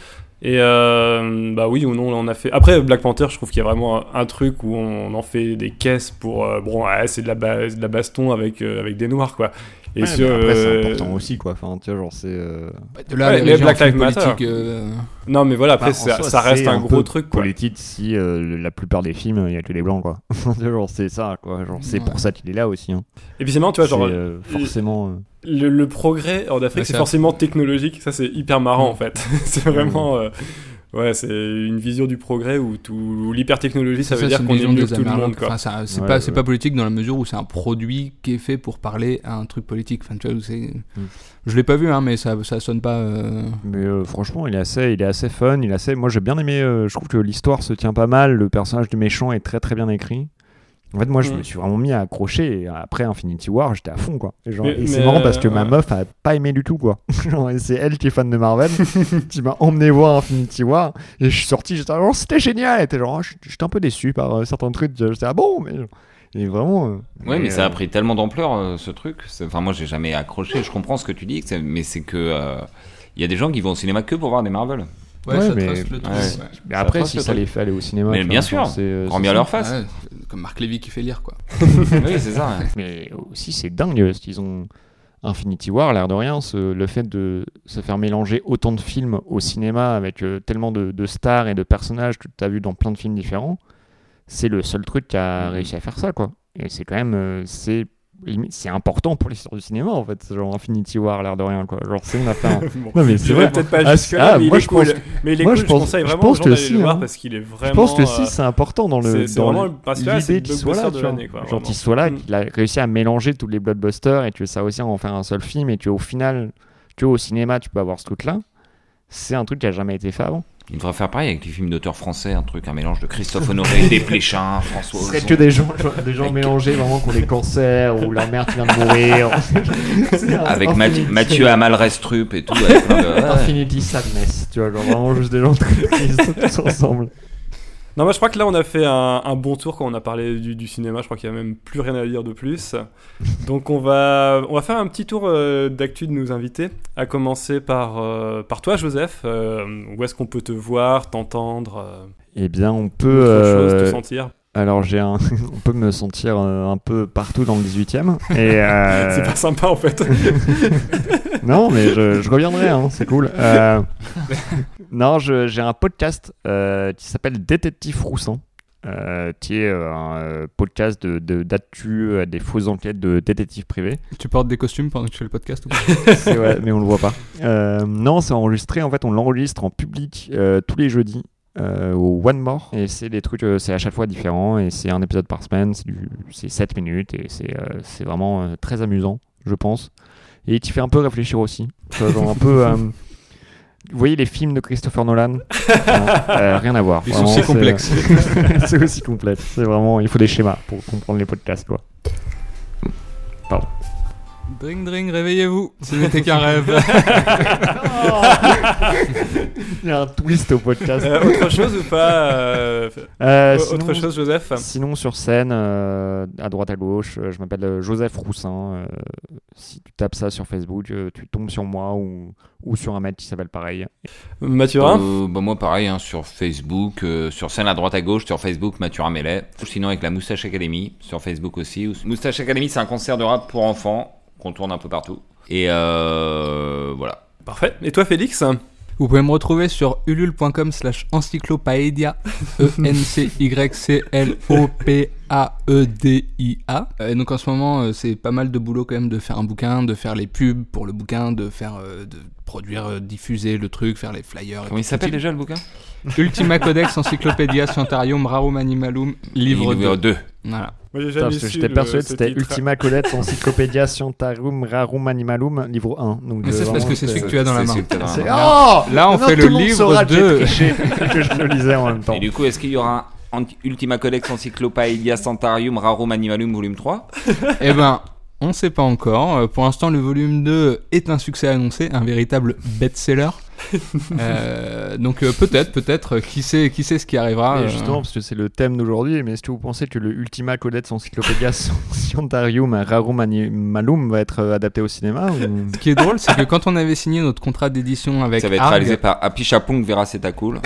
[SPEAKER 1] Et euh, bah oui ou non, on a fait. Après Black Panther, je trouve qu'il y a vraiment un, un truc où on en fait des caisses pour. euh, bon, ouais, c'est de la, ba- de la baston avec euh, avec des noirs quoi. Et
[SPEAKER 5] Ouais,
[SPEAKER 1] sur,
[SPEAKER 5] après, c'est
[SPEAKER 1] euh,
[SPEAKER 5] important aussi, quoi. Enfin, tu vois, genre, c'est. euh,
[SPEAKER 3] De là,
[SPEAKER 1] Ouais,
[SPEAKER 3] les
[SPEAKER 1] les
[SPEAKER 3] régions
[SPEAKER 1] Black Lives Matter.
[SPEAKER 3] euh,
[SPEAKER 1] Non, mais voilà, après,
[SPEAKER 5] Bah,
[SPEAKER 1] ça,
[SPEAKER 5] soi,
[SPEAKER 1] ça reste un,
[SPEAKER 5] un
[SPEAKER 1] gros truc, quoi.
[SPEAKER 5] politique si euh, la plupart des films, il y a que des blancs, quoi. Genre, c'est ça, quoi. Genre, c'est
[SPEAKER 3] Ouais.
[SPEAKER 5] pour ça qu'il est là aussi. Hein.
[SPEAKER 1] Et puis c'est marrant, tu vois, genre,
[SPEAKER 5] C'est, euh, forcément. euh,
[SPEAKER 1] le, le progrès en Afrique,
[SPEAKER 3] Ouais,
[SPEAKER 1] c'est
[SPEAKER 3] c'est
[SPEAKER 1] forcément technologique. Ça, c'est hyper marrant,
[SPEAKER 3] Mm.
[SPEAKER 1] en fait. c'est vraiment... Ouais, c'est une vision du progrès où, tout, où l'hypertechnologie, ça
[SPEAKER 3] c'est
[SPEAKER 1] veut dire qu'on que tout le monde, quoi.
[SPEAKER 3] Enfin, ça- c'est
[SPEAKER 5] Ouais,
[SPEAKER 3] pas,
[SPEAKER 5] ouais.
[SPEAKER 3] c'est pas politique dans la mesure où c'est un produit qui est fait pour parler à un truc politique. Enfin, tu vois, c'est-
[SPEAKER 5] Mm.
[SPEAKER 3] Je l'ai pas vu, hein, mais ça, ça sonne pas. euh,
[SPEAKER 5] Mais euh, franchement, il est assez, il est assez fun. Il est assez. Moi, j'ai bien aimé. euh, je trouve que l'histoire se tient pas mal. Le personnage du méchant est très très bien écrit. En fait, moi, je
[SPEAKER 1] Mm.
[SPEAKER 5] me suis vraiment mis à accrocher. Et après Infinity War, j'étais à fond, quoi. Et, genre-
[SPEAKER 1] Mais-
[SPEAKER 5] et c'est
[SPEAKER 1] mais,
[SPEAKER 5] marrant parce que ma meuf a pas aimé du tout, quoi. Genre, et c'est elle qui est fan de Marvel, qui m'a emmené voir Infinity War. Et je suis sorti, j'étais genre, c'était génial. Elle était genre, Ah, j'étais un peu déçu par euh, certains trucs. J'étais ah bon, mais et vraiment. euh,
[SPEAKER 2] Ouais, mais ça a
[SPEAKER 5] euh,
[SPEAKER 2] pris tellement d'ampleur euh, ce truc. C'est- Enfin, moi, j'ai jamais accroché. Je comprends ce que tu dis, mais c'est que euh, il y a des gens qui vont au cinéma que pour voir des Marvel.
[SPEAKER 3] Ouais,
[SPEAKER 5] Ouais,
[SPEAKER 3] ça
[SPEAKER 5] mais-
[SPEAKER 3] trace le truc.
[SPEAKER 2] Ouais.
[SPEAKER 3] ouais.
[SPEAKER 5] Mais après,
[SPEAKER 2] passe,
[SPEAKER 5] si
[SPEAKER 2] le
[SPEAKER 5] ça
[SPEAKER 2] truc.
[SPEAKER 5] les fait aller au cinéma.
[SPEAKER 2] Mais bien sûr,
[SPEAKER 5] c'est, euh,
[SPEAKER 2] Grand
[SPEAKER 5] c'est
[SPEAKER 2] bien
[SPEAKER 5] ça.
[SPEAKER 2] leur face.
[SPEAKER 3] Ouais, comme Marc Lévy qui fait lire, quoi.
[SPEAKER 2] oui, c'est ça. ouais.
[SPEAKER 5] Mais aussi, c'est dingue parce qu'ils ont Infinity War, l'air de rien, ce- le fait de se faire mélanger autant de films au cinéma avec euh, tellement de, de stars et de personnages que tu as vu dans plein de films différents, c'est le seul truc qui a
[SPEAKER 2] Mhm.
[SPEAKER 5] réussi à faire ça, quoi. Et c'est quand même, euh, c'est c'est important pour l'histoire du cinéma en fait, genre Infinity War, l'air de rien, quoi. Genre, c'est une affaire.
[SPEAKER 1] Bon.
[SPEAKER 5] non, mais c'est vrai.
[SPEAKER 1] peut-être pas
[SPEAKER 5] Ah,
[SPEAKER 1] jusque là,
[SPEAKER 5] ah,
[SPEAKER 1] mais il
[SPEAKER 5] moi,
[SPEAKER 1] est
[SPEAKER 5] je
[SPEAKER 1] cool.
[SPEAKER 5] pense-
[SPEAKER 1] mais il est
[SPEAKER 5] moi,
[SPEAKER 1] cool,
[SPEAKER 5] je pense- je que si, hein.
[SPEAKER 1] parce qu'il est vraiment...
[SPEAKER 5] Je pense que
[SPEAKER 1] euh,
[SPEAKER 5] si, c'est important dans le.
[SPEAKER 1] c'est-
[SPEAKER 5] dans
[SPEAKER 1] là,
[SPEAKER 5] l'idée qu'il soit là, tu vois.
[SPEAKER 1] l'année, quoi,
[SPEAKER 5] Genre qu'il soit là,
[SPEAKER 1] Mm.
[SPEAKER 5] qu'il a réussi à mélanger tous les blockbusters et tu veux ça aussi en faire un seul film et qu'au final, tu vois, au cinéma, tu peux avoir ce truc-là. C'est un truc qui a jamais été fait avant.
[SPEAKER 2] Il devrait faire pareil avec les films d'auteurs français, un truc, un mélange de Christophe Honoré, Desplechin, François
[SPEAKER 5] Ce serait que des gens, des gens mélangés vraiment qui ont des cancers ou leur mère qui vient de mourir.
[SPEAKER 2] Avec
[SPEAKER 5] Infinity-
[SPEAKER 2] Mathieu, Amal Restrup et tout. avec.
[SPEAKER 5] Infinity Sadness, tu vois, genre vraiment juste des gens très tristes tous ensemble.
[SPEAKER 1] Non, moi je crois que là on a fait un, un bon tour quand on a parlé du, du cinéma. Je crois qu'il n'y a même plus rien à dire de plus. Donc on va, on va faire un petit tour euh, d'actu de nos invités. À commencer par, euh, par toi, Joseph. Euh, où est-ce qu'on peut te voir, t'entendre, euh,
[SPEAKER 5] Eh bien, on peut.
[SPEAKER 1] autre chose, te sentir
[SPEAKER 5] Alors, j'ai un... on peut me sentir un peu partout dans le 18ème. Et. euh,
[SPEAKER 1] C'est pas sympa en fait.
[SPEAKER 5] Non, mais je, je reviendrai, hein, c'est cool. Non, j'ai un podcast euh, qui s'appelle Détective Roussan, euh, qui est euh, un euh, podcast de, de, d'actu, euh, des fausses enquêtes de détectives privés.
[SPEAKER 3] Tu portes des costumes pendant que tu fais le podcast ou pas?
[SPEAKER 5] C'est vrai, mais on le voit pas. Euh, non, c'est enregistré, en fait, on l'enregistre en public tous les jeudis. au One More et c'est des trucs c'est à chaque fois différent et c'est un épisode par semaine c'est du c'est 7 minutes et c'est c'est vraiment très amusant je pense et qui fait un peu réfléchir aussi genre un peu vous voyez les films de Christopher Nolan Non, euh, rien à voir.
[SPEAKER 3] Ils sont
[SPEAKER 5] Vraiment,
[SPEAKER 3] si
[SPEAKER 5] c'est- c'est aussi complexe. C'est vraiment il faut des schémas pour comprendre les podcasts quoi
[SPEAKER 3] Dring dring, réveillez-vous. Ce n'était qu'un rêve.
[SPEAKER 5] il y a un twist au podcast
[SPEAKER 1] Euh, autre chose ou pas euh,
[SPEAKER 5] Euh,
[SPEAKER 1] Autre
[SPEAKER 5] sinon-
[SPEAKER 1] chose, Joseph
[SPEAKER 5] Sinon, sur scène, euh, à droite à gauche, euh, je m'appelle Joseph Roussin. euh, si tu tapes ça sur Facebook, euh, tu tombes sur moi ou, ou sur un mec qui s'appelle pareil.
[SPEAKER 1] Mathurin
[SPEAKER 2] Euh, bah moi pareil hein, sur Facebook, euh, sur scène à droite à gauche, sur Facebook Mathurin Mellet. Sinon avec la Moustache Academy, sur Facebook aussi. Ou- Moustache Academy c'est un concert de rap pour enfants qu'on tourne un peu partout. Et euh, voilà.
[SPEAKER 1] Parfait. Et toi, Félix?
[SPEAKER 3] Vous pouvez me retrouver sur ulule.com slash encyclopaedia, E E-N-C-Y-C-L-O-P-A-E-D-I-A. Euh, Et donc en ce moment, euh, c'est pas mal de boulot quand même de faire un bouquin, de faire les pubs pour le bouquin, de faire, de produire, diffuser le truc, faire les flyers. et
[SPEAKER 2] Comment il s'appelle déjà le bouquin?
[SPEAKER 3] Ultima Codex Encyclopédia Scientarium Rarum Animalum, livre
[SPEAKER 2] Numéro
[SPEAKER 3] 2.
[SPEAKER 2] 2.
[SPEAKER 3] Voilà.
[SPEAKER 1] Moi, j'ai
[SPEAKER 5] Putain,
[SPEAKER 1] jamais
[SPEAKER 5] parce que
[SPEAKER 1] su
[SPEAKER 5] j'étais persuadé que c'était. Ultima Colette Encyclopedia Scientarum Rarum Animalum, livre 1. Donc,
[SPEAKER 3] Mais ça,
[SPEAKER 5] euh,
[SPEAKER 3] c'est parce que c'est celui que tu as dans la main.
[SPEAKER 5] Oh
[SPEAKER 3] Là, on fait le livre
[SPEAKER 5] saura que j'ai
[SPEAKER 3] 2.
[SPEAKER 5] triché et que je le lisais en même temps.
[SPEAKER 2] Et du coup, est-ce qu'il y aura un Ultima Codex Encyclopaedia Santarium Rarum Animalum volume 3
[SPEAKER 3] Eh ben, on ne sait pas encore. Euh, Pour l'instant, le volume 2 est un succès annoncé, un véritable best-seller. Euh, donc euh, peut-être, peut-être, euh, qui sait, qui sait ce qui arrivera.
[SPEAKER 5] Et
[SPEAKER 3] euh,
[SPEAKER 5] justement, parce que c'est le thème d'aujourd'hui, mais est-ce que vous pensez que le Ultima Codex Encyclopedia Scientarium Rarum Animalum va être adapté au cinéma ou...
[SPEAKER 3] Ce qui est drôle, c'est que quand on avait signé notre contrat d'édition avec
[SPEAKER 2] Ça va être
[SPEAKER 3] Arg,
[SPEAKER 2] réalisé par Happy Chapong Vera cool.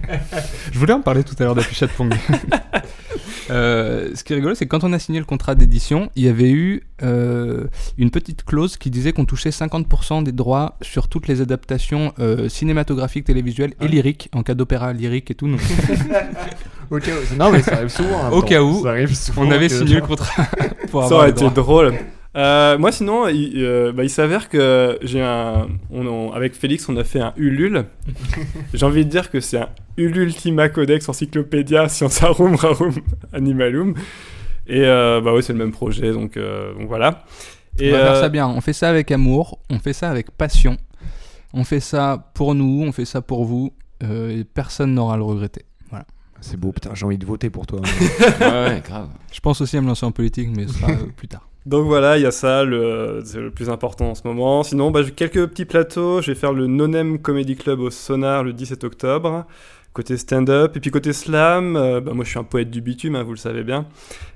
[SPEAKER 3] je voulais en parler tout à l'heure d'Apichat Pong. Euh, ce qui est rigolo, c'est que quand on a signé le contrat d'édition, il y avait eu euh, une petite clause qui disait qu'on touchait 50% des droits sur toutes les adaptations euh, cinématographiques, télévisuelles et lyriques, en cas d'opéra lyrique et tout. Donc,
[SPEAKER 5] Au cas où- Non, mais ça arrive souvent.
[SPEAKER 3] Au
[SPEAKER 5] temps.
[SPEAKER 3] cas où,
[SPEAKER 5] Ça arrive souvent
[SPEAKER 3] on avait signé le contrat pour
[SPEAKER 1] Ça
[SPEAKER 3] avoir
[SPEAKER 1] aurait été drôle. Euh, moi, sinon, il, euh, bah, il s'avère que j'ai un. On, on- avec Félix, on a fait un Ulule. j'ai envie de dire que c'est un Ulultima Codex Encyclopédia Scienzarum Rarum Animalum. Et euh, bah ouais, c'est le même projet, donc, euh, donc voilà.
[SPEAKER 3] On
[SPEAKER 1] Et
[SPEAKER 3] va faire ça bien. On fait ça avec amour, on fait ça avec passion. On fait ça pour nous, on fait ça pour vous. euh, et personne n'aura à le regretter.
[SPEAKER 5] C'est beau, putain, j'ai envie de voter pour toi.
[SPEAKER 2] Ouais, ouais, grave.
[SPEAKER 3] Je pense aussi à me lancer en politique, mais ce sera plus tard.
[SPEAKER 1] Donc voilà, il y a ça, c'est le plus important en ce moment. Sinon, bah, j'ai quelques petits plateaux. Je vais faire le Nonem Comedy Club au Sonar le 17 octobre, côté stand-up. Et puis côté slam, euh, bah, moi je suis un poète du bitume, hein, vous le savez bien.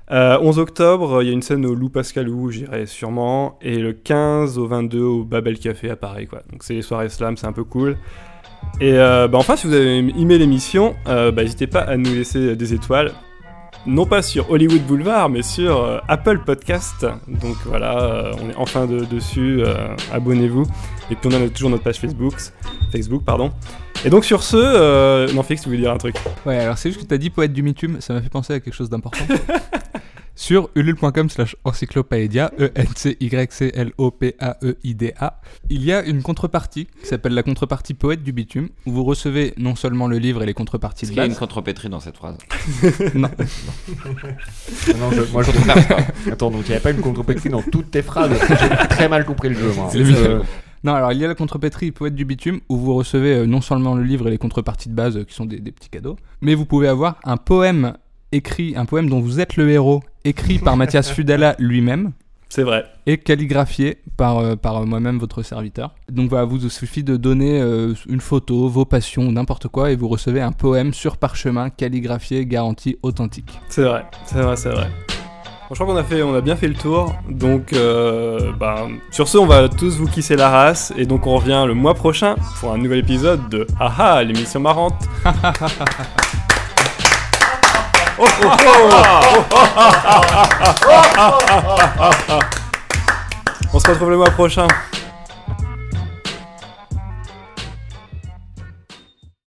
[SPEAKER 1] Euh, 11 octobre, il y a une scène au Loup Pascalou, j'irai sûrement. Et le 15 au 22 au Babel Café à Paris, quoi. Donc c'est les soirées slam, c'est un peu cool. Et euh, bah, enfin, si vous avez aimé l'émission, euh, n'hésitez pas à nous laisser des étoiles non pas sur Hollywood Boulevard, mais sur euh, Apple Podcast. Donc voilà, euh, on est enfin de- dessus. euh, Abonnez-vous. Et puis on a notre- toujours notre page Facebook, Facebook pardon. Et donc sur ce, euh, non Félix, tu voulais dire un truc?
[SPEAKER 3] Ouais, alors c'est juste que t'as dit poète du bitume, ça m'a fait penser à quelque chose d'important. Sur ulule.com slash encyclopédia, E E-N-C-Y-C-L-O-P-A-E-I-D-A, il y a une contrepartie qui s'appelle la contrepartie poète du bitume, où vous recevez non seulement le livre et les contreparties
[SPEAKER 2] Est-ce
[SPEAKER 3] de
[SPEAKER 2] qu'il y a une
[SPEAKER 3] base.
[SPEAKER 2] contrepétrie dans cette phrase
[SPEAKER 3] Non,
[SPEAKER 5] non, je- moi, je Attends, donc il n'y a pas une contrepétrie dans toutes tes phrases. J'ai très mal compris le jeu, moi.
[SPEAKER 3] C'est
[SPEAKER 5] Euh,
[SPEAKER 3] Non, alors il y a la contrepétrie poète du bitume où vous recevez euh, non seulement le livre et les contreparties de base euh, qui sont des, des petits cadeaux, mais vous pouvez avoir un poème écrit, un poème dont vous êtes le héros, écrit par Mathias Fudala lui-même
[SPEAKER 1] C'est vrai.
[SPEAKER 3] et calligraphié par, euh, par moi-même, votre serviteur. Donc voilà, vous suffit de donner euh, une photo, vos passions n'importe quoi et vous recevez un poème sur parchemin calligraphié, garanti authentique.
[SPEAKER 1] C'est vrai, c'est vrai, c'est vrai. Bon, je crois qu'on a, fait, on a bien fait le tour. Donc, euh, bah, sur ce, on va tous vous kisser la race. Et donc, on revient le mois prochain pour un nouvel épisode de Haha, l'émission marrante. On se retrouve le mois prochain.